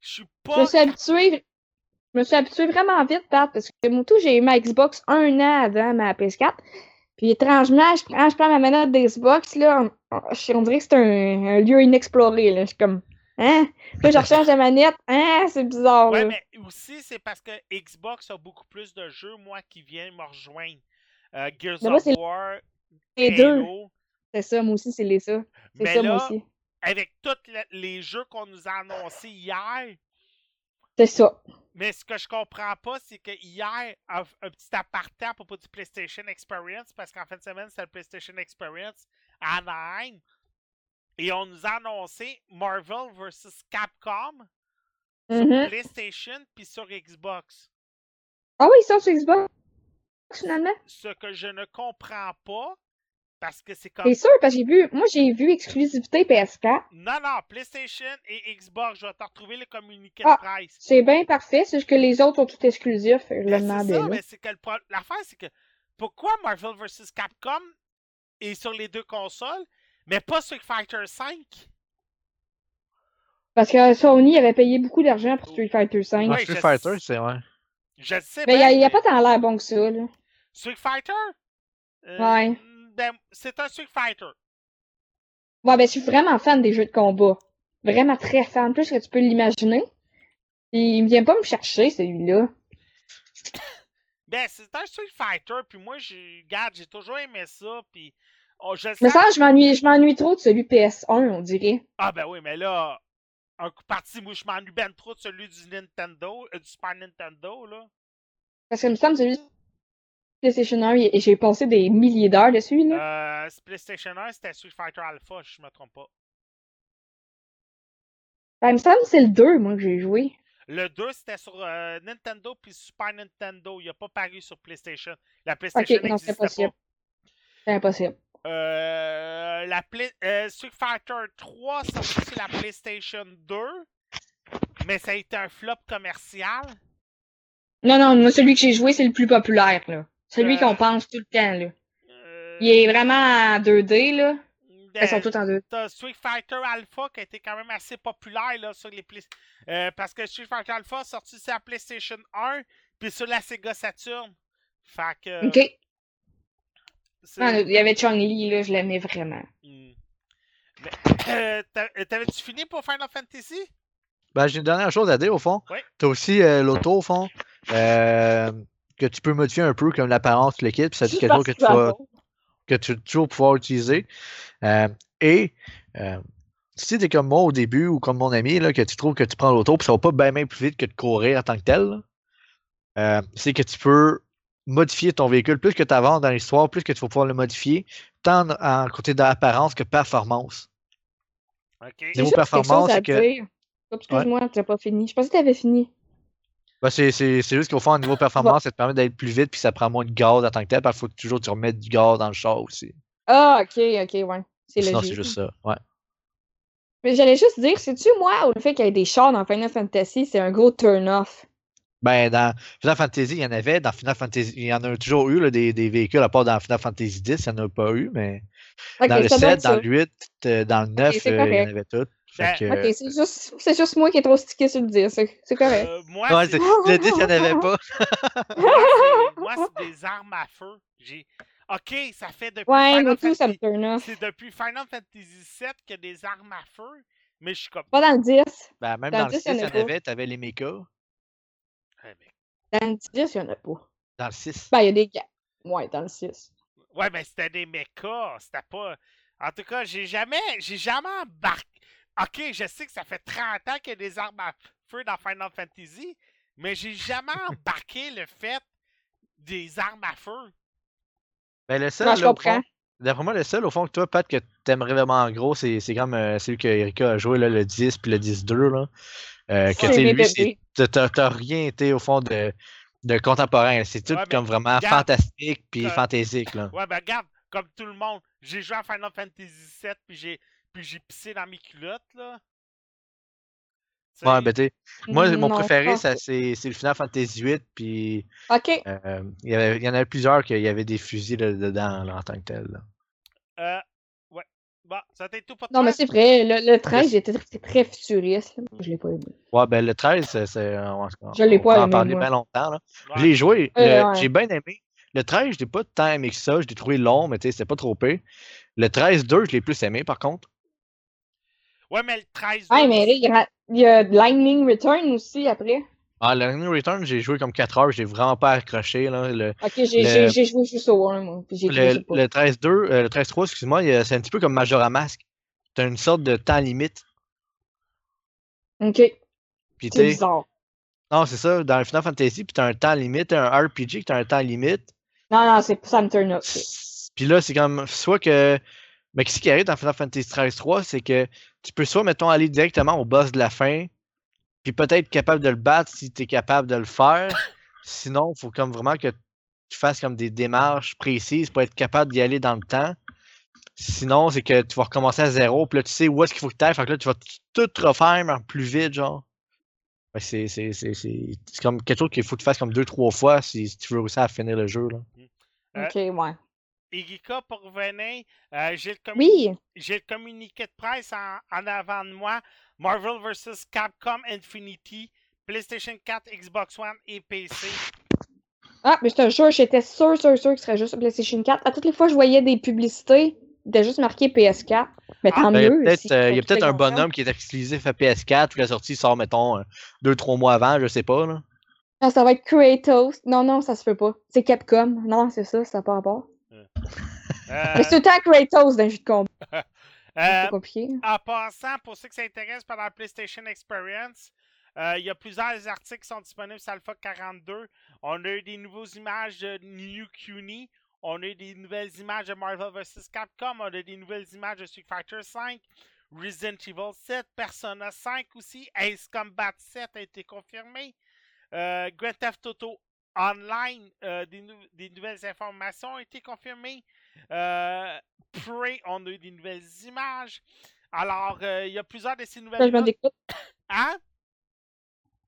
Je suis Je pas. me suis habituée. Je me suis habituée vraiment vite, Pat, parce que moi, tout, j'ai eu ma Xbox un an avant ma PS4. Puis étrangement, je, quand je prends ma manette d'Xbox, là, on, dirait que c'est un, un lieu inexploré. Là. Je suis comme. Hein? Puis là, je rechange la manette. Hein? C'est bizarre. Ouais, là. mais aussi, c'est parce que Xbox a beaucoup plus de jeux, moi, qui viennent me rejoindre. euh, Gears Mais of War, Les deux. C'est ça, moi aussi, c'est les ça. C'est Mais ça, là, moi aussi. avec tous le- les jeux qu'on nous a annoncés hier, C'est ça. mais ce que je comprends pas, c'est que hier, un, un petit aparté à propos du PlayStation Experience, parce qu'en fin de semaine, c'est le PlayStation Experience à Anaheim. Et on nous a annoncé Marvel vs. Capcom sur Mhm. PlayStation puis sur Xbox. Ah oui, ils sont sur Xbox, finalement? Ce que je ne comprends pas, parce que c'est comme. C'est sûr, parce que j'ai vu, moi, j'ai vu exclusivité PS4. Non, non, PlayStation et Xbox, je vais te retrouver le communiqué Ah. de presse. C'est bien parfait, c'est juste que les autres sont tout exclusifs. Je le Ben, c'est ça, mais c'est que le pro- l'affaire, c'est que pourquoi Marvel vs. Capcom est sur les deux consoles, mais pas Street Fighter V? Parce que Sony avait payé beaucoup d'argent pour Street Fighter V. Ouais, Street je Fighter, sais. c'est ouais. Je le sais Mais il n'y a, mais pas tant l'air bon que ça, là. Street Fighter? Euh, Ouais. C'est un Street Fighter. Ouais, ben, je suis vraiment fan des jeux de combat. Vraiment très fan, plus que tu peux l'imaginer. Il vient pas me chercher, celui-là. Ben, c'est un Street Fighter, puis moi, je regarde, j'ai toujours aimé ça, puis oh, je Mais ça, je m'ennuie, je m'ennuie trop de celui PS1, on dirait. Ah ben oui, mais là, un coup parti, moi, je m'ennuie ben trop de celui du Nintendo, euh, du Super Nintendo, là. Parce que me semble celui PlayStation 1, et j'ai passé des milliers d'heures dessus, là. Euh, PlayStation 1, c'était Street Fighter Alpha, je me trompe pas. Ben, il me semble que c'est le 2, moi, que j'ai joué. Le 2, c'était sur euh, Nintendo puis Super Nintendo. Il n'a pas paru sur PlayStation. La PlayStation Ok, non, c'est possible. C'est impossible. Euh, la Play- euh, Street Fighter 3 sorti sur la PlayStation 2, mais ça a été un flop commercial. Non, non, moi, celui que j'ai joué, c'est le plus populaire, là. Celui Euh. qu'on pense tout le temps, là. Euh, Il est vraiment en 2D, là. Elles sont euh, toutes en 2D. T'as Street Fighter Alpha qui a été quand même assez populaire là, sur les euh, parce que Street Fighter Alpha a sorti sur la PlayStation 1 puis sur la Sega Saturn. Fait que. Ok. Non, il y avait Chun-Li, là, je l'aimais vraiment. Hmm. Euh, euh, T'avais-tu fini pour Final Fantasy? Ben, j'ai une dernière chose à dire, au fond. Oui. T'as aussi euh, l'auto, au fond, euh, que tu peux modifier un peu comme l'apparence de l'équipe, puis ça dit quelque chose que tu vas, que tu vas toujours pouvoir utiliser. Euh, et euh, si tu es comme moi au début ou comme mon ami, là, que tu trouves que tu prends l'auto, puis ça va pas bien plus vite que de courir en tant que tel, euh, c'est que tu peux modifier ton véhicule. Plus que tu avances dans l'histoire, plus que tu vas pouvoir le modifier, tant en, en côté d'apparence que performance. Ok. Niveau performance, c'est que- Excuse-moi, t'as pas fini. Je pensais que t'avais fini. Ben, c'est juste qu'au fond, au niveau performance, ça te permet d'aller plus vite, puis ça prend moins de gaz en tant que tel, parce qu'il faut toujours que tu remettes du gaz dans le char aussi. Ah, ok, ok, ouais. C'est logique. c'est juste ça. Ouais. Mais j'allais juste dire, sais-tu, moi, ou le fait qu'il y ait des chars dans Final Fantasy, c'est un gros turn-off? Ben, dans Final Fantasy, il y en avait. Dans Final Fantasy, il y en a toujours eu, là, des, des véhicules, à part dans Final Fantasy X, il n'y en a pas eu, mais dans le ça doit 7, être ça. dans le 8, euh, dans le 9, c'est euh, il y en avait tout. Ben, que, Ok, c'est juste, c'est juste moi qui est trop stické sur le dire. C'est c'est correct. Euh, moi, ouais, le 10, il n'y en avait pas. moi, c'est- des armes à feu. J'ai. Ok, ça fait depuis. ouais, Final tout, Fantasy-. C'est depuis Final Fantasy VII qu'il y a des armes à feu, mais je suis comme. Pas dans le 10. Ben, même Dans dans le le 10, 6, il y en avait. Tu avais les mechas. Ouais, mais- Dans le 10, il y en a pas. Dans le 6. Ben, il y a des gars. Ouais, dans le 6. Ouais, mais c'était des mechas. C'était pas. En tout cas, j'ai jamais. J'ai jamais embarqué. Ok, je sais que ça fait 30 ans qu'il y a des armes à feu dans Final Fantasy, mais j'ai jamais embarqué le fait des armes à feu. Ben, le seul, Non, je là, comprends. d'après moi, le seul, au fond, que toi, Pat, que t'aimerais vraiment en gros, c'est c'est comme euh, celui que Erika a joué, là, le 10 puis le 10-2, là. Euh, que, C'est tu sais, mes lui, c'est- t'as- rien été, au fond, de, de contemporain. C'est tout Ouais, comme vraiment regarde, fantastique puis euh, fantaisique, là. Ouais, ben regarde, comme tout le monde, j'ai joué à Final Fantasy VII, puis j'ai puis j'ai pissé dans mes culottes, là. Ouais, ben, tu sais, moi, mon Non, préféré, pas. ça, c'est c'est le Final Fantasy 8, puis Ok. euh, il y avait- il y en avait plusieurs qu'il y avait des fusils là, dedans, là, en tant que tel. là. euh, ouais. Bon, ça t'est tout pour Non, mais c'est vrai, le, le 13, Yes. j'étais très, très futuriste. là. Je l'ai pas aimé. Ouais, ben, le 13, c'est- c'est. on- on- Je l'ai on pas en aimé, parler moi. bien longtemps, là. Ouais. Je l'ai joué, Euh, le- ouais. j'ai bien aimé. Le 13, je l'ai pas tant aimé que ça. Je l'ai trouvé long, mais tu sais, c'était pas trop pire. Le 13-2, je l'ai plus aimé, par contre. Ouais, mais le 13 Ouais, mais là, il y a, il y a Lightning Return aussi après. Ah, le Lightning Return, j'ai joué comme 4 heures, j'ai vraiment pas accroché. Là. Le, Ok, j'ai Le- j'ai- j'ai joué juste au 1, moi. Puis j'ai le, j'ai pas. le 13-2, euh, le 13-3, excuse-moi, il y a- c'est un petit peu comme Majora Mask. T'as une sorte de temps limite. Ok, Puis c'est bizarre. Non, c'est ça, dans le Final Fantasy, puis t'as un temps limite, t'as un RPG, que t'as un temps limite. Non, non, c'est ça me turn up. Puis là, c'est comme soit que. Mais qu'est-ce qui arrive dans Final Fantasy 13-3, c'est que tu peux soit, mettons, aller directement au boss de la fin, puis peut-être être capable de le battre si tu es capable de le faire. Sinon, il faut comme vraiment que tu fasses comme des démarches précises pour être capable d'y aller dans le temps. Sinon, c'est que tu vas recommencer à zéro, puis là, tu sais où est-ce qu'il faut que tu ailles, fait que là, tu vas tout refaire, mais en plus vite, genre. C'est- c'est c'est- c'est- c'est comme quelque chose qu'il faut que tu fasses comme deux, trois fois si, si tu veux réussir à finir le jeu, là. Euh, Ok, ouais. Igika, pour revenir, euh, j'ai le, commu- Oui, j'ai le communiqué de presse en, en avant de moi. Marvel vs. Capcom Infinity, PlayStation 4, Xbox One et PC. Ah, mais je te jure, j'étais sûr, sûr, sûr que ce serait juste sur PlayStation 4. À toutes les fois je voyais des publicités, c'était juste marqué PS4. Mais Ah, tant Ben, Il y a mieux. peut-être si euh, il y a peut-être est un bonhomme qui est exclusif à PS4, puis la sortie sort, mettons, euh, deux, trois mois avant, je sais pas. Là. Ah, ça va être Kratos. Non, non, ça se fait pas. C'est Capcom. Non, c'est ça, ça n'a pas rapport. Euh, Mais c'est tout le temps Kratos le jeu de combat. euh, C'est compliqué. en passant, pour ceux qui s'intéressent par la PlayStation Experience, euh, il y a plusieurs articles qui sont disponibles sur Alpha 42. On a eu des nouvelles images de New Cuny. On a eu des nouvelles images de Marvel vs. Capcom. On a eu des nouvelles images de Street Fighter 5, Resident Evil 7, Persona 5 aussi. Ace Combat 7 a été confirmé. Euh, Grand Theft Auto Online, euh, des, nou- des nouvelles informations ont été confirmées. Euh, Prey, on a eu des nouvelles images. Alors, euh, il y a plusieurs de ces Crash nouvelles. Bandicoot. Hein?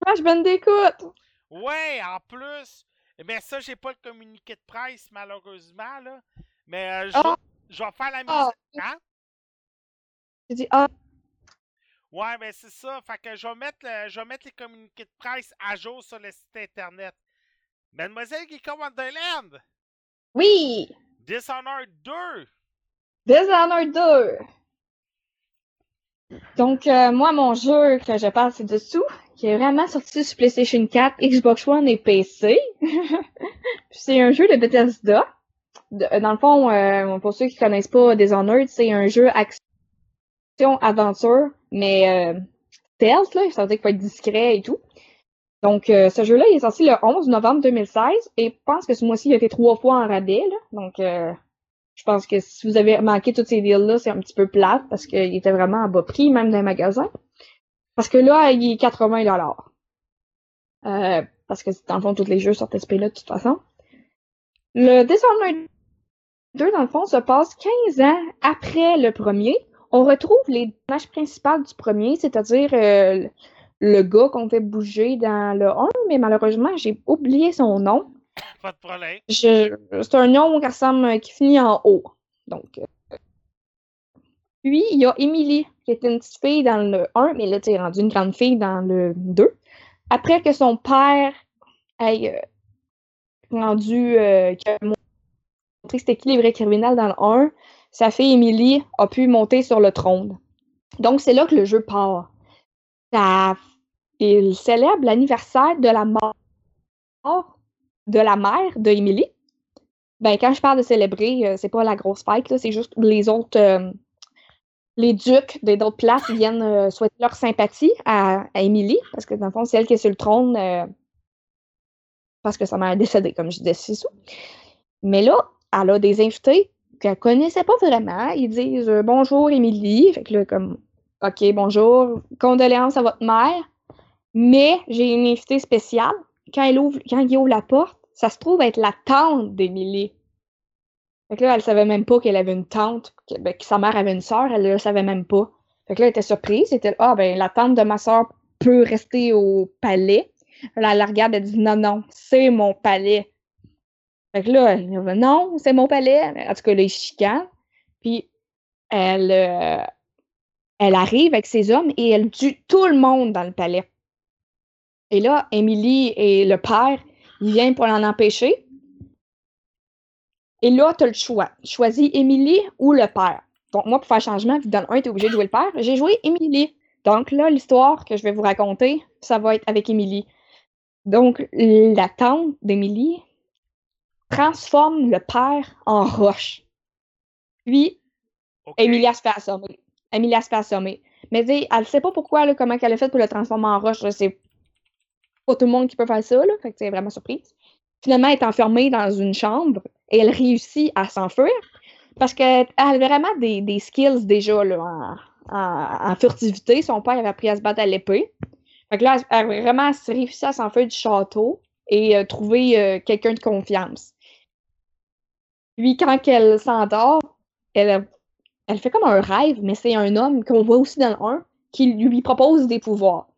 Crash Bandicoot! Ouais, en plus. Mais ça, j'ai pas le communiqué de presse, malheureusement, là. Mais euh, je, Ah. vais- je vais faire la mise. Ah. Hein? J'ai dit, ah, Ouais, mais c'est ça. Fait que je vais, mettre le- je vais mettre les communiqués de presse à jour sur le site internet. Mademoiselle Geeka Wonderland, oui! Dishonored 2. Dishonored 2! Donc, euh, moi, mon jeu que je parle, c'est dessous, qui est vraiment sorti sur PlayStation 4, Xbox One et PC. C'est un jeu de Bethesda. De- dans le fond, euh, pour ceux qui connaissent pas Dishonored, c'est un jeu action-aventure, mais euh, stealth, là, ça veut dire qu'il faut être discret et tout. Donc, euh, ce jeu-là, il est sorti le 11 novembre 2016, et je pense que ce mois-ci, il a été trois fois en rabais, là. Donc, euh, je pense que si vous avez manqué tous ces deals-là, c'est un petit peu plate parce qu'il était vraiment à bas prix, même dans les magasins. Parce que là, il est 80 euh, Parce que dans le fond, tous les jeux sortent ce prix-là de toute façon. Le Dishonored 2, dans le fond, se passe 15 ans après le premier. On retrouve les personnages principaux du premier, c'est-à-dire euh, le gars qu'on fait bouger dans le 1, mais malheureusement, j'ai oublié son nom. Pas de problème. Je- C'est un nom qui ressemble, qui finit en O. Donc. euh, Puis, il y a Emily, qui était une petite fille dans le 1, mais là, tu es rendue une grande fille dans le 2. Après que son père ait euh, rendu, euh, qui a montré c'était qui les vrais criminels dans le 1, sa fille Emily a pu monter sur le trône. Donc, c'est là que le jeu part. Ça, il célèbre l'anniversaire de la mort de la mère de Emily. Ben, quand je parle de célébrer, euh, c'est pas la grosse fête, c'est juste les autres, euh, les ducs d'autres places viennent euh, souhaiter leur sympathie à, à Emily, parce que dans le fond, c'est elle qui est sur le trône, parce que sa mère est décédée, comme je disais sous. Mais là, elle a des invités qu'elle connaissait pas vraiment. Ils disent bonjour Émilie. Fait que là, comme OK, bonjour, condoléances à votre mère. Mais j'ai une invitée spéciale. Quand, elle ouvre, quand il ouvre la porte, ça se trouve être la tante d'Émilie. Fait que là, elle savait même pas qu'elle avait une tante, que, ben, sa mère avait une sœur, elle le savait même pas. Fait là, elle était surprise. C'était Ah, ben, la tante de ma sœur peut rester au palais. Elle la regarde, elle dit Non, non, c'est mon palais. Fait que là, elle dit Non, c'est mon palais. En tout cas, là, ils chicanent. Puis, elle, euh, elle arrive avec ses hommes et elle tue tout le monde dans le palais. Et là, Émilie et le père, ils viennent pour l'en empêcher. Et là, tu as le choix. Choisis Émilie ou le père. Donc, moi, pour faire changement, que dans le 1, tu es obligé de jouer le père, j'ai joué Émilie. Donc là, l'histoire que je vais vous raconter, ça va être avec Émilie. Donc, la tante d'Émilie transforme le père en roche. Puis, Ok. Emilia se fait assommer. Emilia se fait assommer. Mais sais, elle sait pas pourquoi, là, comment elle a fait pour le transformer en roche. là. C'est pas tout le monde qui peut faire ça, là. Fait que c'est vraiment surprise. Finalement, elle est enfermée dans une chambre et elle réussit à s'enfuir parce qu'elle a vraiment des, des skills déjà, là, en, en- furtivité. Son père avait appris à se battre à l'épée. Fait que là, elle a vraiment réussi à s'enfuir du château et euh, trouver euh, quelqu'un de confiance. Puis, quand elle s'endort, elle, elle fait comme un rêve, mais c'est un homme qu'on voit aussi dans le 1 qui lui propose des pouvoirs.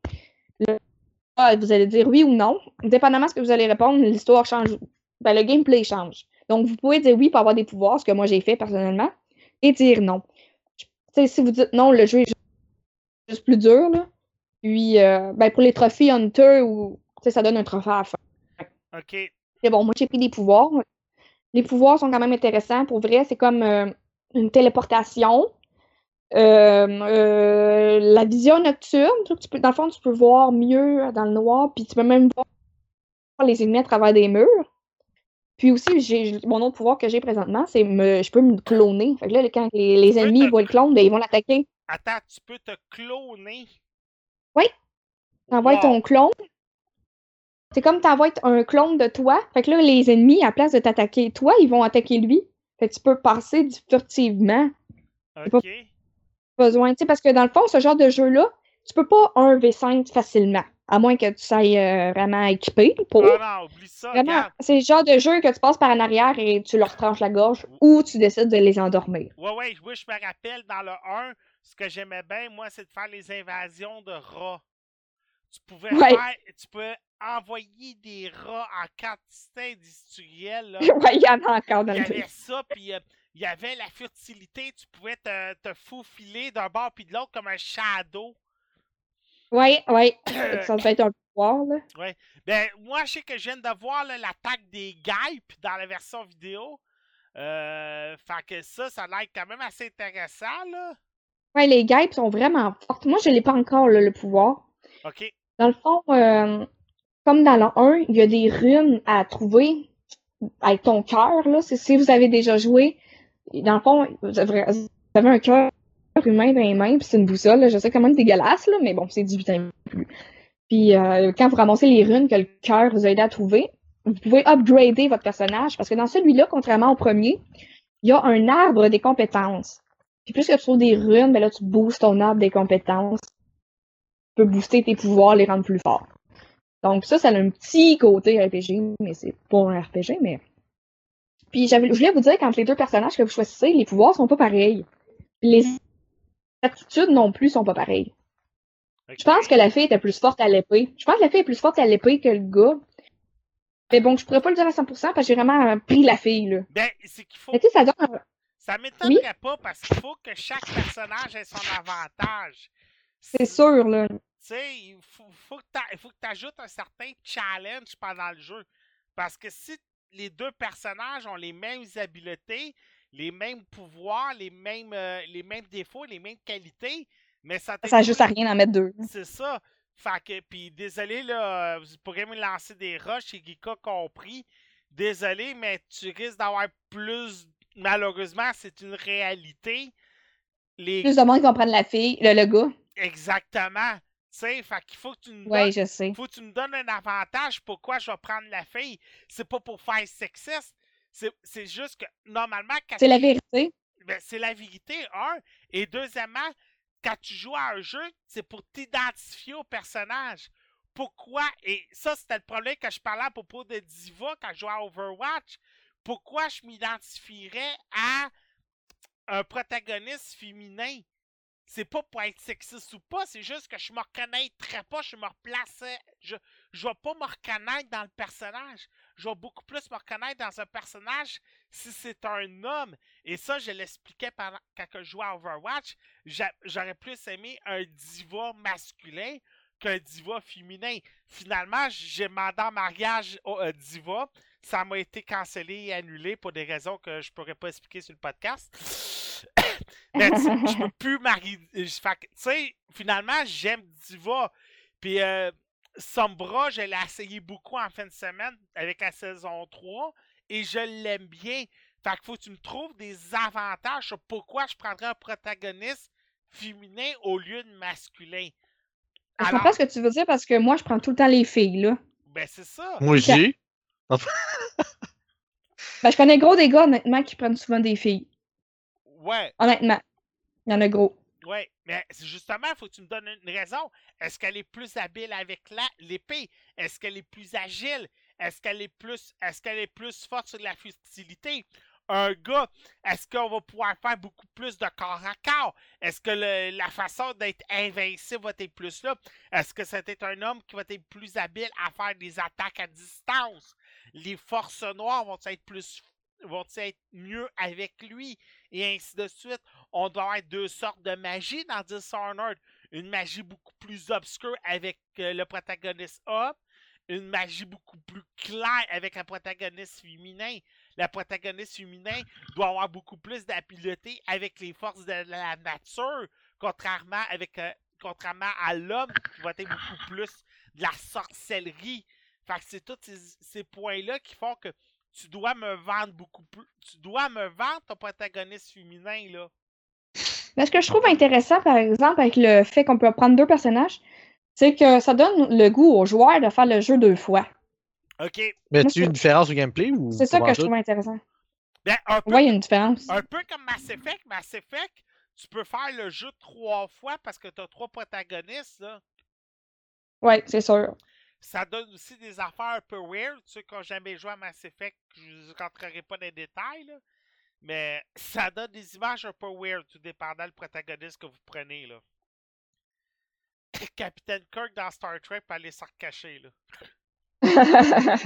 Vous allez dire oui ou non. Dépendamment de ce que vous allez répondre, l'histoire change. Ben, le gameplay change. Donc, vous pouvez dire oui pour avoir des pouvoirs, ce que moi j'ai fait personnellement, et dire non. Si vous dites non, le jeu est juste, plus dur. Là. Puis, euh, ben, pour les trophées Hunter, ou, ça donne un trophée à la fin. Ok. Mais bon, moi, j'ai pris des pouvoirs. Les pouvoirs sont quand même intéressants. Pour vrai, c'est comme euh, une téléportation. Euh, euh, la vision nocturne, tu- peux, dans le fond, tu peux voir mieux dans le noir, puis tu peux même voir les ennemis à travers des murs. Puis aussi, j'ai mon autre pouvoir que j'ai présentement, c'est me, je peux me cloner. Fait que là, quand les, ennemis te- voient le clone, ben, ils vont l'attaquer. Attends, tu peux te cloner? T'envoies Wow. ton clone. C'est comme t'envoies un clone de toi. Fait que là, les ennemis, à place de t'attaquer toi, ils vont attaquer lui. Fait que tu peux passer furtivement. Ok. Besoin, parce que dans le fond, ce genre de jeu-là, tu peux pas 1v5 facilement. À moins que tu sois euh, vraiment équipé pour. Ah non, oublie ça, c'est le genre de jeu que tu passes par en arrière et tu leur tranches la gorge ou tu décides de les endormir. Ouais, ouais, oui, je me rappelle dans le 1, ce que j'aimais bien, moi, c'est de faire les invasions de rats. Tu pouvais Ouais. faire, tu peux envoyer des rats en quantité industrielle. Là. ouais, il y en a encore dans Il y le avait ça, puis euh, il y avait la fertilité, tu pouvais te, te faufiler d'un bord puis de l'autre comme un shadow. Ouais, ouais. Ça peut être un pouvoir, là. Ben, moi, je sais que je viens de voir l'attaque des guêpes dans la version vidéo. Euh, fait que ça, ça a l'air quand même assez intéressant, là. Ouais, les guêpes sont vraiment fortes. Moi, je l'ai pas encore, là, le pouvoir. OK. Dans le fond, euh, comme dans le 1, il y a des runes à trouver avec ton cœur, là. Si vous avez déjà joué. Dans le fond, vous avez, un cœur humain dans les mains, puis c'est une boussole. là. Je sais quand même dégueulasse, là, mais bon, c'est 18 ans plus. Puis euh, quand vous ramassez les runes que le cœur vous a aidé à trouver, vous pouvez upgrader votre personnage. Parce que dans celui-là, contrairement au premier, il y a un arbre des compétences. Puis plus que tu trouves des runes, ben là, tu boostes ton arbre des compétences. Tu peux booster tes pouvoirs, les rendre plus forts. Donc ça, ça a un petit côté RPG, mais c'est pas un RPG, mais. Puis je voulais vous dire qu'entre les deux personnages que vous choisissez, les pouvoirs sont pas pareils. Les attitudes non plus sont pas pareilles. Je pense que la fille était plus forte à l'épée. Je pense que la fille est plus forte à l'épée que le gars. Mais bon, je pourrais pas le dire à 100% parce que j'ai vraiment pris la fille, là. Ben, c'est qu'il faut. Mais tu sais, ça donne. Ça m'étonnerait pas parce qu'il faut que chaque personnage ait son avantage. C'est sûr, là. Tu sais, il faut, faut que tu ajoutes un certain challenge pendant le jeu. Parce que si les deux personnages ont les mêmes habiletés, les mêmes pouvoirs, les mêmes, euh, les mêmes défauts, les mêmes qualités, mais ça Ça ajuste à rien d'en mettre deux. C'est ça. Fait que, puis désolé, là, euh, vous pourrez me lancer des rushs, chez Geeka compris. Désolé, mais tu risques d'avoir plus. Malheureusement, c'est une réalité. Les... Plus de monde qui comprennent la fille, le, le gars. Exactement. Sais, fait qu'il faut que tu me Ouais, donnes je sais. faut que tu me donnes un avantage pourquoi je vais prendre la fille. C'est pas pour faire sexiste. C'est juste que normalement, quand C'est la tu- vérité. ben, c'est la vérité, un. Et deuxièmement, quand tu joues à un jeu, c'est pour t'identifier au personnage. Pourquoi, et ça c'était le problème que je parlais à propos de Diva quand je jouais à Overwatch, pourquoi je m'identifierais à un protagoniste féminin? C'est pas pour être sexiste ou pas, c'est juste que je me reconnaîtrais pas, je me replaçais. Je, je vais pas me reconnaître dans le personnage. Je vais beaucoup plus me reconnaître dans un personnage si c'est un homme. Et ça, je l'expliquais pendant quand je jouais à Overwatch. j'a- J'aurais plus aimé un diva masculin qu'un diva féminin. Finalement, j'ai demandé en mariage au euh, diva. Ça m'a été cancellé et annulé pour des raisons que je pourrais pas expliquer sur le podcast. Mais tu sais, je peux plus marier. je- fait que, Tu sais, finalement, j'aime diva. Puis, euh, Sombra, je l'ai essayé beaucoup en fin de semaine avec la saison 3 et je l'aime bien. Fait qu'il faut que tu me trouves des avantages sur pourquoi je prendrais un protagoniste féminin au lieu de masculin. Je Alors- comprends ce que tu veux dire parce que moi, je prends tout le temps les filles, là. Ben, c'est ça. Moi aussi. Ben, je connais gros des gars, honnêtement, qui prennent souvent des filles. Ouais, Honnêtement. Il y en a gros. ouais. Mais justement, il faut que tu me donnes une raison. Est-ce qu'elle est plus habile avec la- l'épée? Est-ce qu'elle est plus agile? Est-ce qu'elle est plus est-ce qu'elle est plus forte sur la futilité? Un gars, est-ce qu'on va pouvoir faire beaucoup plus de corps à corps? Est-ce que le- la façon d'être invincible va être plus là? Est-ce que c'est un homme qui va être plus habile à faire des attaques à distance? Les forces noires vont être plus vont être mieux avec lui? Et ainsi de suite. On doit avoir deux sortes de magie dans Dishonored. Une magie beaucoup plus obscure avec euh, le protagoniste homme. Une magie beaucoup plus claire avec le protagoniste féminin. Le protagoniste féminin doit avoir beaucoup plus d'habileté avec les forces de la nature, contrairement, avec, euh, contrairement à l'homme qui va être beaucoup plus de la sorcellerie. Fait que c'est tous ces, ces points-là qui font que tu dois me vendre beaucoup plus. Tu dois me vendre ton protagoniste féminin, là. Mais ce que je trouve intéressant, par exemple, avec le fait qu'on peut prendre deux personnages, c'est que ça donne le goût aux joueurs de faire le jeu deux fois. OK. Mais tu une différence au gameplay ou C'est ça que je trouve intéressant. Ben, un peu, Ouais, il y a une différence. un peu comme Mass Effect. Mass Effect, tu peux faire le jeu trois fois parce que tu as trois protagonistes, là. Ouais, c'est sûr. Ça donne aussi des affaires un peu weird. Ceux qui n'ont jamais joué à Mass Effect, je ne rentrerai pas dans les détails, là. Mais ça donne des images un peu weird, tout dépendant du protagoniste que vous prenez, là. Capitaine Kirk dans Star Trek peut aller se recacher, là.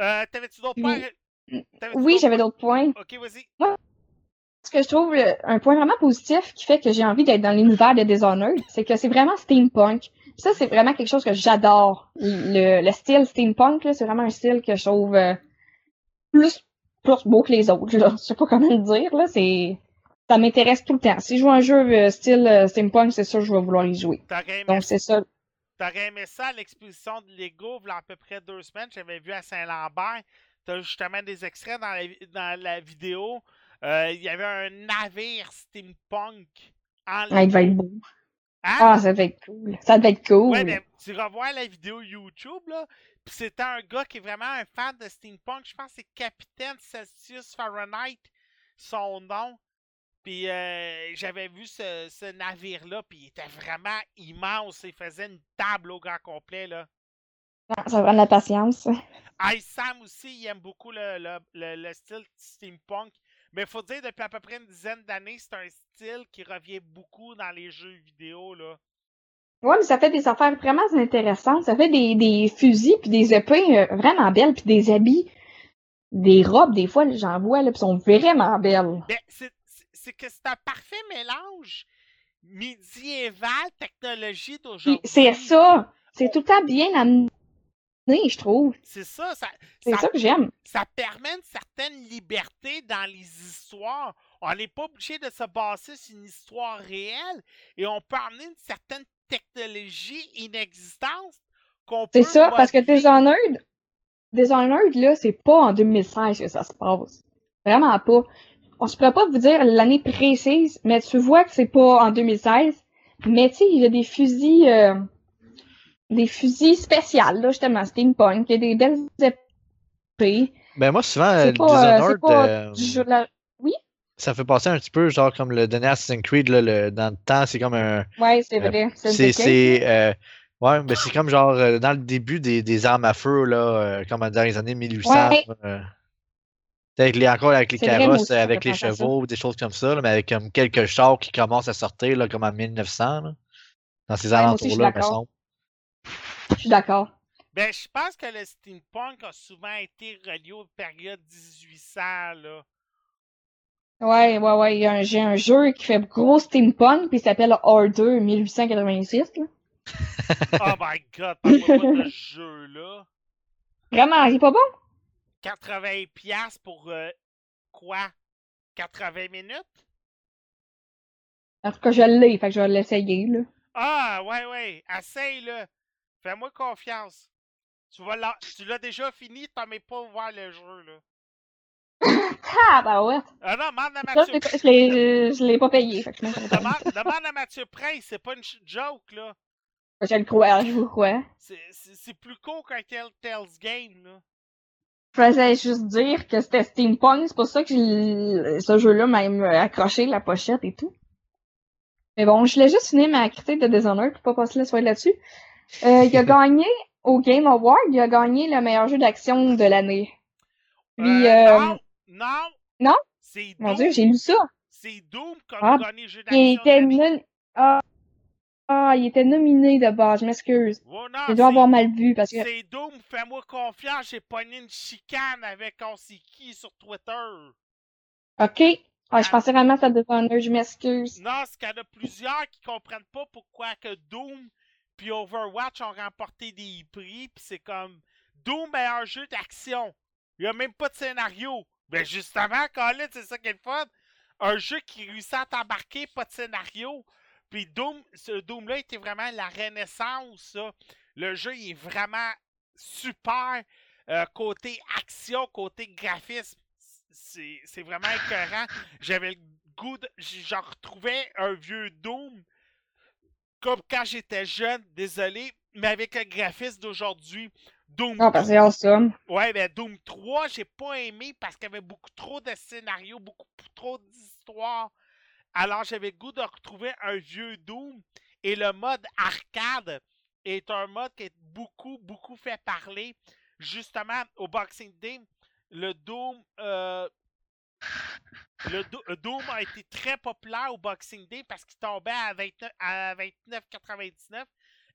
Euh, T'avais-tu d'autres points? Oui, j'avais d'autres points. Ok, vas-y. Ce que je trouve un point vraiment positif qui fait que j'ai envie d'être dans l'univers de Dishonored, c'est que c'est vraiment steampunk. Ça, c'est vraiment quelque chose que j'adore. Le, le style steampunk, c'est vraiment un style que je trouve euh, plus, plus beau que les autres. Là. Je sais pas comment le dire. Là. C'est, ça m'intéresse tout le temps. Si je joue un jeu euh, style euh, steampunk, c'est sûr que je vais vouloir y jouer. Aimé, Donc c'est ça. t'aurais aimé ça à l'exposition de Lego, il y a à peu près deux semaines, j'avais vu à Saint-Lambert. T'as justement des extraits dans la, dans la vidéo. Euh, Il y avait un navire steampunk en Ah, il devait être Lego. Hein? Ah, ça devait être cool. Ça devait être cool. Ouais, mais tu revois la vidéo YouTube, là, pis c'était un gars qui est vraiment un fan de steampunk. Je pense que c'est Capitaine Celsius Fahrenheit, son nom. Puis euh, j'avais vu ce, ce navire-là, puis il était vraiment immense. Il faisait une table au grand complet, là. Ah, ça prend de la patience. Ice Sam aussi, il aime beaucoup le, le, le- le style steampunk. Mais il faut dire, depuis à peu près une dizaine d'années, c'est un style qui revient beaucoup dans les jeux vidéo, là. Ouais, mais ça fait des affaires vraiment intéressantes. Ça fait des, des fusils puis des épées euh, vraiment belles puis des habits, des robes des fois, j'en vois là, puis sont vraiment belles. Ben, c'est que c'est un parfait mélange médiéval, technologie d'aujourd'hui. c'est ça, c'est tout le temps bien amené, je trouve. C'est ça, ça, C'est ça, ça que j'aime. ça permet une certaine liberté dans les histoires. On n'est pas obligé de se baser sur une histoire réelle et on peut amener une certaine technologie inexistante qu'on peut C'est ça, parce que. Dishonored, Dishonored là, c'est pas en 2016 que ça se passe. Vraiment pas. On se pourrait pas vous dire l'année précise, mais tu vois que c'est pas en 2016. Mais tu sais, il y a des fusils, euh, des fusils spéciaux, là, justement, steampunk. Il y a des belles épées. Ben moi, souvent, euh, pas, Dishonored, pas euh, la... ça fait passer un petit peu, genre comme le dernier Assassin's Creed, là, le- dans le temps, c'est comme un. Ouais, c'est Euh, vrai. C'est, ouais, mais c'est comme genre euh, dans le début des, des armes à feu, là, euh, comme dans les années 1800. Ouais. euh, avec les, encore avec les carrosses, aussi, avec les chevaux, des choses comme ça, là, mais avec comme quelques chars qui commencent à sortir, là, comme en 1900, là, dans ces Ouais, alentours-là, me semble. Je suis d'accord. Ben, je pense que le steampunk a souvent été relié aux périodes 1800, là. Ouais, ouais, ouais. J'ai un jeu qui fait gros steampunk, puis il s'appelle Order 1886. Là. Oh my god, parle-moi pas de ce jeu-là. Vraiment, il est pas bon? 80$ piastres pour euh, quoi? 80 minutes? En tout cas, je l'ai, fait que je vais l'essayer, là. Ah, ouais, ouais. Essaye-le. Fais-moi confiance. Tu vas l'a- tu l'as déjà fini, t'en mets pas ouvert le jeu, là. Ah, bah ouais. Ah non, demande à Ça, Mathieu. l'ai- je l'ai je l'ai pas payé. Fait que. Demande, demande à Mathieu Prince, c'est pas une joke, là. Je le crois, je vous crois. C'est- C'est c'est plus court qu'un Telltale's Game, là. Je faisais juste dire que c'était steampunk, c'est pour ça que ce jeu-là m'a accroché la pochette et tout. Mais bon, je voulais juste finir ma critique de Dishonored pour pas passer la soirée là-dessus. Euh, il a gagné au Game Award, il a gagné le meilleur jeu d'action de l'année. Puis, Euh, euh, non, non. non? C'est mon dieu, j'ai lu ça. C'est Doom comme Ah, gagné jeu Il d'action. de était non... ah, ah, il était nominé de base, je m'excuse. Oh, Je dois avoir mal vu parce que. C'est Doom, fais-moi confiance, j'ai pogné une chicane avec on sait qui sur Twitter. Ok. Ah, je pensais vraiment que ça Dishonored, je m'excuse. Non, c'est qu'il y en a plusieurs qui comprennent pas pourquoi que Doom puis Overwatch ont remporté des prix, puis c'est comme Doom meilleur jeu d'action. Il y a même pas de scénario. Ben justement, Colin, c'est ça qui est le fun. Un jeu qui réussit à t'embarquer, pas de scénario. Puis Doom, ce Doom-là était vraiment la renaissance. Le jeu il est vraiment super. euh, côté action, côté graphisme, c'est vraiment écœurant. J'avais le goût de. J'en retrouvais un vieux Doom comme quand j'étais jeune, désolé, mais avec le graphisme d'aujourd'hui. Doom Ah, parce que c'est awesome. Ouais, ben Doom 3, j'ai pas aimé parce qu'il y avait beaucoup trop de scénarios, beaucoup trop d'histoires. Alors j'avais le goût de retrouver un vieux Doom. Et le mode arcade est un mode qui est beaucoup, beaucoup fait parler. Justement, au Boxing Day, le Doom. euh, le Do- Doom a été très populaire au Boxing Day parce qu'il tombait à 29 à 29,99.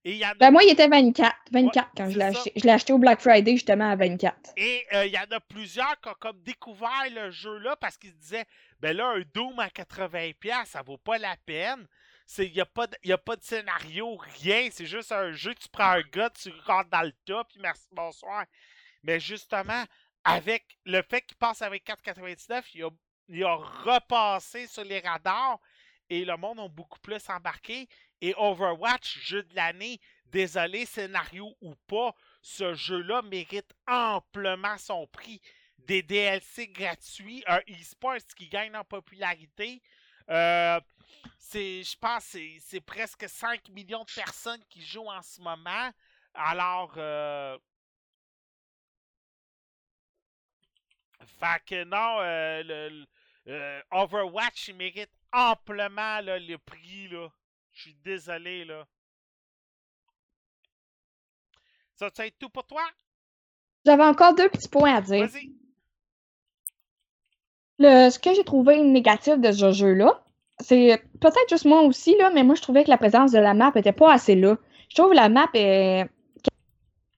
Et il y en a Ben, moi, il était 24. 24 quand je l'ai acheté. Je l'ai acheté au Black Friday, justement, à 24. Et euh, il y en a plusieurs qui ont comme découvert le jeu-là parce qu'ils se disaient ben là, un Doom à 80$, ça vaut pas la peine. Il n'y a, pas de- y a pas de scénario, rien. C'est juste un jeu, tu prends un gars, tu rentres dans le tas, puis merci, bonsoir. Mais justement, avec le fait qu'il passe avec 4,99$, il a, repassé sur les radars et le monde a beaucoup plus embarqué. Et Overwatch, jeu de l'année, désolé, scénario ou pas, ce jeu-là mérite amplement son prix. Des DLC gratuits, un e-sport qui gagne en popularité. Euh, je pense que c'est, c'est presque 5 millions de personnes qui jouent en ce moment. Alors, euh, fait que non, euh, le, le- euh, Overwatch, il mérite amplement là, le prix. Là. Je suis désolé. là. Ça, ça être tout pour toi? J'avais encore deux petits points à dire. Vas-y. Le, ce que j'ai trouvé négatif de ce jeu-là, c'est peut-être juste moi aussi, là, mais moi, je trouvais que la présence de la map était pas assez là. Je trouve que la map est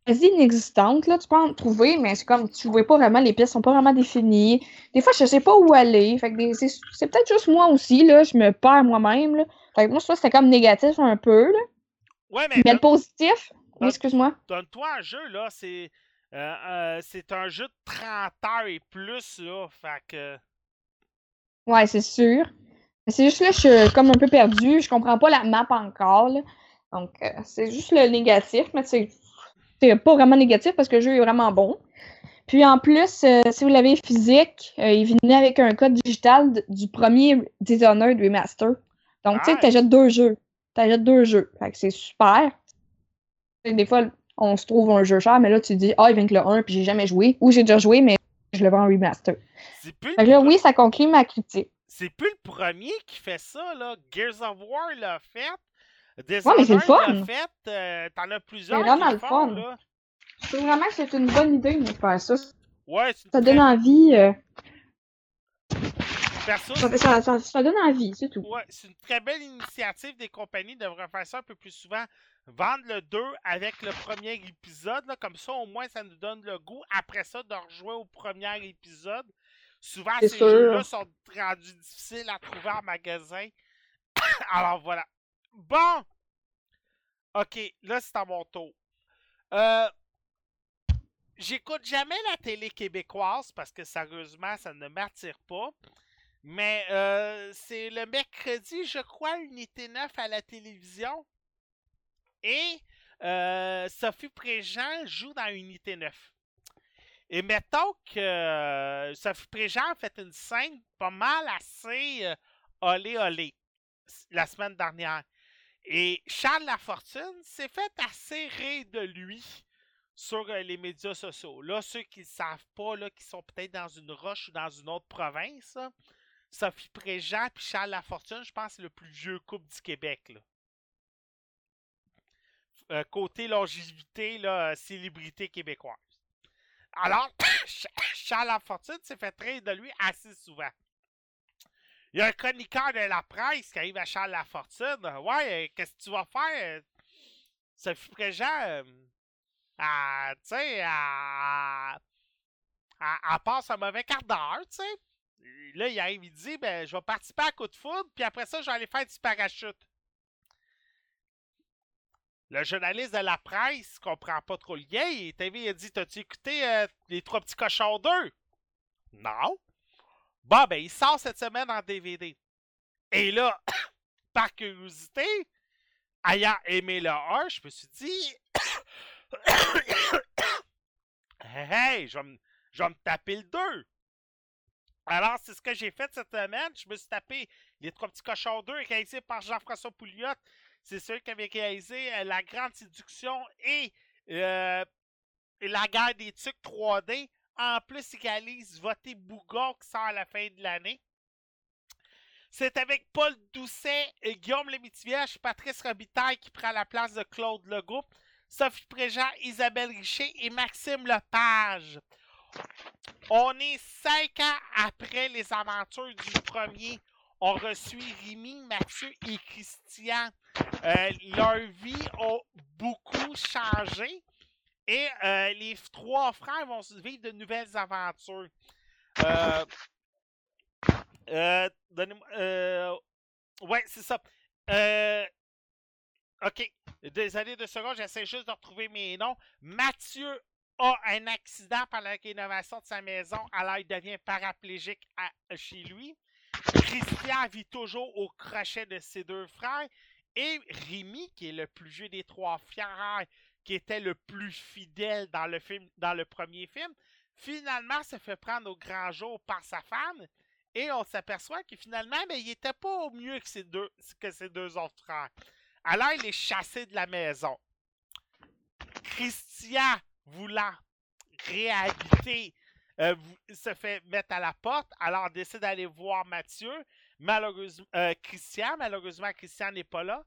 quasi inexistante. Là. Tu peux en trouver, mais c'est comme tu vois pas vraiment, les pistes sont pas vraiment définies. Des fois, je sais pas où aller. Fait que c'est, c'est peut-être juste moi aussi, là, je me perds moi-même. Là. Fait que moi, je trouve que c'était comme négatif un peu. Là. Ouais, mais Mais le positif, oui, excuse-moi. donne-toi un jeu, là. C'est, euh, euh, c'est un jeu de 30 heures et plus, là. Fait que. Ouais, c'est sûr. Mais c'est juste là, je suis comme un peu perdue. Je comprends pas la map encore. là. Donc, euh, c'est juste le négatif, mais c'est c'est pas vraiment négatif parce que le jeu est vraiment bon. Puis en plus, euh, si vous l'avez physique, euh, il venait avec un code digital du premier Dishonored Remaster. Donc, tu sais, t'achètes deux jeux. T'achètes deux jeux. Fait que c'est super. Et des fois, on se trouve un jeu cher, mais là, tu dis, ah, il vient que le 1, puis j'ai jamais joué. Ou j'ai déjà joué, mais je le vends en remaster. C'est plus, Fait que là, oui, ça conclut ma critique. c'est plus le premier qui fait ça, là. Gears of War l'a fait. Mais c'est le fun. l'a fait. euh, T'en as plusieurs. vraiment qui le fun. là. Je trouve vraiment que c'est une bonne idée de faire ça. Ouais, c'est une Ça donne envie. euh, perso, ça, ça- ça- ça donne envie, c'est tout. Ouais, c'est une très belle initiative des compagnies. devraient faire ça un peu plus souvent. Vendre le 2 avec le premier épisode. Là, comme ça, au moins, ça nous donne le goût. Après ça, de rejouer au premier épisode. Souvent, C'est ces jeux-là sont rendus difficiles à trouver en magasin. Alors voilà. Bon. Ok, là, c'est à mon tour. Euh, J'écoute jamais la télé québécoise parce que sérieusement, ça ne m'attire pas. Mais euh, c'est le mercredi, je crois, unité 9 à la télévision. et euh, Sophie Préjean joue dans Unité 9. Et mettons que Sophie Préjean a fait une scène pas mal assez olé olé la semaine dernière. Et Charles Lafortune s'est fait assez rire de lui sur euh, les médias sociaux. Là, ceux qui ne savent pas, qui sont peut-être dans une roche ou dans une autre province, Sophie Préjean et Charles Lafortune, je pense c'est le plus vieux couple du Québec. Euh, côté longévité, là, célébrité québécoise. Alors, Charles Lafortune s'est fait rire de lui assez souvent. Il y a un chroniqueur de la presse qui arrive à Charles Lafortune. Ouais, euh, qu'est-ce que tu vas faire? Sophie Préjean, euh, elle, tu sais, elle- elle passe un mauvais quart d'heure, tu sais. Là, il arrive, il dit, ben, je vais participer à coup de foudre, puis après ça, je vais aller faire du parachute. Le journaliste de la presse comprend pas trop le lien. Il il a dit T'as-tu écouté euh, Les Trois Petits Cochons 2 Non. Bon, ben, il sort cette semaine en DVD. Et là, par curiosité, ayant aimé le 1, je me suis dit Hey, je vais me taper le 2. Alors, c'est ce que j'ai fait cette semaine. Je me suis tapé Les Trois Petits Cochons 2, réalisé par Jean-François Pouliot. C'est celui qui avait réalisé euh, La Grande Séduction et euh, La Guerre des Tucs 3D. En plus, il réalise Voter Bougon qui sort à la fin de l'année. C'est avec Paul Doucet, et Guillaume Lemaitre-Vierge, Patrice Robitaille qui prend la place de Claude Legault, Sophie Préjean, Isabelle Richer et Maxime Lepage. On est cinq ans après les aventures du premier. On reçu Rémi, Mathieu et Christian. Euh, leurs vies ont beaucoup changé et euh, les trois frères vont vivre de nouvelles aventures. Euh, euh, euh, ouais, c'est ça. Euh, ok, désolé deux secondes, j'essaie juste de retrouver mes noms. Mathieu a un accident pendant la rénovation de sa maison, alors il devient paraplégique chez lui. Christian vit toujours au crochet de ses deux frères. Et Rémi, qui est le plus vieux des trois frères, qui était le plus fidèle dans le film, dans le premier film, finalement se fait prendre au grand jour par sa femme. Et on s'aperçoit que finalement, il était pas au mieux que ses deux, que autres frères. Alors, il est chassé de la maison. Christian, voulant réhabiter, euh, se fait mettre à la porte, alors décide d'aller voir Mathieu. Malheureusement, euh, Christian, malheureusement, Christian n'est pas là.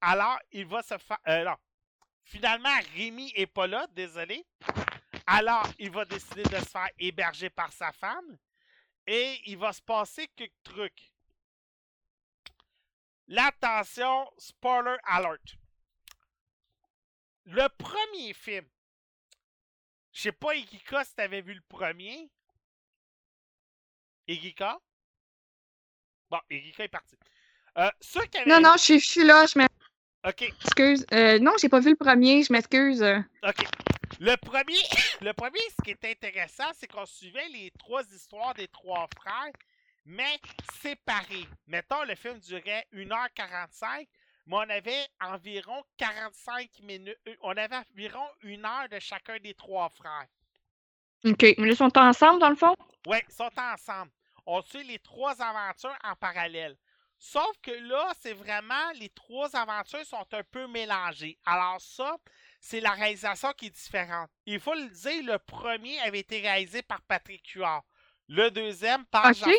Alors, il va se faire. euh, non. Finalement, Rémi est pas là, désolé. Alors, il va décider de se faire héberger par sa femme. Et il va se passer quelques trucs. L'attention, spoiler alert. Le premier film. Je sais pas, Igika, si t'avais vu le premier. Igika? Bon, Igika est parti. Euh, Non, non, je suis- là, je Ok, m'excuse. Euh, non, j'ai pas vu le premier, je m'excuse. ok. Le premier, le premier, ce qui est intéressant, c'est qu'on suivait les trois histoires des trois frères, mais séparés. Mettons, le film durait 1h45, mais on avait environ 45 minutes. euh, On avait environ une heure de chacun des trois frères. OK. Mais ils sont ensemble, dans le fond? Ouais, ils sont ensemble. On suit les trois aventures en parallèle. Sauf que là, c'est vraiment les trois aventures sont un peu mélangées. Alors ça, c'est la réalisation qui est différente. Il faut le dire, le premier avait été réalisé par Patrick Huard. Le deuxième par. Jean-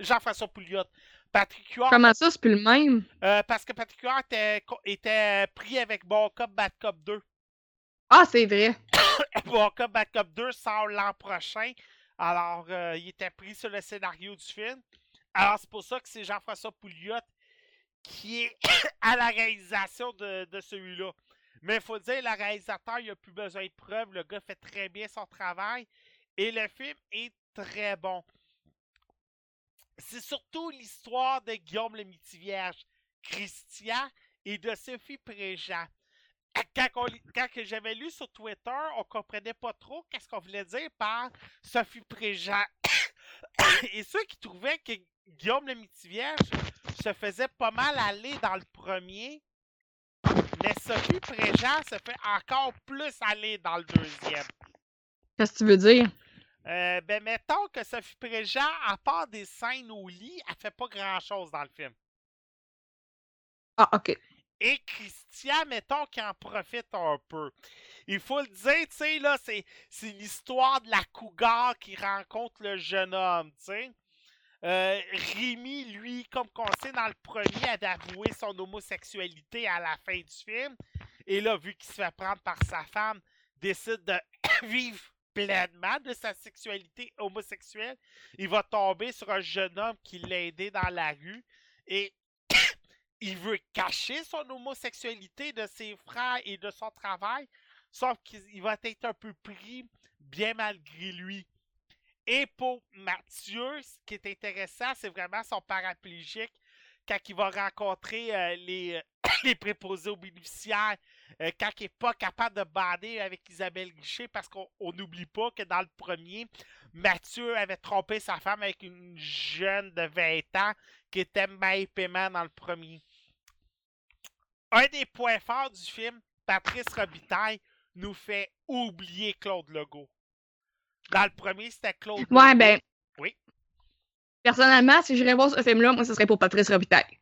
Jean-François Pouliot. Patrick Huard, Comment ça, c'est plus le même? euh, parce que Patrick Huard était pris avec Bon Cop, Bad Cop 2. Ah, c'est vrai. Bon Cop, Bad Cop 2 sort l'an prochain. Alors, euh, il était pris sur le scénario du film. Alors, c'est pour ça que c'est Jean-François Pouliot qui est à la réalisation de, celui-là. Mais il faut dire, le réalisateur, il n'a plus besoin de preuves. Le gars fait très bien son travail. Et le film est très bon. C'est surtout l'histoire de Guillaume le Métivierge, Christian et de Sophie Préjean quand, j'avais lu sur Twitter, on comprenait pas trop qu'est-ce qu'on voulait dire par Sophie Préjean. Et ceux qui trouvaient que Guillaume le se faisait pas mal aller dans le premier, mais Sophie Préjean se fait encore plus aller dans le deuxième. Qu'est-ce que tu veux dire? Euh, ben, mettons que Sophie Préjean, à part des scènes au lit, elle fait pas grand-chose dans le film. Ah, ok. Et Christian, mettons qu'il en profite un peu. Il faut le dire, tu sais, là, c'est, c'est l'histoire de la cougar qui rencontre le jeune homme, tu sais. Euh, Rémi, lui, comme qu'on sait dans le premier, a avoué son homosexualité à la fin du film. Et là, vu qu'il se fait prendre par sa femme, décide de vivre pleinement de sa sexualité homosexuelle. Il va tomber sur un jeune homme qui l'a aidé dans la rue. Et il veut cacher son homosexualité de ses frères et de son travail. Sauf qu'il va être un peu pris bien malgré lui. Et pour Mathieu, ce qui est intéressant, c'est vraiment son paraplégique quand il va rencontrer euh, les, préposés aux bénéficiaires, euh, quand il n'est pas capable de bander avec Isabelle Guichet, parce qu'on n'oublie pas que dans le premier, Mathieu avait trompé sa femme avec une jeune de 20 ans qui était Maï Paiement dans le premier. Un des points forts du film, Patrice Robitaille nous fait oublier Claude Legault. Dans le premier, c'était Claude Ouais, ben. Oui. Personnellement, si j'irais voir ce film-là, moi, ce serait pour Patrice Robitaille.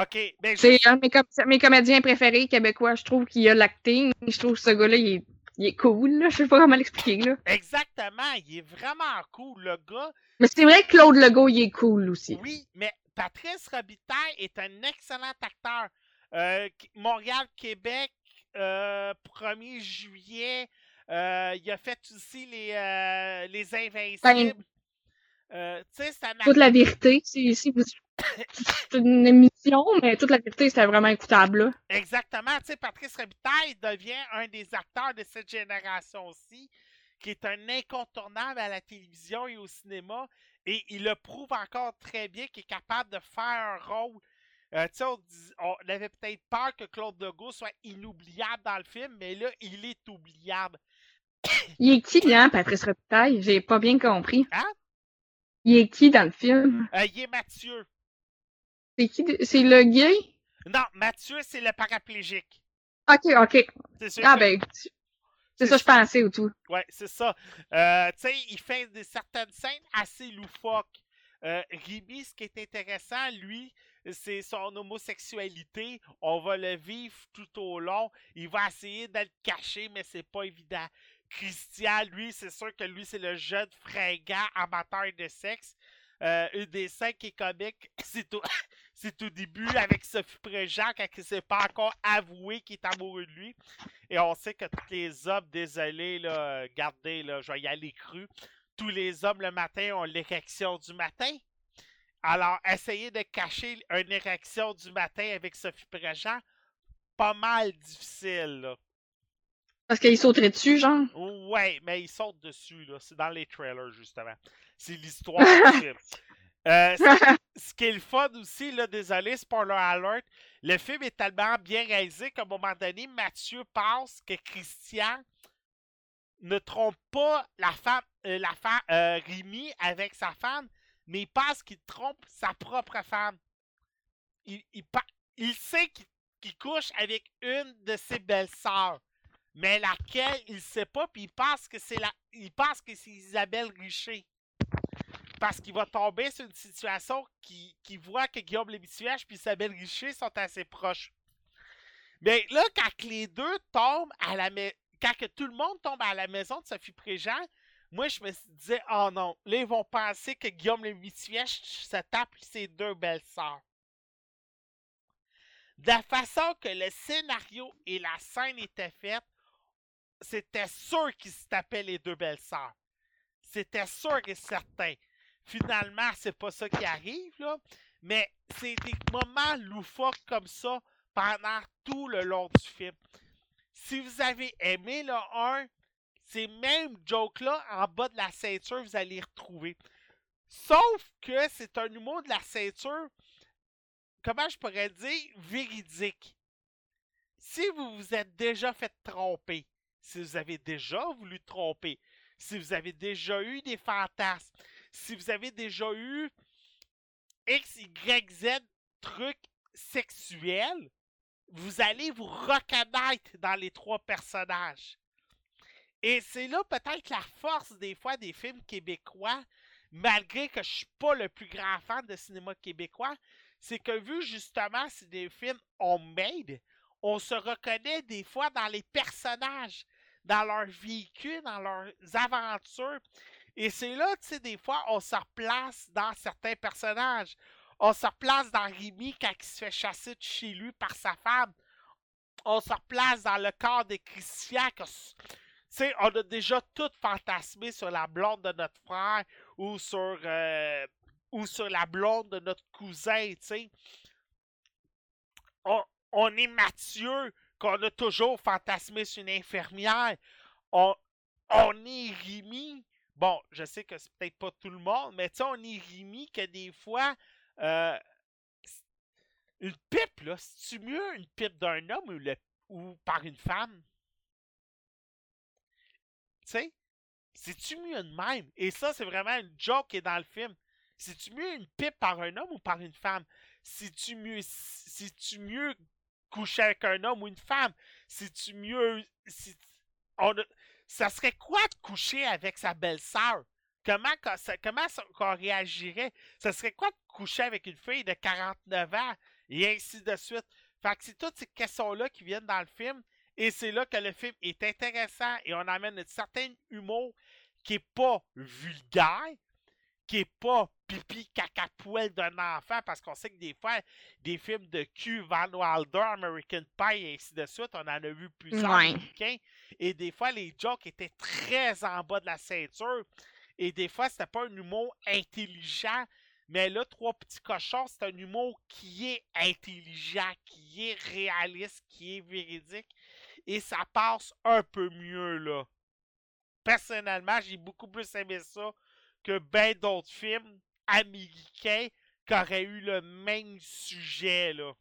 OK. Ben, je- C'est un de mes, com- mes comédiens préférés québécois. Je trouve qu'il a l'acting. Je trouve que ce gars-là, il est, il est cool. Là. Je sais pas comment l'expliquer. Exactement. Il est vraiment cool, le gars. Mais c'est vrai que Claude Legault, il est cool aussi. Oui, mais Patrice Robitaille est un excellent acteur. Euh, Qu- Montréal-Québec, euh, 1er juillet. Euh, il a fait aussi les, euh, les Invincibles. Euh, Toute la vérité, c'est une émission, mais toute la vérité, c'était vraiment écoutable. Là. Exactement. Patrice Robitaille devient un des acteurs de cette génération aussi, qui est un incontournable à la télévision et au cinéma. Et il le prouve encore très bien qu'il est capable de faire un rôle. Euh, on, on avait peut-être peur que Claude Legault soit inoubliable dans le film, mais là, il est oubliable. Il est qui, hein, Patrice Robitaille? J'ai pas bien compris. Hein? Il est qui dans le film? Euh, il est Mathieu. C'est qui? de- C'est le gay? Non, Mathieu, c'est le paraplégique. Ok, ok. C'est sûr Ah que- ben, c'est ça que je pensais ou tout. Ouais, c'est ça. Euh, tu sais, il fait des certaines scènes assez loufoques. Euh, Rémi, ce qui est intéressant, lui, c'est son homosexualité. On va le vivre tout au long. Il va essayer de le cacher, mais c'est pas évident. Christian, lui, c'est sûr que lui, c'est le jeune fringant amateur de sexe. Euh, une des qui est comique, c'est au, c'est au début avec Sophie Préjean quand il s'est pas encore avoué qu'il est amoureux de lui. Et on sait que tous les hommes, désolé, là, gardez, là, je vais y aller cru. Tous les hommes le matin ont l'érection du matin. Alors, essayer de cacher une érection du matin avec Sophie Préjean, pas mal difficile. Parce qu'il sauterait dessus, genre? Ouais, mais ils sautent dessus, là. C'est dans les trailers, justement. C'est l'histoire du film. Euh, ce, qui est le fun aussi, là, désolé, spoiler alert, le film est tellement bien réalisé qu'à un moment donné, Mathieu pense que Christian ne trompe pas la femme, euh, la femme euh, Rémi avec sa femme, mais il pense qu'il trompe sa propre femme. Il, il, il sait qu'il qu'il couche avec une de ses belles-sœurs mais laquelle il sait pas, puis il pense que c'est la, il pense que c'est Isabelle Richer. Parce qu'il va tomber sur une situation qui, qui voit que Guillaume Lévisuage puis Isabelle Richer sont assez proches. Mais là, quand les deux tombent à la maison, quand que tout le monde tombe à la maison de Sophie Préjean, moi je me disais, oh non, là ils vont penser que Guillaume Lévisuage se tape ses deux belles sœurs. De la façon que le scénario et la scène étaient faites, c'était sûr qu'ils se tapaient les deux belles sœurs. C'était sûr et certain. Finalement, c'est pas ça qui arrive, là. Mais c'est des moments loufoques comme ça pendant tout le long du film. Si vous avez aimé le 1, ces mêmes jokes-là en bas de la ceinture, vous allez les retrouver. Sauf que c'est un humour de la ceinture, comment je pourrais dire, véridique. Si vous vous êtes déjà fait tromper, si vous avez déjà voulu tromper, si vous avez déjà eu des fantasmes, si vous avez déjà eu X, Y, Z trucs sexuels, vous allez vous reconnaître dans les trois personnages. Et c'est là peut-être la force des fois des films québécois, malgré que je suis pas le plus grand fan de cinéma québécois, c'est que vu justement c'est des films homemade, on se reconnaît des fois dans les personnages, dans leurs véhicules, dans leurs aventures. Et c'est là, tu sais, des fois, on se replace dans certains personnages. On se replace dans Rémi quand il se fait chasser de chez lui par sa femme. On se replace dans le corps de Christian. Que, sais, on a déjà tout fantasmé sur la blonde de notre frère ou sur, euh, ou sur la blonde de notre cousin, tu sais. On, on, est Mathieu, qu'on a toujours fantasmé sur une infirmière. On, on est Rémi. Bon, je sais que c'est peut-être pas tout le monde, mais tu sais, on est Rémi que des fois, euh, une pipe, là, c'est-tu mieux une pipe d'un homme ou, ou par une femme? Tu sais? C'est-tu mieux de même? Et ça, c'est vraiment une joke qui est dans le film. C'est-tu mieux une pipe par un homme ou par une femme? C'est-tu mieux, c'est-tu mieux coucher avec un homme ou une femme? C'est-tu mieux. Si, on ça serait quoi de coucher avec sa belle-sœur? Comment, comment qu'on réagirait? Ça serait quoi de coucher avec une fille de 49 ans? Et ainsi de suite. Fait que c'est toutes ces questions-là qui viennent dans le film. Et c'est là que le film est intéressant et on amène un certain humour qui est pas vulgaire, qui est pas pipi caca poêle d'un enfant, parce qu'on sait que des fois, des films de cul, Van Wilder, American Pie et ainsi de suite, on en a vu plusieurs américains, et des fois, les jokes étaient très en bas de la ceinture, et des fois, c'était pas un humour intelligent, mais là, Trois Petits Cochons, c'est un humour qui est intelligent, qui est réaliste, qui est véridique, et ça passe un peu mieux, là. Personnellement, j'ai beaucoup plus aimé ça que bien d'autres films américains qui auraient eu le même sujet, là.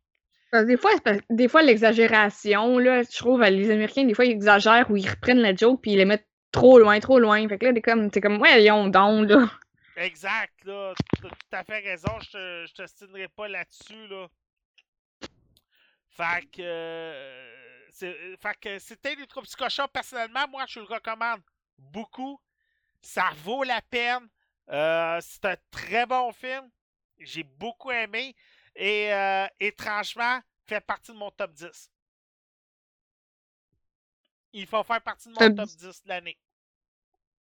Des fois, des fois l'exagération, là, je trouve, les Américains, des fois, ils exagèrent ou ils reprennent la joke puis ils les mettent trop loin, trop loin. Fait que là, t'es comme, t'es comme, ouais, ils ont donc, là. Exact, là. T'as tout à fait raison. Je te, je te stinerai pas là-dessus, là. Fait que. Euh, fait que c'était les petits cochons. Personnellement, moi, je le recommande beaucoup. Ça vaut la peine. Euh, c'est un très bon film. J'ai beaucoup aimé. Et euh, étrangement, fait partie de mon top 10. Il faut faire partie de mon top 10 de l'année.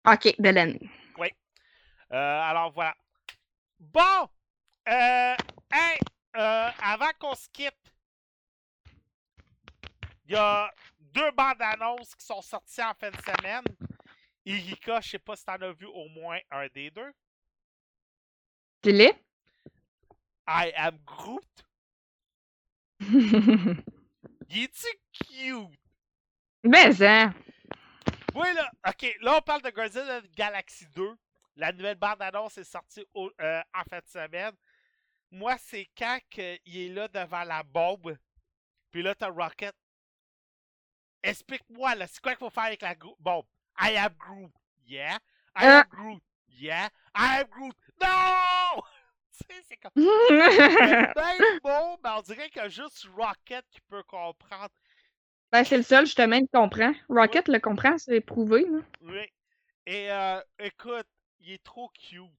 OK, de l'année. Oui. Euh, alors voilà. Bon! Euh, hey, avant qu'on se quitte, il y a deux bandes annonces qui sont sorties en fin de semaine. Irika, je sais pas si t'en as vu au moins un des deux. L'es? I am Groot. Il est-tu cute? Mais hein! Oui, là, ok, là on parle de Guardians of the Galaxy 2. La nouvelle bande annonce est sortie euh, en fin de semaine. Moi, c'est quand il est là devant la bombe. Puis là, t'as Rocket. Explique-moi, là, c'est quoi qu'il faut faire avec la bombe? I am Groot. Yeah. I am Groot. Yeah. I am Groot. No! c'est comme. c'est bon, mais on dirait qu'il y a juste Rocket qui peut comprendre. Ben, c'est le seul, justement, qui comprend. Rocket le comprend, c'est prouvé. Là. Oui. Et euh, écoute, il est trop cute.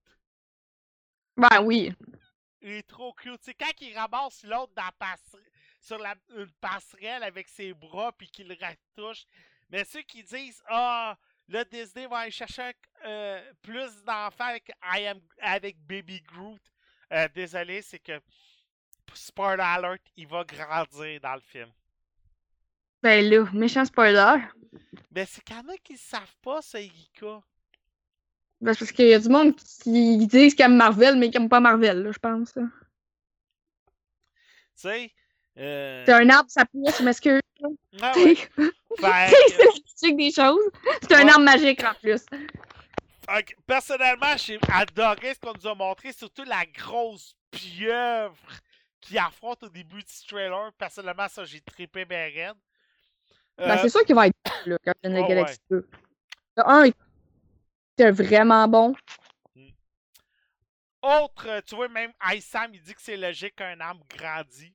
Ben oui. Il est trop cute. C'est quand il ramasse l'autre sur la, une passerelle avec ses bras puis qu'il le retouche. Mais ceux qui disent Ah, Là, Disney va aller chercher euh, plus d'enfants avec, avec Baby Groot. Euh, désolé, c'est que spoiler alert, il va grandir dans le film. Ben là, méchant spoiler. Ben c'est quand même qu'ils savent pas, ça, Erika. Ben, parce qu'il y a du monde qui disent qu'ils aiment Marvel, mais qui n'aiment pas Marvel, là, je pense. Tu sais, euh... C'est un arbre, ça pousse, je m'excuse. Ah ouais. c'est des choses. C'est un arbre magique en plus. Personnellement, j'ai adoré ce qu'on nous a montré, surtout la grosse pieuvre qui affronte au début du trailer. Personnellement, ça, j'ai trippé mes reines. Ben, c'est sûr qu'il va être là, Captain oh, Galaxy 2. Le 1 était vraiment bon. Hmm. Autre, tu vois, même Sam, il dit que c'est logique qu'un arbre grandit.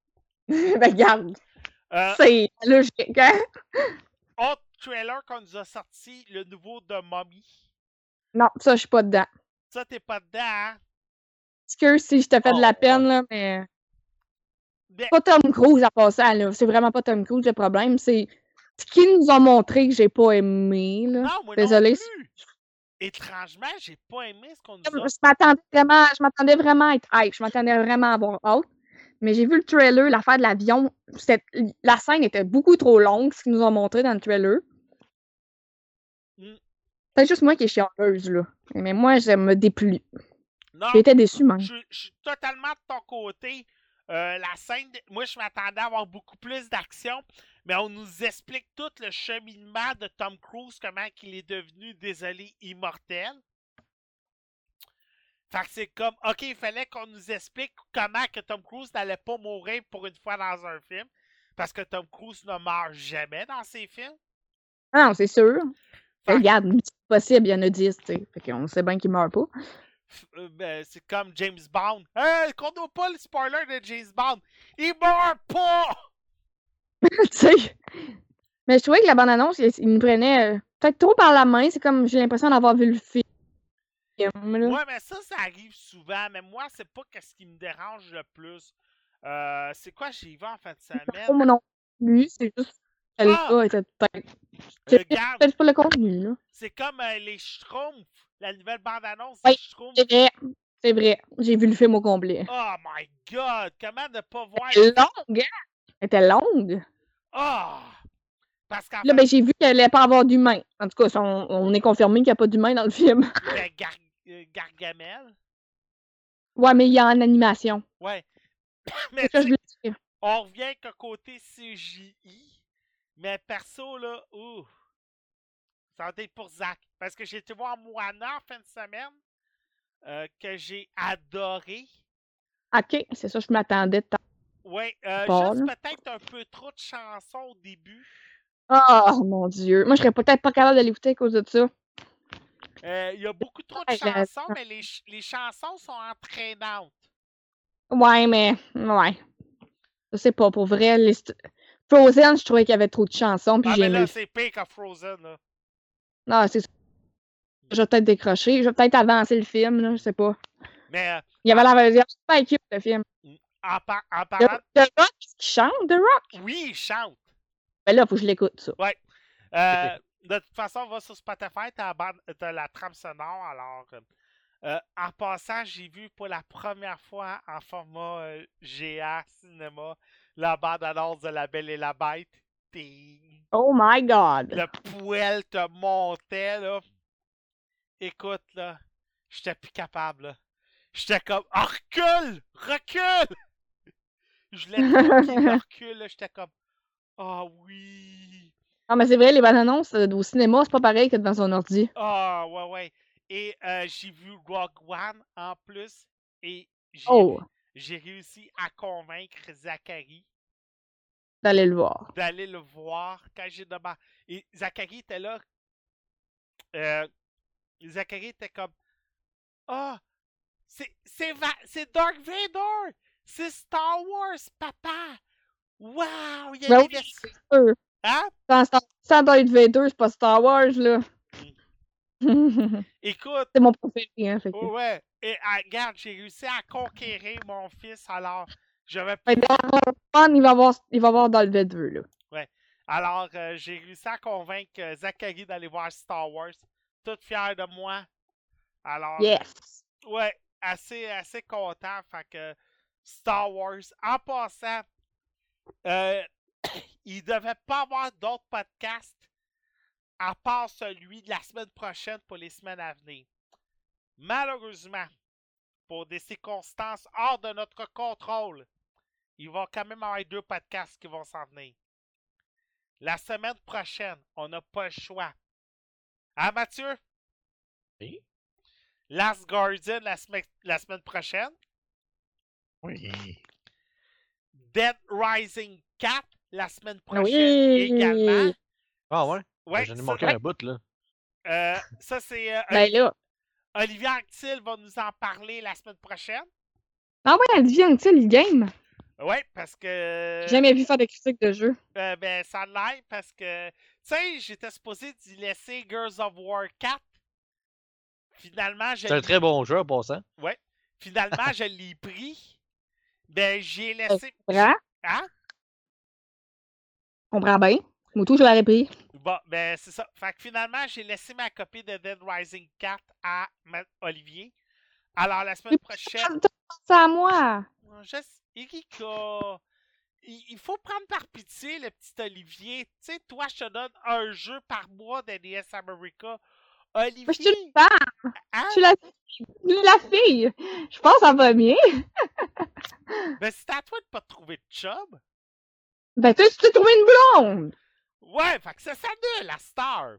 ben, regarde, Euh, c'est logique, hein? Trailer qu'on nous a sorti, le nouveau de Mommy. Non, ça, je suis pas dedans. Ça, t'es pas dedans, hein? Excuse si je te fais de la Oh, peine, là, mais. Mais- Pas Tom Cruise à passant, là. C'est vraiment pas Tom Cruise le problème. C'est ce qu'ils nous ont montré que j'ai pas aimé, là. Non, moi Désolée, non plus. Étrangement, j'ai pas aimé ce qu'on nous a. Je m'attendais vraiment, je m'attendais vraiment à être hype. Je m'attendais vraiment à avoir hâte. Mais j'ai vu le trailer, l'affaire de l'avion. La scène était beaucoup trop longue, ce qu'ils nous ont montré dans le trailer. Mm. C'est juste moi qui est chialeuse, là. Mais moi, je me déplu. J'étais déçue, même. je, je suis totalement de ton côté. Euh, la scène, de- moi, je m'attendais à avoir beaucoup plus d'action, mais on nous explique tout le cheminement de Tom Cruise, comment il est devenu, désolé, immortel. Fait que c'est comme, OK, il fallait qu'on nous explique comment que Tom Cruise n'allait pas mourir pour une fois dans un film, parce que Tom Cruise ne meurt jamais dans ses films. Ah non, c'est sûr. Fait Regarde, c'est possible, il y en a 10, tu sais. Fait qu'on sait bien qu'il meurt pas. Euh, ben, c'est comme James Bond. Hey, qu'on n'a pas le spoiler de James Bond. Il meurt pas! tu sais. Mais je trouvais que la bande-annonce, il, il nous prenait euh, peut-être trop par la main. C'est comme, j'ai l'impression d'avoir vu le film. Là. Ouais, mais ça, ça arrive souvent. Mais moi, c'est pas ce qui me dérange le plus. Euh, c'est quoi j'ai vu en fin de semaine? moi non plus, c'est juste que le Ah! était peut-être. C'est Regarde, peut-être pas le contenu, là. c'est comme euh, les Schtroumpfs. La nouvelle bande-annonce Oui, des Schtroumpfs. C'est vrai. C'est vrai. J'ai vu le film au complet. Oh my god! Comment ne pas voir. Elle était longue, hein? Elle était longue. Ah! Parce qu'en Là, fait, ben, j'ai vu qu'elle allait pas avoir d'humain. En tout cas, on, on est confirmé qu'il n'y a pas d'humain dans le film. ben, Gar- euh, Gargamel. Ouais, mais il y a en animation. Ouais. Mais C'est ça je dire. On revient que côté CJI, mais perso, là, ouh, ça va être pour Zach. Parce que j'ai été voir Moana en fin de semaine, euh, que j'ai adoré. Ok, c'est ça, je m'attendais. de Ouais, euh, juste peut-être un peu trop de chansons au début. Oh mon dieu. Moi, je serais peut-être pas capable de l'écouter à cause de ça. Euh, Il y a beaucoup trop de Ouais, chansons, mais les, ch- les chansons sont entraînantes. Ouais, mais. Ouais. Je sais pas, pour vrai. les Frozen, je trouvais qu'il y avait trop de chansons, puis Ah, mais là, c'est pire que Frozen, là. Non, c'est ça. Je vais peut-être décrocher. Je vais peut-être avancer le film, là, je sais pas. Mais euh, Il y avait la version super cute, le film. en, par- en parlant... The Rock qui chante, The Rock? Oui, il chante. Ben là, faut que je l'écoute, ça. Euh, de toute façon, va sur Spotify, t'as la, bande- la trame sonore. Alors, euh, en passant, j'ai vu pour la première fois en format euh, GA cinéma la bande annonce de La Belle et la Bête. Oh my god. Le poêle te montait, là. Écoute, là, j'étais plus capable, là. J'étais comme, oh, recule! Recule! Je qu'il recule, là. J'étais comme, ah oui! Non, mais c'est vrai, les bandes annonces euh, au cinéma, c'est pas pareil que devant son ordi. Ah, ouais, ouais. Et euh, j'ai vu Rogue One en plus. Et j'ai Oh, j'ai réussi à convaincre Zachary d'aller le voir. d'aller le voir quand j'ai demandé. Et Zachary était là. Euh, Zachary était comme Ah, c'est c'est Va- c'est Dark Vader! C'est Star Wars, papa! Wow! Il y a des. Hein? Sans, sans Darth Vader, c'est pas Star Wars, là. Écoute, c'est mon préféré, hein. Fait que... ouais. Et ah, regarde, j'ai réussi à conquérir mon fils, alors je vais que dans il va voir, il va voir Darth Vader, là. Alors, euh, j'ai réussi à convaincre euh, Zachary d'aller voir Star Wars. Tout fier de moi. Alors, Yes. ouais, assez, assez content. Fait que Star Wars. En passant, euh, il ne devait pas avoir d'autres podcasts à part celui de la semaine prochaine pour les semaines à venir. Malheureusement, pour des circonstances hors de notre contrôle, il va quand même avoir deux podcasts qui vont s'en venir. La semaine prochaine, on n'a pas le choix. Hein, Mathieu? Oui. Last Guardian la, semaine- la semaine prochaine. Oui. Dead Rising 4 la semaine prochaine Oui. également. Ah ouais? Ouais, J'en ai ça, manqué un bout, là. euh, ça, c'est. euh, Ben là. Olivier Actil va nous en parler la semaine prochaine. Ah ouais, tu sais, le game. Ouais, parce que. J'ai jamais vu faire de critiques de jeu. Euh, ben, ça l'air parce que. Tu sais, j'étais supposé d'y laisser Girls of War 4. Finalement, je C'est un très bon jeu en passant. Finalement, je l'ai pris. Ben, j'ai laissé. Hein? Comprends bien. Moi, tout, je l'aurais pris. Bon, ben, c'est ça. Fait que finalement, j'ai laissé ma copie de Dead Rising 4 à Olivier. Alors, la semaine prochaine. C'est à moi. Non, je Erika, il, faut prendre par pitié le petit Olivier. Tu sais, toi, je te donne un jeu par mois d'NES America. Moi, je suis Olivier, une femme. hein? Je suis la, fille. Je pense que ça va bien. Ben, c'est à toi de pas trouver de job. Ben, tu tu t'es trouvé une blonde? Ouais, fait que c'est ça de la star.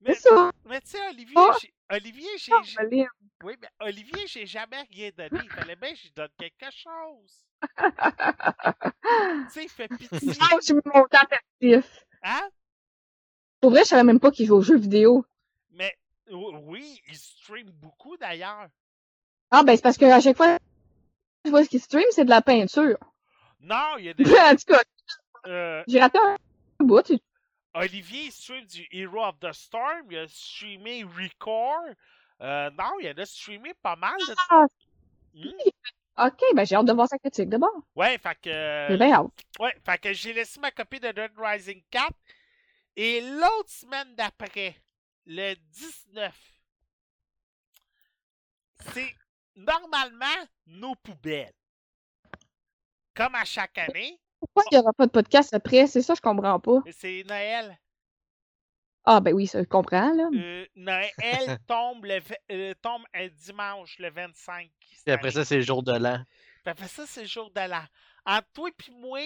Mais, C'est ça. mais tu sais, Olivier, Oh. j'ai- Olivier, j'ai. Oh, j'ai- Colin. Oui, mais Olivier, j'ai jamais rien donné. Il fallait bien que je donne quelque chose. Tu sais, il fait pitié. Ah, j'ai mis mon actif. Hein? Pour vrai, je savais même pas qu'il joue aux jeux vidéo. Mais oui, il stream beaucoup d'ailleurs. Ah, ben, c'est parce que à chaque fois, je vois ce qu'il stream, c'est de la peinture. Non, il y a en des. tout cas, euh, j'ai raté un bout. Olivier il stream du Hero of the Storm? Il a streamé Record. Euh, non, il en a streamé pas mal. de- Ah, Hmm? ok, ben, j'ai hâte de voir sa critique d'abord. Ouais, fait que. J'ai bien hâte. Ouais, fait que j'ai laissé ma copie de Dead Rising 4. Et l'autre semaine d'après, le 19, c'est normalement nos poubelles. Comme à chaque année, Pourquoi il n'y aura pas de podcast après? C'est ça, je comprends pas. c'est Noël. Ah, ben oui, ça, je comprends, là. Euh, Noël tombe, le, euh, tombe un dimanche, le 25. cette Et après année. ça, c'est le jour de l'an. Puis après ça, c'est le jour de l'an. Entre toi et moi,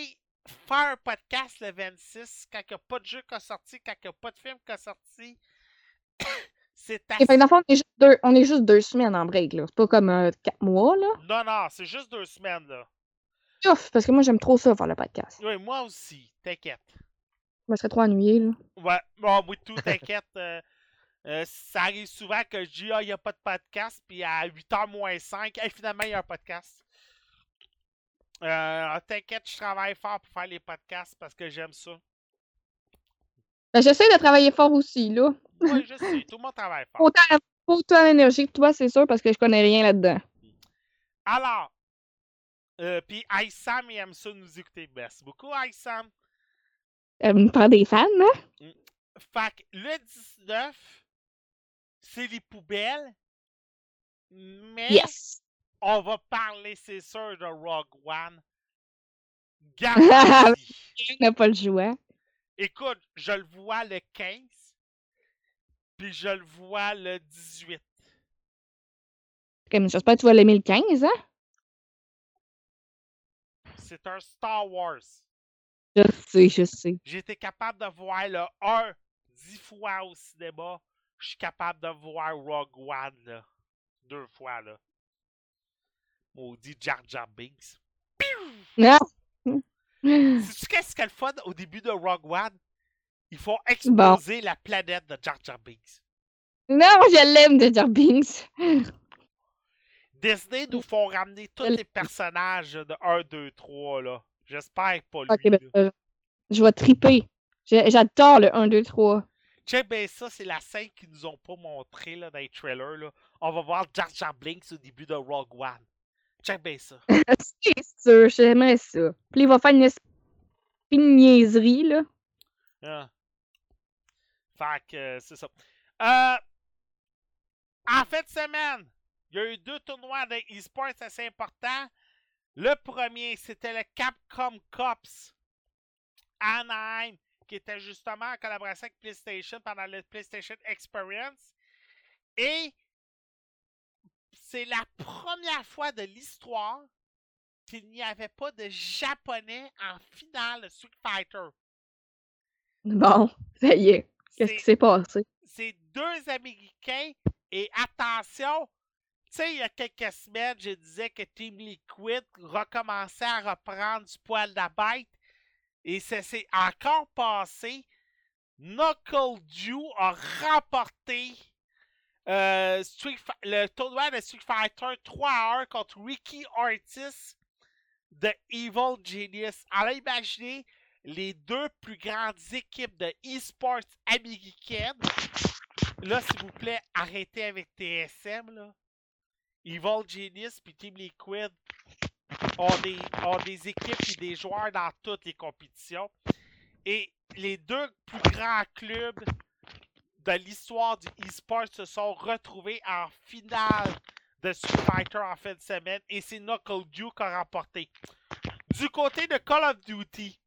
faire un podcast le 26, quand il n'y a pas de jeu qui a sorti, quand il n'y a pas de film qui a sorti, c'est Et fait assez... que dans le fond, on est juste deux, on est juste deux semaines en break, là. C'est pas comme euh, quatre mois, là. Non, non, c'est juste deux semaines, là. Parce que moi, j'aime trop ça, faire le podcast. Oui, moi aussi, t'inquiète. Je me serais trop ennuyé, là. Ouais, bon, moi tout, t'inquiète. euh, euh, ça arrive souvent que je dis, ah, il n'y a pas de podcast, puis à 8h moins 5, hey, finalement, il y a un podcast. Euh, t'inquiète, je travaille fort pour faire les podcasts parce que j'aime ça. Ben, j'essaie de travailler fort aussi, là. Oui, je sais, tout le monde travaille fort. Autant, autant d'énergie que toi, c'est sûr, parce que je connais rien là-dedans. Alors, euh, puis Sam, il aime ça nous écouter. Merci beaucoup, Sam. Elle me prend des fans, hein? Fait que le 19, c'est les poubelles. Mais Yes! on va parler, c'est sûr, de Rogue One. Garanti. N'a pas le choix. Écoute, je le vois le 15, puis je le vois le 18. Comme, J'espère que tu vas l'aimer le 15, hein? C'est un Star Wars. Je sais, je sais. J'ai été capable de voir le 1 dix fois au cinéma. Je suis capable de voir Rogue One là, deux fois. là. Maudit Jar Jar Binks. Non! Sais-tu qu'est-ce a le fun au début de Rogue One? Ils font exploser la planète de Jar Jar Binks. Non, je l'aime de Jar Binks. Disney nous font ramener tous les personnages de 1, 2, 3. là. J'espère pas lui. Ok, ben, euh, je vais triper. J'adore le 1, 2, 3. Check bien ça, c'est la scène qu'ils nous ont pas montré là, dans les trailers. Là. On va voir Jar Jar Binks au début de Rogue One. Check bien ça. C'est sûr, j'aimerais ça. Puis il va faire une, niaiserie, là. Ah. Fait que euh, c'est ça. Euh, en fin de semaine, il y a eu deux tournois de e-sports assez importants. Le premier, c'était le Capcom Cups Anaheim, qui était justement en collaboration avec PlayStation pendant le PlayStation Experience. Et c'est la première fois de l'histoire qu'il n'y avait pas de Japonais en finale de Street Fighter. Bon, ça y est. Qu'est-ce qui s'est passé? c'est deux Américains. Et attention, il y a quelques semaines, je disais que Team Liquid recommençait à reprendre du poil de. Et ça s'est encore passé. Knuckle Dew a remporté euh, le tournoi de Street Fighter 3 à 1 contre Ricky Ortiz de Evil Genius. Alors imaginez les deux plus grandes équipes de e-sports américaines. Là, s'il vous plaît, arrêtez avec TSM, là. Evil Genius puis Team Liquid ont des, équipes et des joueurs dans toutes les compétitions. Et les deux plus grands clubs de l'histoire du e-sport se sont retrouvés en finale de Street Fighter en fin de semaine et c'est Knuckle Duke qui a remporté. Du côté de Call of Duty,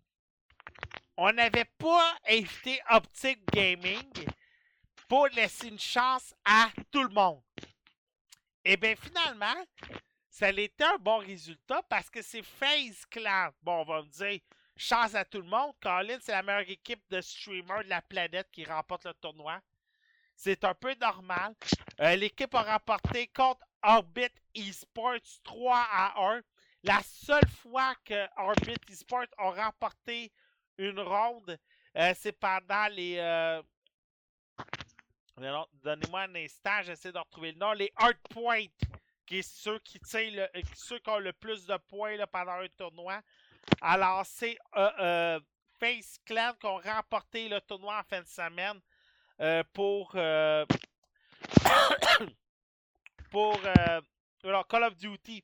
on n'avait pas invité Optic Gaming pour laisser une chance à tout le monde. Et bien finalement, ça a été un bon résultat parce que c'est FaZe Clan. Bon, on va me dire, chance à tout le monde. Colin, c'est la meilleure équipe de streamers de la planète qui remporte le tournoi. C'est un peu normal. Euh, L'équipe a remporté contre Orbit Esports 3 à 1. La seule fois que Orbit Esports a remporté une ronde, euh, c'est pendant les. Euh... Donnez-moi un instant, j'essaie de retrouver le nom. Les Hard Point, qui est ceux qui, euh, ceux qui ont le plus de points pendant un tournoi. Alors, c'est euh, euh, Face Clan qui ont remporté le tournoi en fin de semaine pour. pour alors, Call of Duty.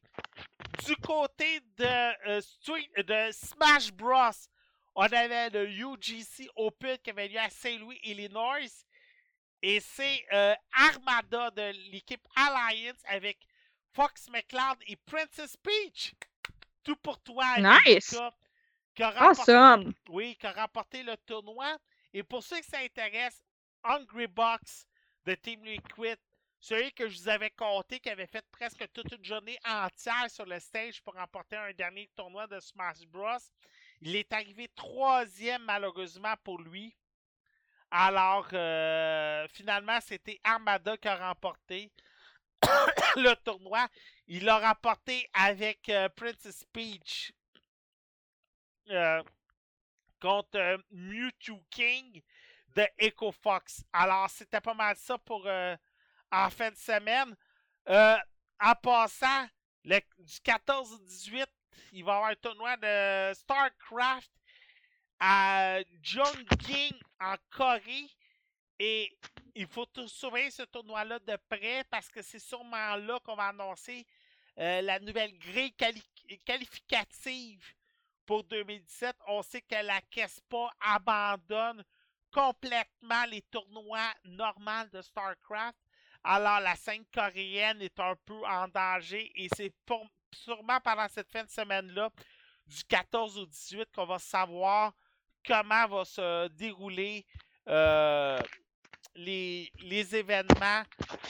Du côté de, de Smash Bros, on avait le UGC Open qui avait lieu à Saint-Louis, Illinois. Et c'est euh, Armada de l'équipe Alliance avec Fox McCloud et Princess Peach. Tout pour toi, Nice. Angelica, qui a remporté- Awesome! oui, qui a remporté le tournoi. Et pour ceux qui s'intéressent, Hungry Box de Team Liquid, celui que je vous avais compté, qui avait fait presque toute une journée entière sur le stage pour remporter un dernier tournoi de Smash Bros. Il est arrivé troisième malheureusement pour lui. Alors, euh, finalement, c'était Armada qui a remporté le tournoi. Il l'a remporté avec euh, Princess Peach. Euh, contre Mewtwo King de Echo Fox. Alors, c'était pas mal ça pour en fin de semaine. En passant, le- du 14 au 18, il va y avoir un tournoi de StarCraft à Jongking en Corée. Et il faut surveiller ce tournoi-là de près parce que c'est sûrement là qu'on va annoncer euh, la nouvelle grille quali- qualificative pour 2017. On sait que la KESPA abandonne complètement les tournois normaux de StarCraft. Alors la scène coréenne est un peu en danger et c'est sûrement pendant cette fin de semaine-là, du 14 au 18, qu'on va savoir comment va se dérouler euh, les, les événements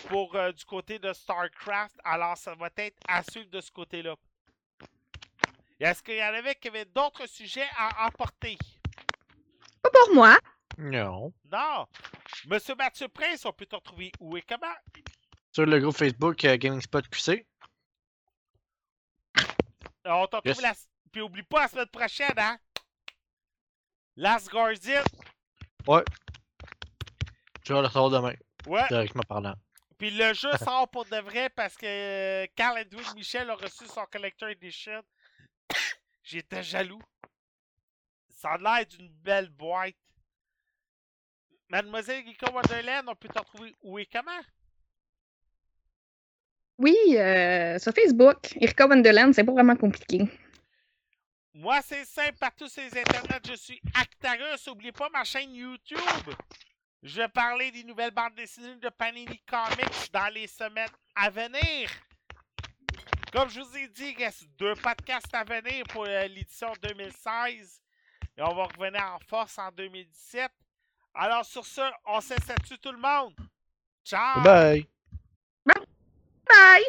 pour euh, du côté de StarCraft. Alors ça va être à suivre de ce côté-là. Est-ce qu'il y en avait qui avaient d'autres sujets à emporter? Pas pour moi. Non. Non. Monsieur Mathieu Prince, on peut te retrouver où et comment? Sur le groupe Facebook euh, Gaming Spot QC. Euh, On te retrouve Yes. la... Puis oublie pas la semaine prochaine, hein? Last Guardian. Je vais le recevoir demain, Ouais. directement parlant. Puis le jeu sort pour de vrai parce que euh, Carl Edwin Michel a reçu son Collector Edition. J'étais jaloux. Ça a l'air d'une belle boîte. Mademoiselle Geeko Wonderland, on peut te retrouver où et comment? Oui, euh, sur Facebook, Irka Wonderland, c'est pas vraiment compliqué. Moi, c'est simple, partout sur les internets, je suis Actarus. N'oubliez pas ma chaîne YouTube. Je vais parler des nouvelles bandes dessinées de Panini Comics dans les semaines à venir. Comme je vous ai dit, il reste deux podcasts à venir pour euh, l'édition 2016. Et on va revenir en force en 2017. Alors, sur ce, on se dessus tout le monde. Ciao! Bye! Bye!